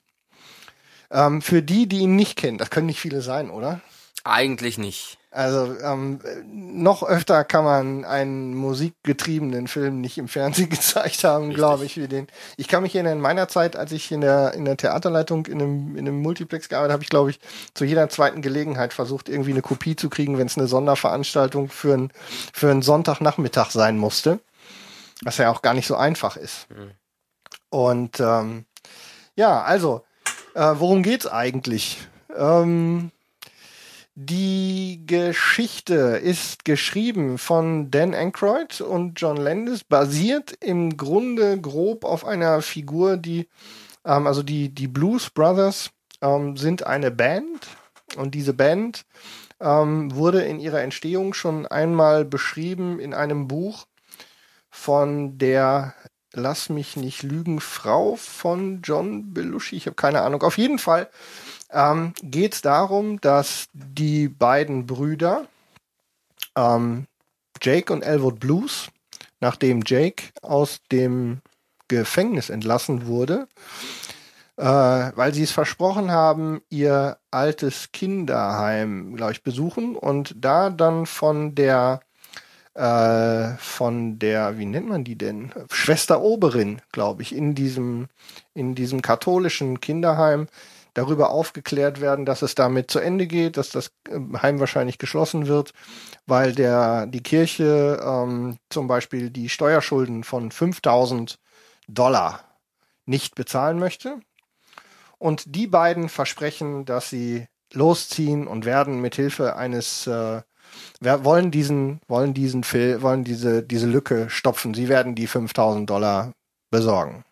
Ähm, für die, die ihn nicht kennen, das können nicht viele sein, oder?
Eigentlich nicht.
Also ähm, noch öfter kann man einen musikgetriebenen Film nicht im Fernsehen gezeigt haben, glaube ich, wie den. Ich kann mich erinnern, in meiner Zeit, als ich in der in der Theaterleitung in einem, in einem Multiplex gearbeitet habe, ich glaube ich zu jeder zweiten Gelegenheit versucht, irgendwie eine Kopie zu kriegen, wenn es eine Sonderveranstaltung für einen für einen Sonntagnachmittag sein musste, was ja auch gar nicht so einfach ist.
Mhm.
Und ähm, ja, also äh, worum geht's eigentlich? Ähm, die Geschichte ist geschrieben von Dan Aykroyd und John Landis, basiert im Grunde grob auf einer Figur, die, ähm, also die, die Blues Brothers ähm, sind eine Band und diese Band ähm, wurde in ihrer Entstehung schon einmal beschrieben in einem Buch von der Lass mich nicht lügen, Frau von John Belushi. Ich habe keine Ahnung. Auf jeden Fall ähm, geht es darum, dass die beiden Brüder, ähm, Jake und Elwood Blues, nachdem Jake aus dem Gefängnis entlassen wurde, äh, weil sie es versprochen haben, ihr altes Kinderheim, glaube ich, besuchen und da dann von der äh, von der, wie nennt man die denn? Schwester Oberin, glaube ich, in diesem, in diesem katholischen Kinderheim darüber aufgeklärt werden, dass es damit zu Ende geht, dass das ähm, Heim wahrscheinlich geschlossen wird, weil der die Kirche ähm, zum Beispiel die Steuerschulden von 5000 Dollar nicht bezahlen möchte. Und die beiden versprechen, dass sie losziehen und werden mit Hilfe eines äh, wollen diesen, wollen diesen wollen diese, diese Lücke stopfen. Sie werden die 5000 Dollar besorgen.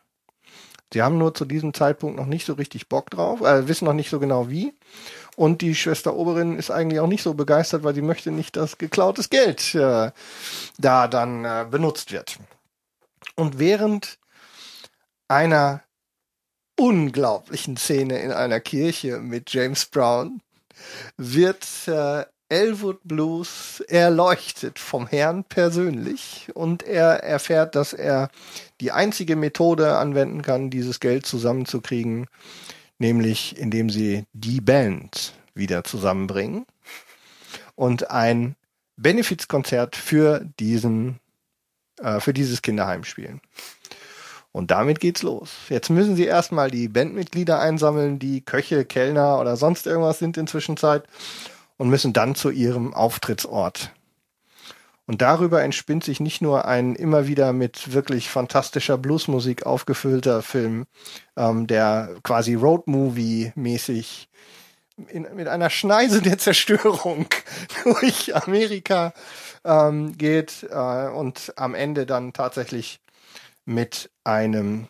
Sie haben nur zu diesem Zeitpunkt noch nicht so richtig Bock drauf, äh, wissen noch nicht so genau wie. Und die Schwester Oberin ist eigentlich auch nicht so begeistert, weil sie möchte nicht, dass geklautes Geld äh, da dann äh, benutzt wird. Und während einer unglaublichen Szene in einer Kirche mit James Brown wird äh, Elwood Blues erleuchtet vom Herrn persönlich und er erfährt, dass er die einzige Methode anwenden kann, dieses Geld zusammenzukriegen, nämlich indem sie die Band wieder zusammenbringen und ein Benefizkonzert für diesen äh, für dieses Kinderheim spielen. Und damit geht's los. Jetzt müssen sie erstmal die Bandmitglieder einsammeln, die Köche, Kellner oder sonst irgendwas sind in Zwischenzeit und müssen dann zu ihrem Auftrittsort. Und darüber entspinnt sich nicht nur ein immer wieder mit wirklich fantastischer Bluesmusik aufgefüllter Film, ähm, der quasi Roadmovie-mäßig mit einer Schneise der Zerstörung durch Amerika ähm, geht äh, und am Ende dann tatsächlich mit einem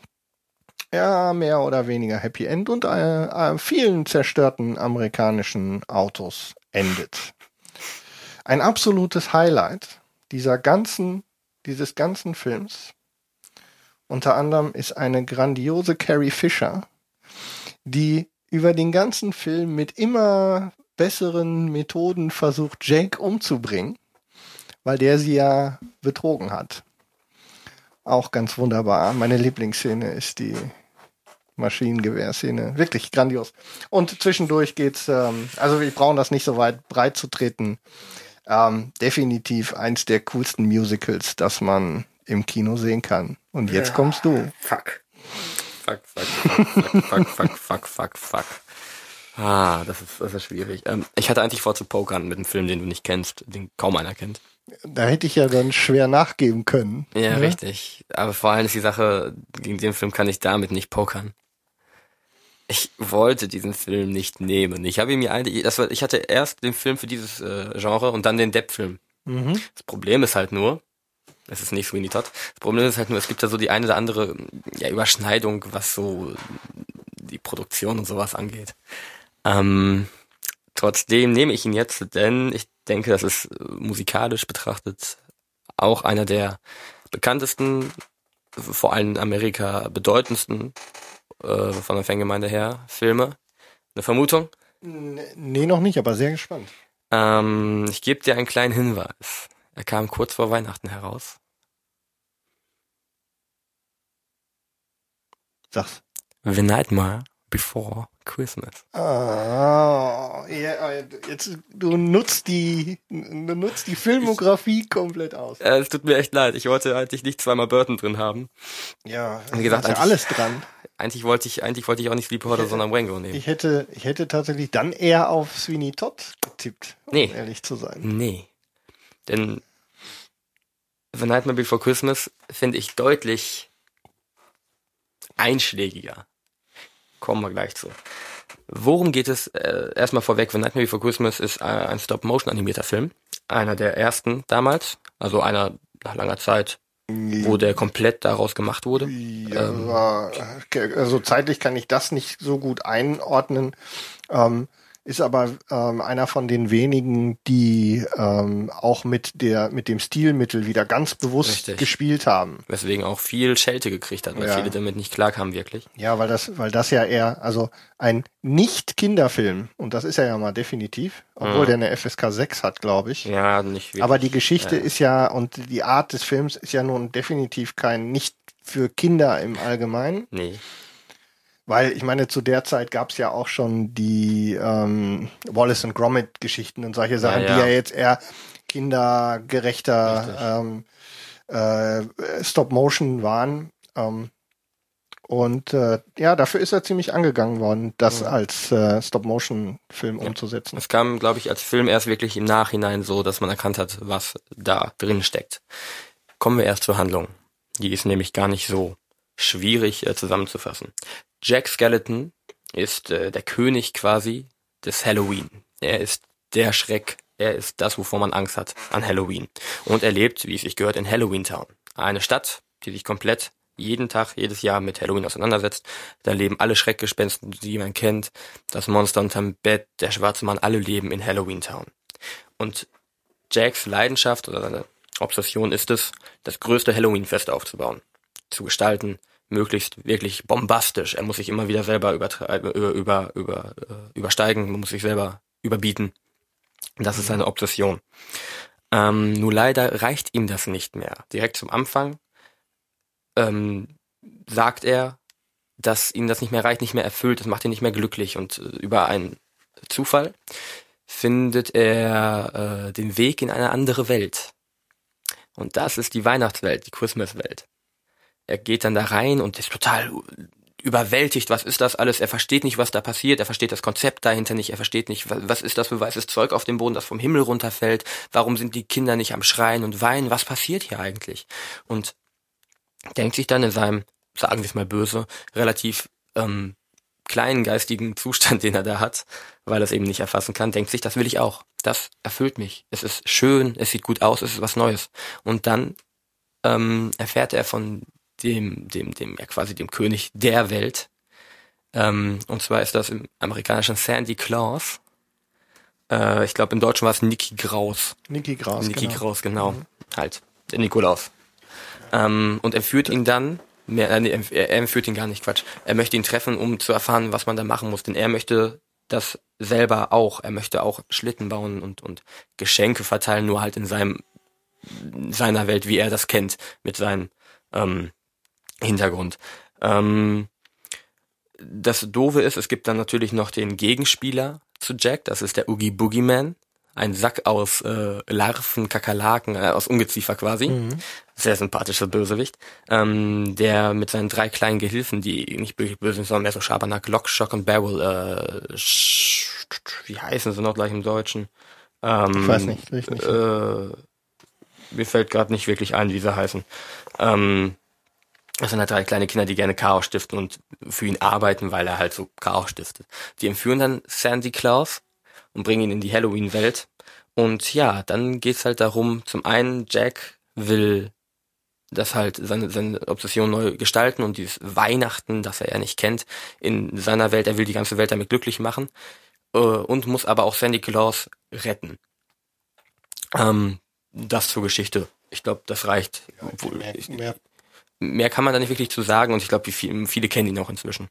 ja, mehr oder weniger Happy End und äh, äh, vielen zerstörten amerikanischen Autos endet. Ein absolutes Highlight dieser ganzen, dieses ganzen Films unter anderem ist eine grandiose Carrie Fisher, die über den ganzen Film mit immer besseren Methoden versucht, Jake umzubringen, weil der sie ja betrogen hat. Auch ganz wunderbar. Meine Lieblingsszene ist die Maschinengewehrszene. Wirklich grandios. Und zwischendurch geht's, ähm, also wir brauchen das nicht so weit breit zu treten. Ähm, definitiv eins der coolsten Musicals, das man im Kino sehen kann. Und jetzt ja, kommst du.
Fuck. Fuck, fuck, fuck, fuck, fuck, fuck, fuck, fuck. Ah, das ist, das ist schwierig. Ähm, ich hatte eigentlich vor zu pokern mit einem Film, den du nicht kennst, den kaum einer kennt.
Da hätte ich ja dann schwer nachgeben können.
Ja, ja, richtig. Aber vor allem ist die Sache, gegen den Film kann ich damit nicht pokern ich wollte diesen Film nicht nehmen. Ich habe mir eigentlich, das war, ich hatte erst den Film für dieses äh, Genre und dann den Depp-Film. Mhm. Das Problem ist halt nur, es ist nicht Sweeney Todd. Das Problem ist halt nur, es gibt da so die eine oder andere ja, Überschneidung, was so die Produktion und sowas angeht. Ähm, trotzdem nehme ich ihn jetzt, denn ich denke, das ist musikalisch betrachtet auch einer der bekanntesten, vor allem in Amerika bedeutendsten äh, von der Fangemeinde her Filme? Eine Vermutung?
Nee, noch nicht, aber sehr gespannt.
Ähm, ich gebe dir einen kleinen Hinweis. Er kam kurz vor Weihnachten heraus.
Sag's.
The Nightmare Before Christmas.
Ah, ja, jetzt du nutzt die du nutzt die Filmografie ich, komplett aus.
Äh, es tut mir echt leid. Ich wollte eigentlich nicht zweimal Burton drin haben.
Ja,
wie gesagt,
ja alles dran.
Eigentlich wollte ich eigentlich wollte ich auch nicht Sleepwalker, hätte, sondern Wango nehmen.
Ich hätte ich hätte tatsächlich dann eher auf Sweeney Todd getippt, um nee. ehrlich zu sein.
Nee. Denn The Nightmare Before Christmas finde ich deutlich einschlägiger kommen wir gleich zu. Worum geht es? Äh, erstmal vorweg, The Nightmare Before Christmas ist äh, ein Stop-Motion-animierter Film. Einer der ersten damals, also einer nach langer Zeit, wo der komplett daraus gemacht wurde.
Ja, ähm, also zeitlich kann ich das nicht so gut einordnen. Ähm, ist aber ähm, einer von den wenigen, die ähm, auch mit der mit dem Stilmittel wieder ganz bewusst
Richtig.
gespielt haben.
Weswegen auch viel Schelte gekriegt hat, weil
Ja.
viele damit nicht klarkamen wirklich.
Ja, weil das, weil das ja eher, also ein Nicht-Kinderfilm, und das ist er ja mal definitiv, obwohl der eine FSK 6 hat, glaube ich.
Ja, nicht wirklich.
Aber die Geschichte ist ja und die Art des Films ist ja nun definitiv kein nicht für Kinder im Allgemeinen,
Nee.
Weil ich meine, zu der Zeit gab es ja auch schon die ähm, Wallace und Gromit Geschichten und solche Sachen,
ja.
die ja jetzt eher kindergerechter ähm, äh, Stop-Motion waren. Ähm, und äh, ja, dafür ist er ziemlich angegangen worden, das als äh, Stop-Motion-Film umzusetzen.
Es kam, glaube ich, als Film erst wirklich im Nachhinein so, dass man erkannt hat, was da drin steckt. Kommen wir erst zur Handlung. Die ist nämlich gar nicht so schwierig äh, zusammenzufassen. Jack Skeleton ist äh, der König quasi des Halloween. Er ist der Schreck, er ist das, wovor man Angst hat an Halloween. Und er lebt, wie es sich gehört, in Halloween Town. Eine Stadt, die sich komplett jeden Tag, jedes Jahr mit Halloween auseinandersetzt. Da leben alle Schreckgespenster, die man kennt. Das Monster unterm Bett, der schwarze Mann, alle leben in Halloween Town. Und Jacks Leidenschaft oder seine Obsession ist es, das größte Halloween-Fest aufzubauen, zu gestalten, möglichst wirklich bombastisch. Er muss sich immer wieder selber übertreiben, über, über, über, äh, übersteigen, man muss sich selber überbieten. Das ist seine Obsession. Ähm, nur leider reicht ihm das nicht mehr. Direkt zum Anfang ähm, sagt er, dass ihm das nicht mehr reicht, nicht mehr erfüllt, das macht ihn nicht mehr glücklich und äh, über einen Zufall findet er äh, den Weg in eine andere Welt. Und das ist die Weihnachtswelt, die Christmaswelt. Er geht dann da rein und ist total überwältigt, was ist das alles? Er versteht nicht, was da passiert, er versteht das Konzept dahinter nicht, er versteht nicht, wa- was ist das für weißes Zeug auf dem Boden, das vom Himmel runterfällt, warum sind die Kinder nicht am Schreien und Weinen, was passiert hier eigentlich? Und denkt sich dann in seinem, sagen wir es mal böse, relativ ähm, kleinen geistigen Zustand, den er da hat, weil er es eben nicht erfassen kann, denkt sich, das will ich auch. Das erfüllt mich. Es ist schön, es sieht gut aus, es ist was Neues. Und dann ähm, erfährt er von dem, dem, dem, ja quasi dem König der Welt. Ähm, und zwar ist das im amerikanischen Sandy Claus. Äh, ich glaube, im Deutschen war es Nicky Graus.
Niki Graus.
Niki
genau.
Kraus, genau. Halt, der Nikolaus. Ähm, und er führt ihn dann, mehr, äh, nee, er, er entführt ihn gar nicht, Quatsch. Er möchte ihn treffen, um zu erfahren, was man da machen muss. Denn er möchte das selber auch. Er möchte auch Schlitten bauen und, und Geschenke verteilen, nur halt in seinem, seiner Welt, wie er das kennt, mit seinem ähm, Hintergrund. Ähm, das Doofe ist, es gibt dann natürlich noch den Gegenspieler zu Jack, das ist der Oogie Boogie Man. Ein Sack aus äh, Larven, Kakerlaken, äh, aus Ungeziefer quasi. Sehr sympathischer Bösewicht. Ähm, der mit seinen drei kleinen Gehilfen, die nicht wirklich böse sind, sondern mehr so Schabernack, Lock, Shock und Barrel, äh, wie heißen sie noch gleich im Deutschen? Ähm,
Ich weiß nicht, ich nicht.
Äh, mir fällt gerade nicht wirklich ein, wie sie heißen. Ähm, das sind halt drei kleine Kinder, die gerne Chaos stiften und für ihn arbeiten, weil er halt so Chaos stiftet. Die entführen dann Sandy Claus und bringen ihn in die Halloween-Welt. Und ja, dann geht's halt darum, zum einen, Jack will das halt seine, seine Obsession neu gestalten und dieses Weihnachten, das er ja nicht kennt, in seiner Welt, er will die ganze Welt damit glücklich machen äh, und muss aber auch Sandy Claus retten. Ähm, das zur Geschichte. Ich glaube, das reicht. Obwohl,
Mehr, mehr,
mehr kann man da nicht wirklich zu sagen und ich glaube, viele, kennen ihn auch inzwischen.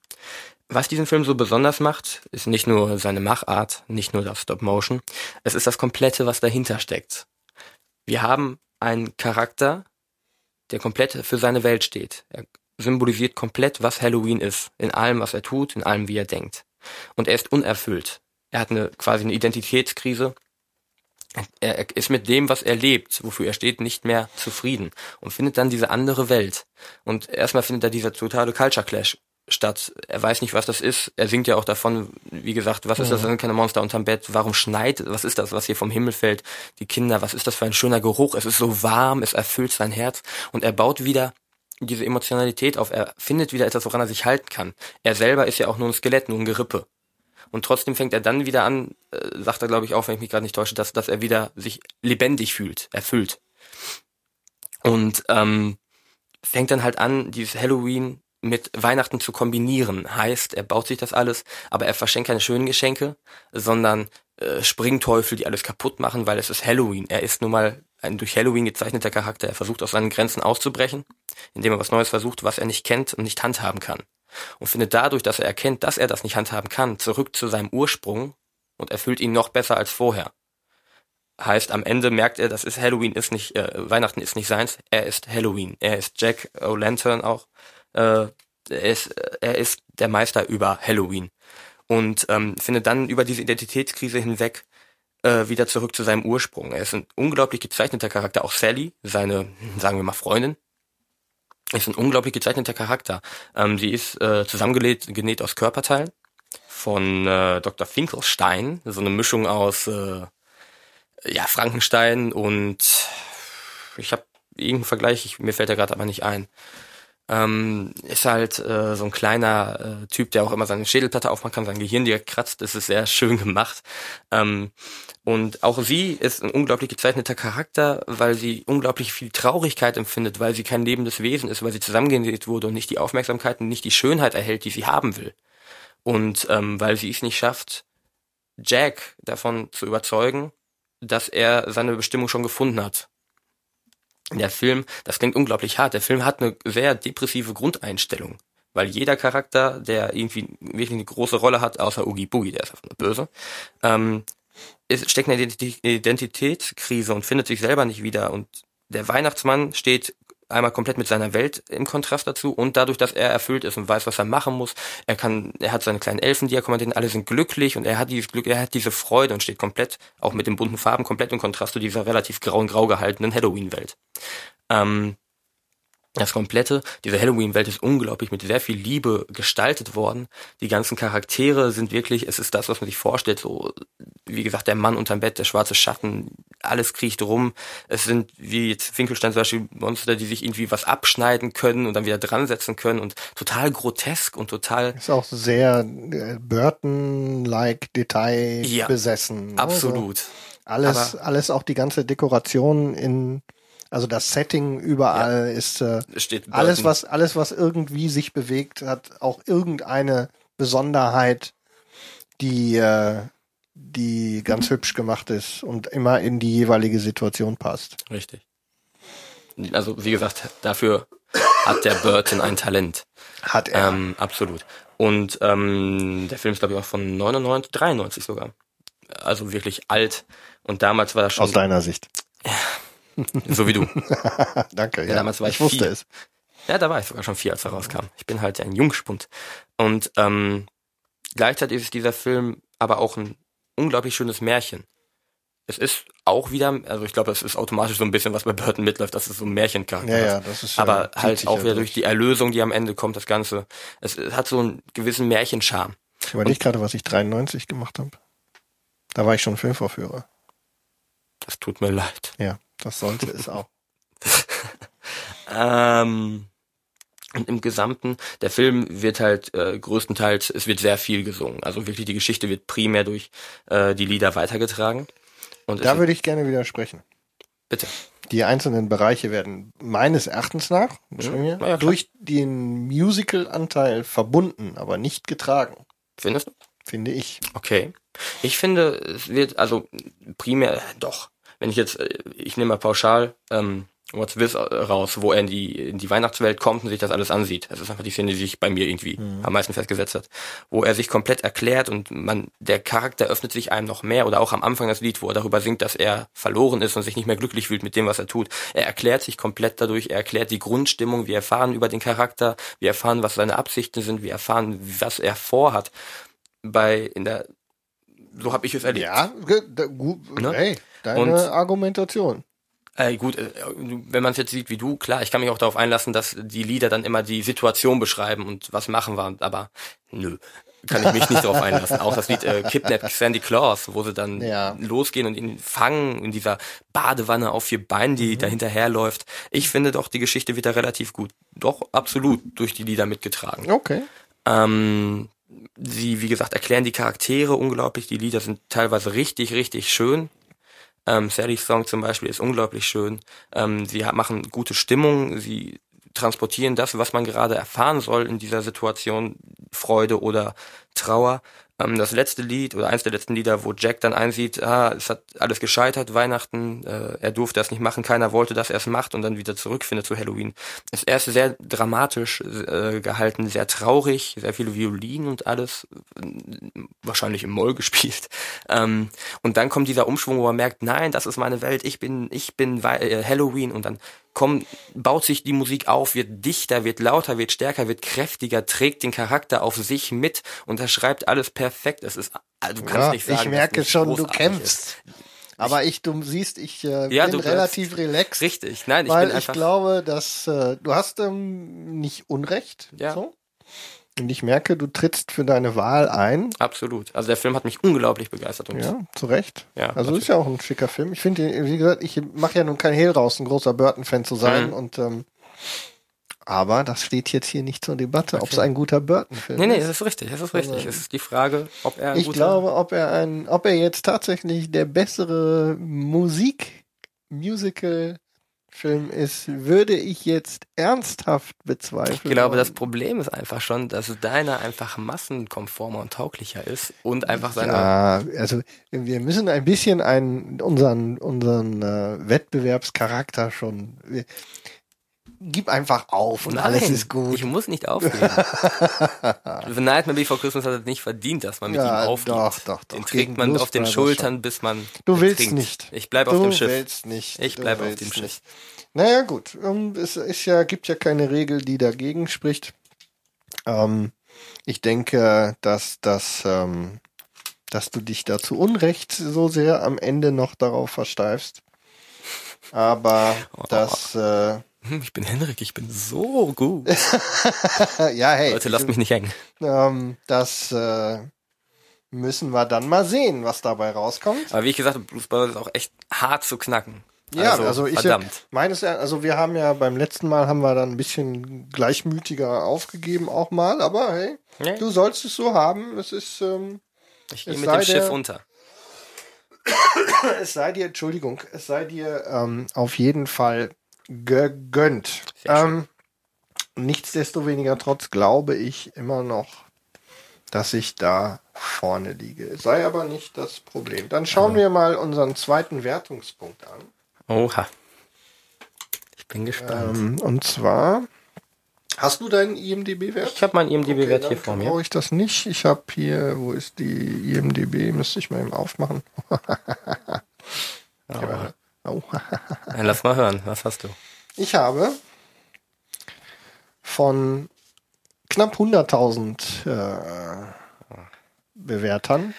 Was diesen Film so besonders macht, ist nicht nur seine Machart, nicht nur das Stop Motion, es ist das Komplette, was dahinter steckt. Wir haben einen Charakter, der komplett für seine Welt steht. Er symbolisiert komplett, was Halloween ist, in allem, was er tut, in allem, wie er denkt. Und er ist unerfüllt. Er hat eine quasi eine Identitätskrise. Er er ist mit dem, was er lebt, wofür er steht, nicht mehr zufrieden und findet dann diese andere Welt. Und erstmal findet da dieser totale Culture Clash statt. Er weiß nicht, was das ist. Er singt ja auch davon, wie gesagt, was ist das? Das sind keine Monster unterm Bett. Warum schneit? Was ist das, was hier vom Himmel fällt? Die Kinder, was ist das für ein schöner Geruch? Es ist so warm, es erfüllt sein Herz. Und er baut wieder diese Emotionalität auf. Er findet wieder etwas, woran er sich halten kann. Er selber ist ja auch nur ein Skelett, nur ein Gerippe. Und trotzdem fängt er dann wieder an, äh, sagt er, glaube ich, auch, wenn ich mich gerade nicht täusche, dass, dass er wieder sich lebendig fühlt, erfüllt. Und ähm, fängt dann halt an, dieses Halloween mit Weihnachten zu kombinieren. Heißt, er baut sich das alles, aber er verschenkt keine schönen Geschenke, sondern äh, Springteufel, die alles kaputt machen, weil es ist Halloween. Er ist nun mal ein durch Halloween gezeichneter Charakter. Er versucht aus seinen Grenzen auszubrechen, indem er was Neues versucht, was er nicht kennt und nicht handhaben kann. Und findet dadurch, dass er erkennt, dass er das nicht handhaben kann, zurück zu seinem Ursprung und erfüllt ihn noch besser als vorher. Heißt, am Ende merkt er, das ist Halloween, ist nicht, äh, Weihnachten ist nicht seins, er ist Halloween. Er ist Jack O'Lantern auch. Äh, er, ist, er ist der Meister über Halloween. Und ähm, findet dann über diese Identitätskrise hinweg äh, wieder zurück zu seinem Ursprung. Er ist ein unglaublich gezeichneter Charakter. Auch Sally, seine, sagen wir mal, Freundin, ist ein unglaublich gezeichneter Charakter. Ähm, sie ist äh, zusammengenäht genäht aus Körperteilen von äh, Dr. Finkelstein, so eine Mischung aus äh, ja, Frankenstein und ich habe irgendeinen Vergleich, ich, mir fällt er gerade aber nicht ein. Ähm, ist halt äh, so ein kleiner äh, Typ, der auch immer seine Schädelplatte aufmachen kann, sein Gehirn direkt kratzt. Das ist sehr schön gemacht. Ähm, und auch sie ist ein unglaublich gezeichneter Charakter, weil sie unglaublich viel Traurigkeit empfindet, weil sie kein lebendes Wesen ist, weil sie zusammengenäht wurde und nicht die Aufmerksamkeit und nicht die Schönheit erhält, die sie haben will. Und ähm, weil sie es nicht schafft, Jack davon zu überzeugen, dass er seine Bestimmung schon gefunden hat. Der Film, das klingt unglaublich hart, der Film hat eine sehr depressive Grundeinstellung, weil jeder Charakter, der irgendwie wirklich eine große Rolle hat, außer Oogie Boogie, der ist einfach nur böse, ähm, ist, steckt in einer Identitätskrise und findet sich selber nicht wieder. Und der Weihnachtsmann steht einmal komplett mit seiner Welt im Kontrast dazu und dadurch, dass er erfüllt ist und weiß, was er machen muss. Er kann, er hat seine kleinen Elfen, die er kommandiert, alle sind glücklich und er hat dieses Glück, er hat diese Freude und steht komplett, auch mit den bunten Farben, komplett im Kontrast zu dieser relativ grau und grau gehaltenen Halloween-Welt. Ähm, das komplette, diese Halloween-Welt ist unglaublich mit sehr viel Liebe gestaltet worden. Die ganzen Charaktere sind wirklich, es ist das, was man sich vorstellt, so, wie gesagt, der Mann unterm Bett, der schwarze Schatten, alles kriecht rum. Es sind, wie jetzt Finkelstein zum Beispiel, Monster, die sich irgendwie was abschneiden können und dann wieder dran setzen können und total grotesk und total.
Ist auch sehr äh, Burton-like Detail ja, besessen.
Ne? Absolut.
Also alles, Aber alles auch die ganze Dekoration in also das Setting überall ja. ist äh, alles, was alles, was irgendwie sich bewegt, hat auch irgendeine Besonderheit, die äh, die ganz hübsch gemacht ist und immer in die jeweilige Situation passt.
Richtig. Also wie gesagt, dafür hat der Burton ein Talent.
Hat er.
Ähm, absolut. Und ähm, der Film ist glaube ich auch von 99, 93 sogar. Also wirklich alt. Und damals war das schon.
Aus deiner Sicht.
Ja, so wie du.
Danke,
ja. ja. Damals war ich, ich wusste vier. es. Ja, da war ich sogar schon vier, als er rauskam. Ich bin halt ein Jungspund. Und ähm, gleichzeitig ist dieser Film aber auch ein unglaublich schönes Märchen. Es ist auch wieder, also ich glaube, das ist automatisch so ein bisschen, was bei Burton mitläuft, dass es so ein Märchencharakter
ja, ja, das ist
Aber ja, halt auch wieder durch die Erlösung, die am Ende kommt, das Ganze. Es, es hat so einen gewissen Märchenscharme.
Ich überlege gerade, was ich 93 gemacht habe. Da war ich schon Filmvorführer.
Das tut mir leid.
Ja. Das sollte es auch.
ähm, und im Gesamten, der Film wird halt äh, größtenteils, es wird sehr viel gesungen. Also wirklich die Geschichte wird primär durch äh, die Lieder weitergetragen.
Und da würde ich gerne widersprechen.
Bitte.
Die einzelnen Bereiche werden meines Erachtens nach mhm. ja, durch den Musical-Anteil verbunden, aber nicht getragen.
Findest du?
Finde ich.
Okay. Ich finde, es wird, also primär, doch wenn ich jetzt, äh, ich nehme mal pauschal ähm, What's This äh, raus, wo er in die, in die Weihnachtswelt kommt und sich das alles ansieht. Das ist einfach die Szene, die sich bei mir irgendwie mhm. am meisten festgesetzt hat. Wo er sich komplett erklärt und man, der Charakter öffnet sich einem noch mehr oder auch am Anfang das Lied, wo er darüber singt, dass er verloren ist und sich nicht mehr glücklich fühlt mit dem, was er tut. Er erklärt sich komplett dadurch, er erklärt die Grundstimmung, wir erfahren über den Charakter, wir erfahren, was seine Absichten sind, wir erfahren, was er vorhat. Bei, in der, so habe ich es erlebt.
Ja, gut, ne? hey, deine und, Argumentation.
Äh, gut, äh, wenn man es jetzt sieht wie du, klar, ich kann mich auch darauf einlassen, dass die Lieder dann immer die Situation beschreiben und was machen wir, aber nö, kann ich mich nicht darauf einlassen. Auch das Lied äh, Kidnap Sandy Claus, wo sie dann ja. losgehen und ihn fangen in dieser Badewanne auf vier Beinen, die mhm. dahinterher läuft. Ich finde doch, die Geschichte wird da relativ gut, doch absolut durch die Lieder mitgetragen.
Okay.
Ähm, sie, wie gesagt, erklären die Charaktere unglaublich. Die Lieder sind teilweise richtig, richtig schön. Ähm, Sally's Song zum Beispiel ist unglaublich schön. Ähm, sie machen gute Stimmung. Sie transportieren das, was man gerade erfahren soll in dieser Situation, Freude oder Trauer. Ähm, das letzte Lied oder eins der letzten Lieder, wo Jack dann einsieht, ah, es hat alles gescheitert, Weihnachten, äh, er durfte das nicht machen, keiner wollte, dass er es macht und dann wieder zurückfindet zu Halloween. Ist erst sehr dramatisch äh, gehalten, sehr traurig, sehr viele Violinen und alles, wahrscheinlich im Moll gespielt. Ähm, und dann kommt dieser Umschwung, wo man merkt, nein, das ist meine Welt, ich bin, ich bin äh, Halloween und dann kommt, baut sich die Musik auf, wird dichter, wird lauter, wird stärker, wird kräftiger, trägt den Charakter auf sich mit und er schreibt alles perfekt. Es ist, also du kannst
Ja,
nicht sagen,
ich merke schon, du kämpfst.
Ist.
Aber ich, du siehst, ich äh,
Ja,
bin
du-
relativ relaxed.
Richtig, nein, ich
weil
bin
ich
einfach.
glaube, dass äh, du hast ähm, nicht Unrecht.
Ja.
So. Und ich merke, du trittst für deine Wahl ein.
Absolut. Also der Film hat mich unglaublich begeistert und
Ja, zu Recht.
Ja,
also
natürlich.
ist ja auch ein schicker Film. Ich finde, wie gesagt, ich mache ja nun kein Hehl raus, ein großer Burton-Fan zu sein.
Mhm.
Und ähm, aber das steht jetzt hier nicht zur Debatte, ob es ein guter Burton-Film
Nee, nee,
ist.
es ist richtig, es ist richtig. Es ist die Frage, ob er ein
Ich glaube, ob er ein, ob er jetzt tatsächlich der bessere Musik, Musical Film ist, würde ich jetzt ernsthaft bezweifeln.
Ich glaube, das. Problem ist einfach schon, dass deiner einfach massenkonformer und tauglicher ist und einfach seine
ja, also wir müssen ein bisschen einen, unseren, unseren äh, Wettbewerbscharakter schon. Wir, gib einfach auf und
Nein,
alles ist gut.
Ich muss nicht aufgeben. The Nightmare Before Christmas hat es nicht verdient, dass man mit
Ja,
ihm aufgibt.
doch, doch, doch.
Den trägt man auf den Schultern, bis man
Du willst
ertrinkt.
nicht.
Ich bleibe
du
auf dem Schiff.
willst nicht.
Ich
Du
bleibe auf dem Schiff.
Naja, gut. Ähm, Es ist ja, gibt ja keine Regel, die dagegen spricht. Ähm, ich denke, dass das, ähm, dass du dich da zu Unrecht so sehr am Ende noch darauf versteifst. Aber das, äh,
Ich bin Henrik, ich bin so gut.
ja, hey,
Leute, lasst mich nicht hängen.
ähm, das äh, müssen wir dann mal sehen, was dabei rauskommt.
Aber wie ich gesagt habe, Blues Brothers ist auch echt hart zu knacken.
Ja, also, ich
verdammt.
meines also wir haben ja beim letzten Mal haben wir dann ein bisschen gleichmütiger aufgegeben auch mal, aber hey,
Ja.
du sollst es so haben. Es ist ähm,
Ich gehe mit dem Schiff
der-
unter.
es sei dir, Entschuldigung, es sei dir ähm, auf jeden Fall gegönnt. Ähm, nichtsdestoweniger trotz glaube ich immer noch, dass ich da vorne liege. Sei aber nicht das Problem. Dann schauen wir mal unseren zweiten Wertungspunkt an.
Oha. Ich bin gespannt.
Ähm, und zwar, hast du deinen IMDB-Wert?
ich habe meinen IMDb-Wert
Okay,
hier vor mir.
brauche ich das nicht. Ich habe hier, wo ist die IMDB? Müsste ich mal eben aufmachen. Ja, oh.
Lass mal hören. Was hast du?
Ich habe von knapp 100.000 äh, Bewertern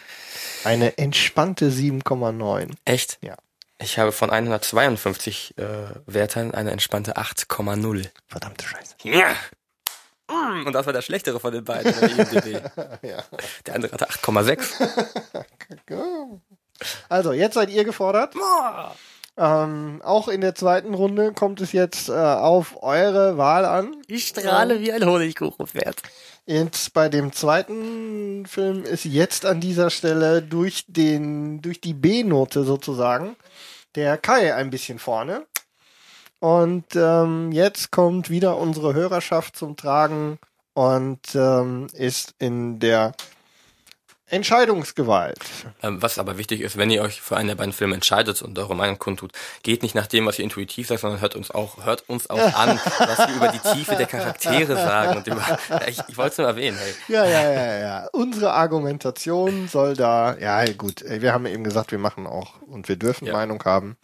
eine entspannte 7,9.
Echt?
Ja.
Ich habe von 152 äh, Wertern eine entspannte 8,0.
Verdammte Scheiße.
Ja. Mm, Und das war der schlechtere von den beiden der.
Ja.
Der andere hatte 8,6.
Also, jetzt seid ihr gefordert. Ähm, auch in der zweiten Runde kommt es jetzt äh, auf eure Wahl an.
Ich strahle wie ein Honigkuchenpferd.
Jetzt bei dem zweiten Film ist jetzt an dieser Stelle durch den, durch die B-Note sozusagen der Kai ein bisschen vorne. Und ähm, jetzt kommt wieder unsere Hörerschaft zum Tragen und ähm, ist in der Entscheidungsgewalt.
Ähm, was aber wichtig ist, wenn ihr euch für einen der beiden Filme entscheidet und eure Meinung kundtut, geht nicht nach dem, was ihr intuitiv sagt, sondern hört uns auch, hört uns auch an, was wir über die Tiefe der Charaktere sagen und über, ich, ich wollte es nur erwähnen, hey.
Ja, ja, ja, ja. Unsere Argumentation soll da, ja gut, wir haben eben gesagt, wir machen auch und wir dürfen
Ja.
Meinung haben.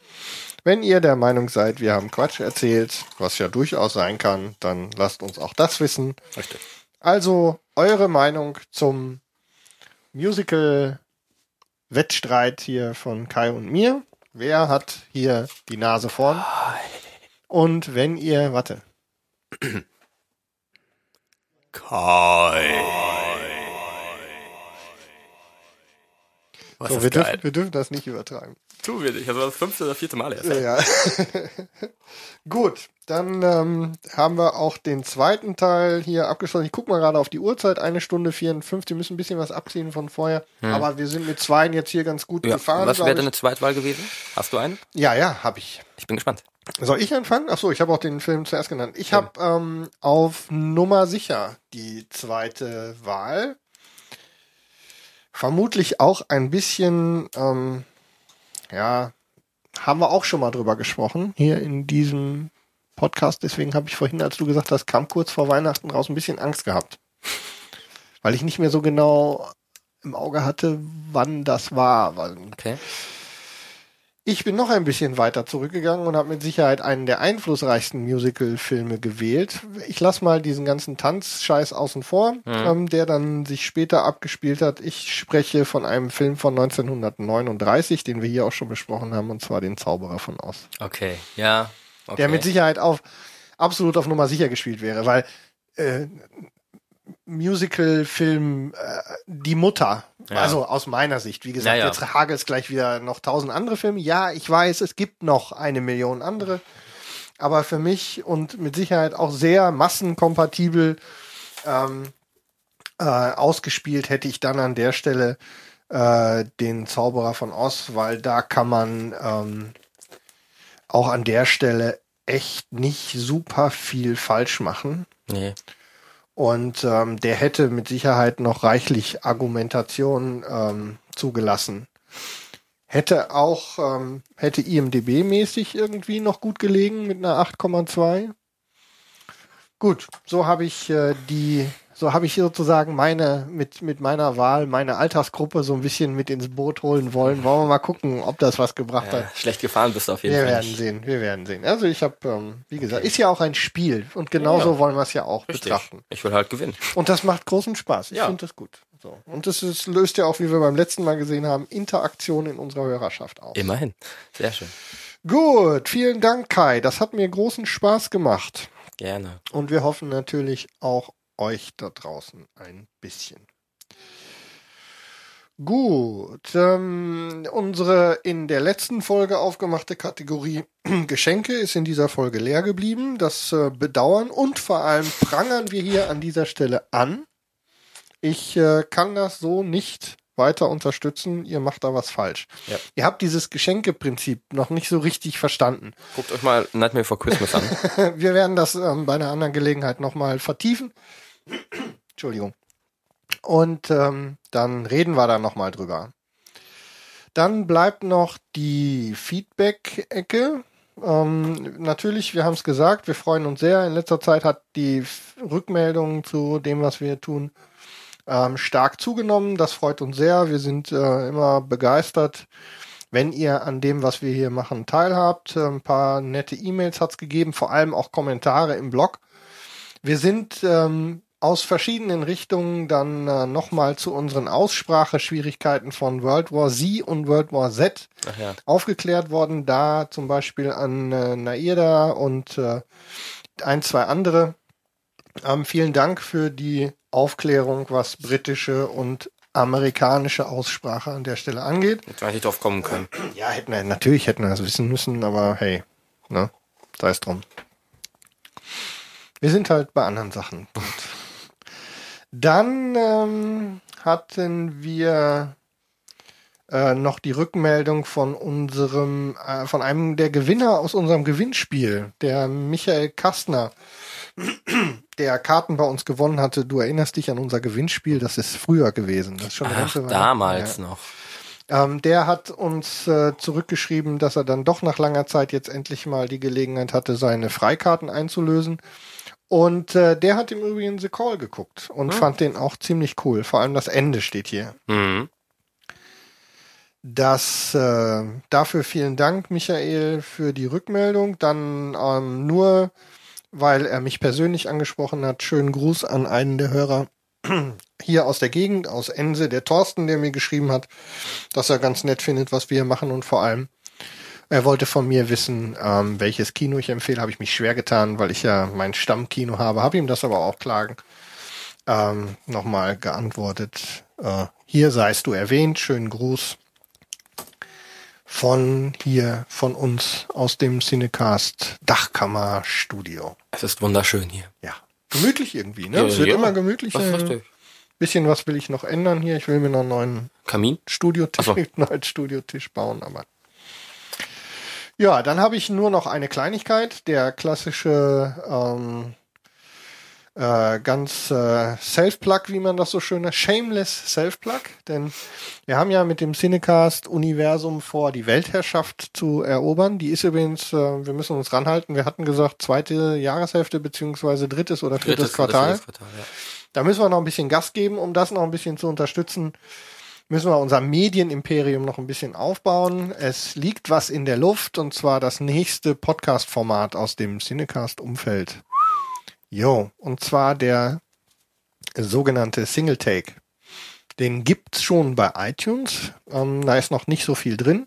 Wenn ihr der Meinung seid, wir haben Quatsch erzählt, was ja durchaus sein kann, dann lasst uns auch das wissen.
Richtig.
Also eure Meinung zum Musical-Wettstreit hier von Kai und mir. Wer hat hier die Nase vorn? Und wenn ihr, warte,
Kai. Was
So, wir,
geil.
dürfen, wir dürfen das nicht übertreiben.
Tu wir nicht. Also das fünfte oder vierte Mal erst.
Ja. Gut, dann ähm, haben wir auch den zweiten Teil hier abgeschlossen. Ich gucke mal gerade auf die Uhrzeit, eine Stunde 54. Wir müssen ein bisschen was abziehen von vorher. Aber wir sind mit zweien jetzt hier ganz gut
Ja.
gefahren.
Was wäre deine Zweitwahl gewesen? Hast du einen?
Ja, ja, habe ich.
Ich bin gespannt.
Soll ich anfangen? Ach so, ich habe auch den Film zuerst genannt. Ich habe ähm, auf Nummer sicher die zweite Wahl. Vermutlich auch ein bisschen, ähm, ja, haben wir auch schon mal drüber gesprochen hier in diesem Podcast. Deswegen habe ich vorhin, als du gesagt hast, kam kurz vor Weihnachten raus, ein bisschen Angst gehabt. Weil ich nicht mehr so genau im Auge hatte, wann das war. Weil
Okay.
Ich bin noch ein bisschen weiter zurückgegangen und habe mit Sicherheit einen der einflussreichsten Musical-Filme gewählt. Ich lass mal diesen ganzen Tanzscheiß außen vor, ähm, der dann sich später abgespielt hat. Ich spreche von einem Film von 1939, den wir hier auch schon besprochen haben, und zwar den Zauberer von Oz.
Okay. Ja. Okay.
Der mit Sicherheit auf absolut auf Nummer sicher gespielt wäre, weil äh, Musical-Film äh, Die Mutter,
Ja.
also aus meiner Sicht, wie gesagt,
Ja, ja.
jetzt hagelt gleich wieder noch tausend andere Filme. Ja, ich weiß, es gibt noch eine Million andere, aber für mich und mit Sicherheit auch sehr massenkompatibel ähm, äh, ausgespielt hätte ich dann an der Stelle äh, den Zauberer von Oz, weil da kann man ähm, auch an der Stelle echt nicht super viel falsch machen.
Nee.
Und ähm, der hätte mit Sicherheit noch reichlich Argumentation ähm, zugelassen. Hätte auch, ähm, hätte IMDB-mäßig irgendwie noch gut gelegen mit einer 8,2. Gut, so habe ich äh, die, so habe ich sozusagen meine, mit, mit meiner Wahl, meine Altersgruppe so ein bisschen mit ins Boot holen wollen. Wollen wir mal gucken, ob das was gebracht hat.
Ja, schlecht gefahren bist du auf jeden
Wir
Fall.
werden
nicht.
sehen, wir werden sehen. Also ich habe, ähm, wie gesagt, ist ja auch ein Spiel und genauso
Ja.
wollen wir es ja auch
Richtig.
betrachten.
Ich will halt gewinnen.
Und das macht großen Spaß. Ich
Ja.
finde das gut. So. Und das ist, löst ja auch, wie wir beim letzten Mal gesehen haben, Interaktion in unserer Hörerschaft aus.
Immerhin. Sehr schön.
Gut, vielen Dank, Kai. Das hat mir großen Spaß gemacht.
Gerne.
Und wir hoffen natürlich auch euch da draußen ein bisschen. Gut, ähm, unsere in der letzten Folge aufgemachte Kategorie Geschenke ist in dieser Folge leer geblieben. Das äh, bedauern und vor allem prangern wir hier an dieser Stelle an. Ich äh, kann das so nicht weiter unterstützen. Ihr macht da was falsch.
Ja.
Ihr habt dieses Geschenkeprinzip noch nicht so richtig verstanden.
Guckt euch mal Nightmare for Christmas an.
Wir werden das ähm, bei einer anderen Gelegenheit nochmal vertiefen. Entschuldigung. Und ähm, dann reden wir da nochmal drüber. Dann bleibt noch die Feedback-Ecke. Ähm, natürlich, wir haben es gesagt, wir freuen uns sehr. In letzter Zeit hat die Rückmeldung zu dem, was wir tun, ähm, stark zugenommen. Das freut uns sehr. Wir sind äh, immer begeistert, wenn ihr an dem, was wir hier machen, teilhabt. Äh, Ein paar nette E-Mails hat's gegeben, vor allem auch Kommentare im Blog. Wir sind ähm, aus verschiedenen Richtungen dann äh, nochmal zu unseren Ausspracheschwierigkeiten von World War Z und World War Z
ja.
aufgeklärt worden. Da zum Beispiel an äh, Naida und äh, ein, zwei andere. Ähm, vielen Dank für die Aufklärung, was britische und amerikanische Aussprache an der Stelle angeht.
Hätte man nicht drauf kommen können.
Ja, hätten wir, natürlich hätten wir das wissen müssen, aber hey, ne, sei es drum. Wir sind halt bei anderen Sachen. Dann ähm, hatten wir äh, noch die Rückmeldung von unserem, äh, von einem der Gewinner aus unserem Gewinnspiel, der Michael Kastner, der Karten bei uns gewonnen hatte. Du erinnerst dich an unser Gewinnspiel, das ist früher gewesen. Das ist schon
Ach, damals
Ja.
noch.
Ähm, der hat uns äh, zurückgeschrieben, dass er dann doch nach langer Zeit jetzt endlich mal die Gelegenheit hatte, seine Freikarten einzulösen. Und äh, der hat im Übrigen The Call geguckt und fand den auch ziemlich cool. Vor allem das Ende steht hier.
Mhm.
Das äh, dafür vielen Dank, Michael, für die Rückmeldung. Dann ähm, nur, weil er mich persönlich angesprochen hat, schönen Gruß an einen der Hörer hier aus der Gegend, aus Ense, der Thorsten, der mir geschrieben hat, dass er ganz nett findet, was wir machen und vor allem, er wollte von mir wissen, ähm, welches Kino ich empfehle. Habe ich mich schwer getan, weil ich ja mein Stammkino habe, habe ihm das aber auch klagen. Ähm, Nochmal geantwortet. Äh, hier seist du erwähnt, schönen Gruß. Von hier, von uns aus dem Cinecast Dachkammerstudio.
Es ist wunderschön hier.
Ja. Gemütlich irgendwie, ne?
Ja,
es wird
ja.
immer gemütlicher.
Richtig.
Bisschen was will ich noch ändern hier. Ich will mir noch einen neuen
Kamin?
Studiotisch,
so.
neuen Studiotisch bauen, aber. Ja, dann habe ich nur noch eine Kleinigkeit. Der klassische ähm, äh, ganz äh, Self-Plug, wie man das so schön nennt, Shameless Self-Plug. Denn wir haben ja mit dem Cinecast-Universum vor, die Weltherrschaft zu erobern. Die ist übrigens, äh, wir müssen uns ranhalten, wir hatten gesagt, zweite Jahreshälfte beziehungsweise drittes oder viertes Quartal.
drittes Quartal ja.
Da müssen wir noch ein bisschen Gas geben, um das noch ein bisschen zu unterstützen. Müssen wir unser Medienimperium noch ein bisschen aufbauen. Es liegt was in der Luft und zwar das nächste Podcast-Format aus dem Cinecast-Umfeld. Jo, und zwar der sogenannte Single Take. Den gibt's schon bei iTunes. Ähm, da ist noch nicht so viel drin.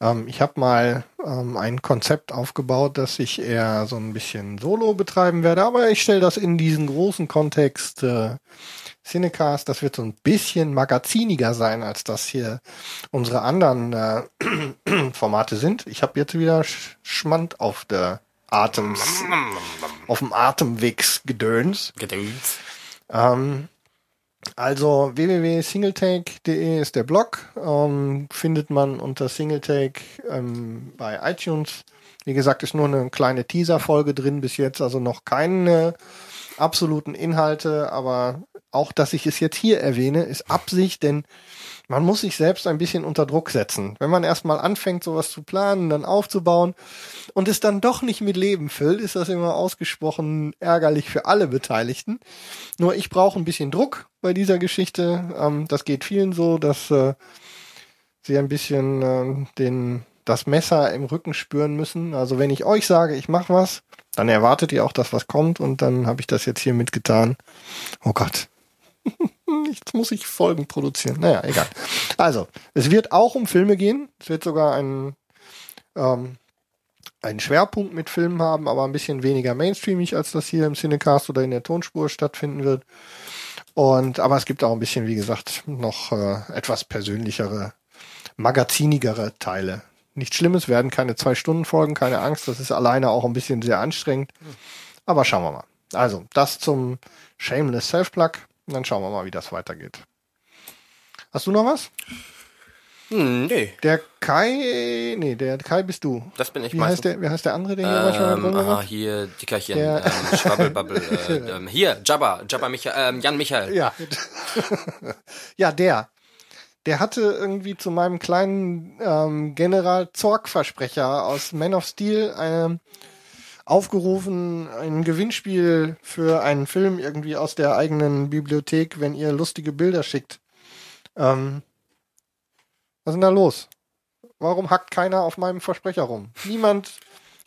Ähm, ich habe mal ähm, ein Konzept aufgebaut, dass ich eher so ein bisschen Solo betreiben werde, aber ich stelle das in diesen großen Kontext äh, Cinecast. Das wird so ein bisschen magaziniger sein, als das hier unsere anderen äh, Formate sind. Ich habe jetzt wieder Sch Schmand auf der Atems, auf dem Atemwegsgedöns.
Gedöns.
Ähm, also www.singletake.de ist der Blog. Ähm, findet man unter Singletake ähm, bei iTunes. Wie gesagt, ist nur eine kleine Teaser-Folge drin bis jetzt, also noch keine absoluten Inhalte, aber auch, dass ich es jetzt hier erwähne, ist Absicht, denn man muss sich selbst ein bisschen unter Druck setzen. Wenn man erstmal anfängt, sowas zu planen, dann aufzubauen und es dann doch nicht mit Leben füllt, ist das immer ausgesprochen ärgerlich für alle Beteiligten. Nur ich brauche ein bisschen Druck bei dieser Geschichte. Ähm, das geht vielen so, dass äh, sie ein bisschen äh, den, das Messer im Rücken spüren müssen. Also wenn ich euch sage, ich mache was, dann erwartet ihr auch, dass was kommt und dann habe ich das jetzt hier mitgetan. Oh Gott. Jetzt muss ich Folgen produzieren. Naja, egal. Also, es wird auch um Filme gehen. Es wird sogar einen, ähm, einen Schwerpunkt mit Filmen haben, aber ein bisschen weniger mainstreamig, als das hier im Cinecast oder in der Tonspur stattfinden wird. Und, aber es gibt auch ein bisschen, wie gesagt, noch äh, etwas persönlichere, magazinigere Teile. Nichts Schlimmes, werden keine zwei Stunden Folgen, keine Angst. Das ist alleine auch ein bisschen sehr anstrengend. Aber schauen wir mal. Also, das zum Shameless Self-Plug. Und dann schauen wir mal, wie das weitergeht. Hast du noch was?
Hm, nee,
Der Kai, nee, der Kai bist du.
das bin ich
Wie
meistens.
heißt der, wie heißt der andere, der hier manchmal
Ähm,
drin
aha, hier, Dickerchen,
Der-
ähm, Schwabbelbabbel, äh, ähm, hier, Jabba, Jabba Michael, ähm, Jan Michael.
Ja. ja, der. Der hatte irgendwie zu meinem kleinen ähm, General Zorg-Versprecher aus Man of Steel ähm, aufgerufen, ein Gewinnspiel für einen Film irgendwie aus der eigenen Bibliothek, wenn ihr lustige Bilder schickt. Ähm, was ist denn da los? Warum hackt keiner auf meinem Versprecher rum? Niemand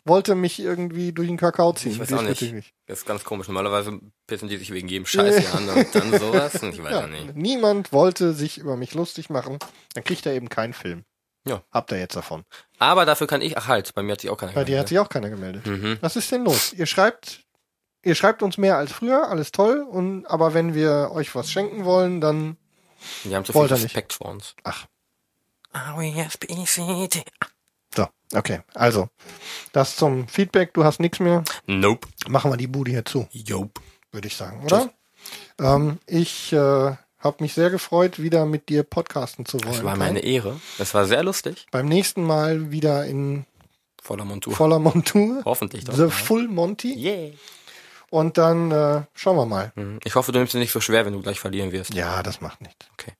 wollte mich irgendwie durch den Kakao ziehen.
Ich weiß auch nicht.
diesbezüglich.
Das ist ganz komisch. Normalerweise pissen die sich wegen jedem Scheiß hier an und dann sowas. Ich weiß
Ja,
auch nicht.
niemand wollte sich über mich lustig machen. Dann kriegt er eben keinen Film.
Ja.
Habt ihr jetzt davon.
Aber dafür kann ich, ach halt, bei mir hat sich auch keiner
Bei dir hat
gemeldet.
sich auch keiner gemeldet.
Mhm.
Was ist denn los? Ihr schreibt, ihr schreibt uns mehr als früher, alles toll. Und, aber wenn wir euch was schenken wollen, dann,
Die haben zu viel
nicht.
Respekt vor uns.
ach,
Ah,
so, okay. Also, das zum Feedback. Du hast nichts mehr.
Nope.
Machen wir die Bude hier zu,
Jope.
würde ich sagen, oder? Ähm, ich äh, habe mich sehr gefreut, wieder mit dir podcasten zu wollen.
Das war meine Ehre. Das war sehr lustig.
Beim nächsten Mal wieder in
Voller Montur.
voller Montur.
Hoffentlich doch.
The
ja.
Full Monty.
Yeah.
Und dann äh, schauen wir mal.
Mhm. Ich hoffe, du nimmst es nicht so schwer, wenn du gleich verlieren wirst.
Ja, das macht nichts.
Okay.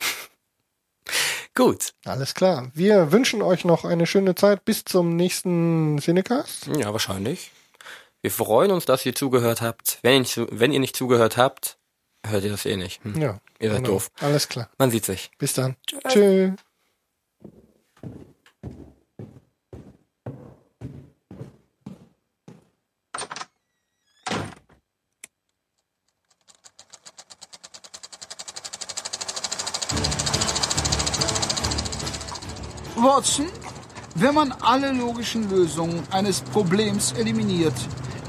Gut.
Alles klar. Wir wünschen euch noch eine schöne Zeit bis zum nächsten Cinecast.
Ja, wahrscheinlich. Wir freuen uns, dass ihr zugehört habt. Wenn ihr nicht, wenn ihr nicht zugehört habt, hört ihr das eh nicht. Hm.
Ja.
Ihr seid
genau.
doof.
Alles klar.
Man sieht sich.
Bis dann. Tschüss.
Watson, wenn man alle logischen Lösungen eines Problems eliminiert,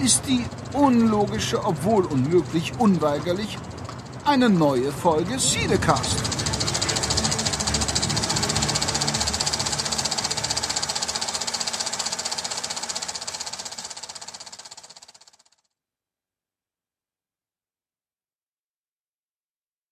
ist die unlogische, obwohl unmöglich, unweigerlich eine neue Folge Siedecast.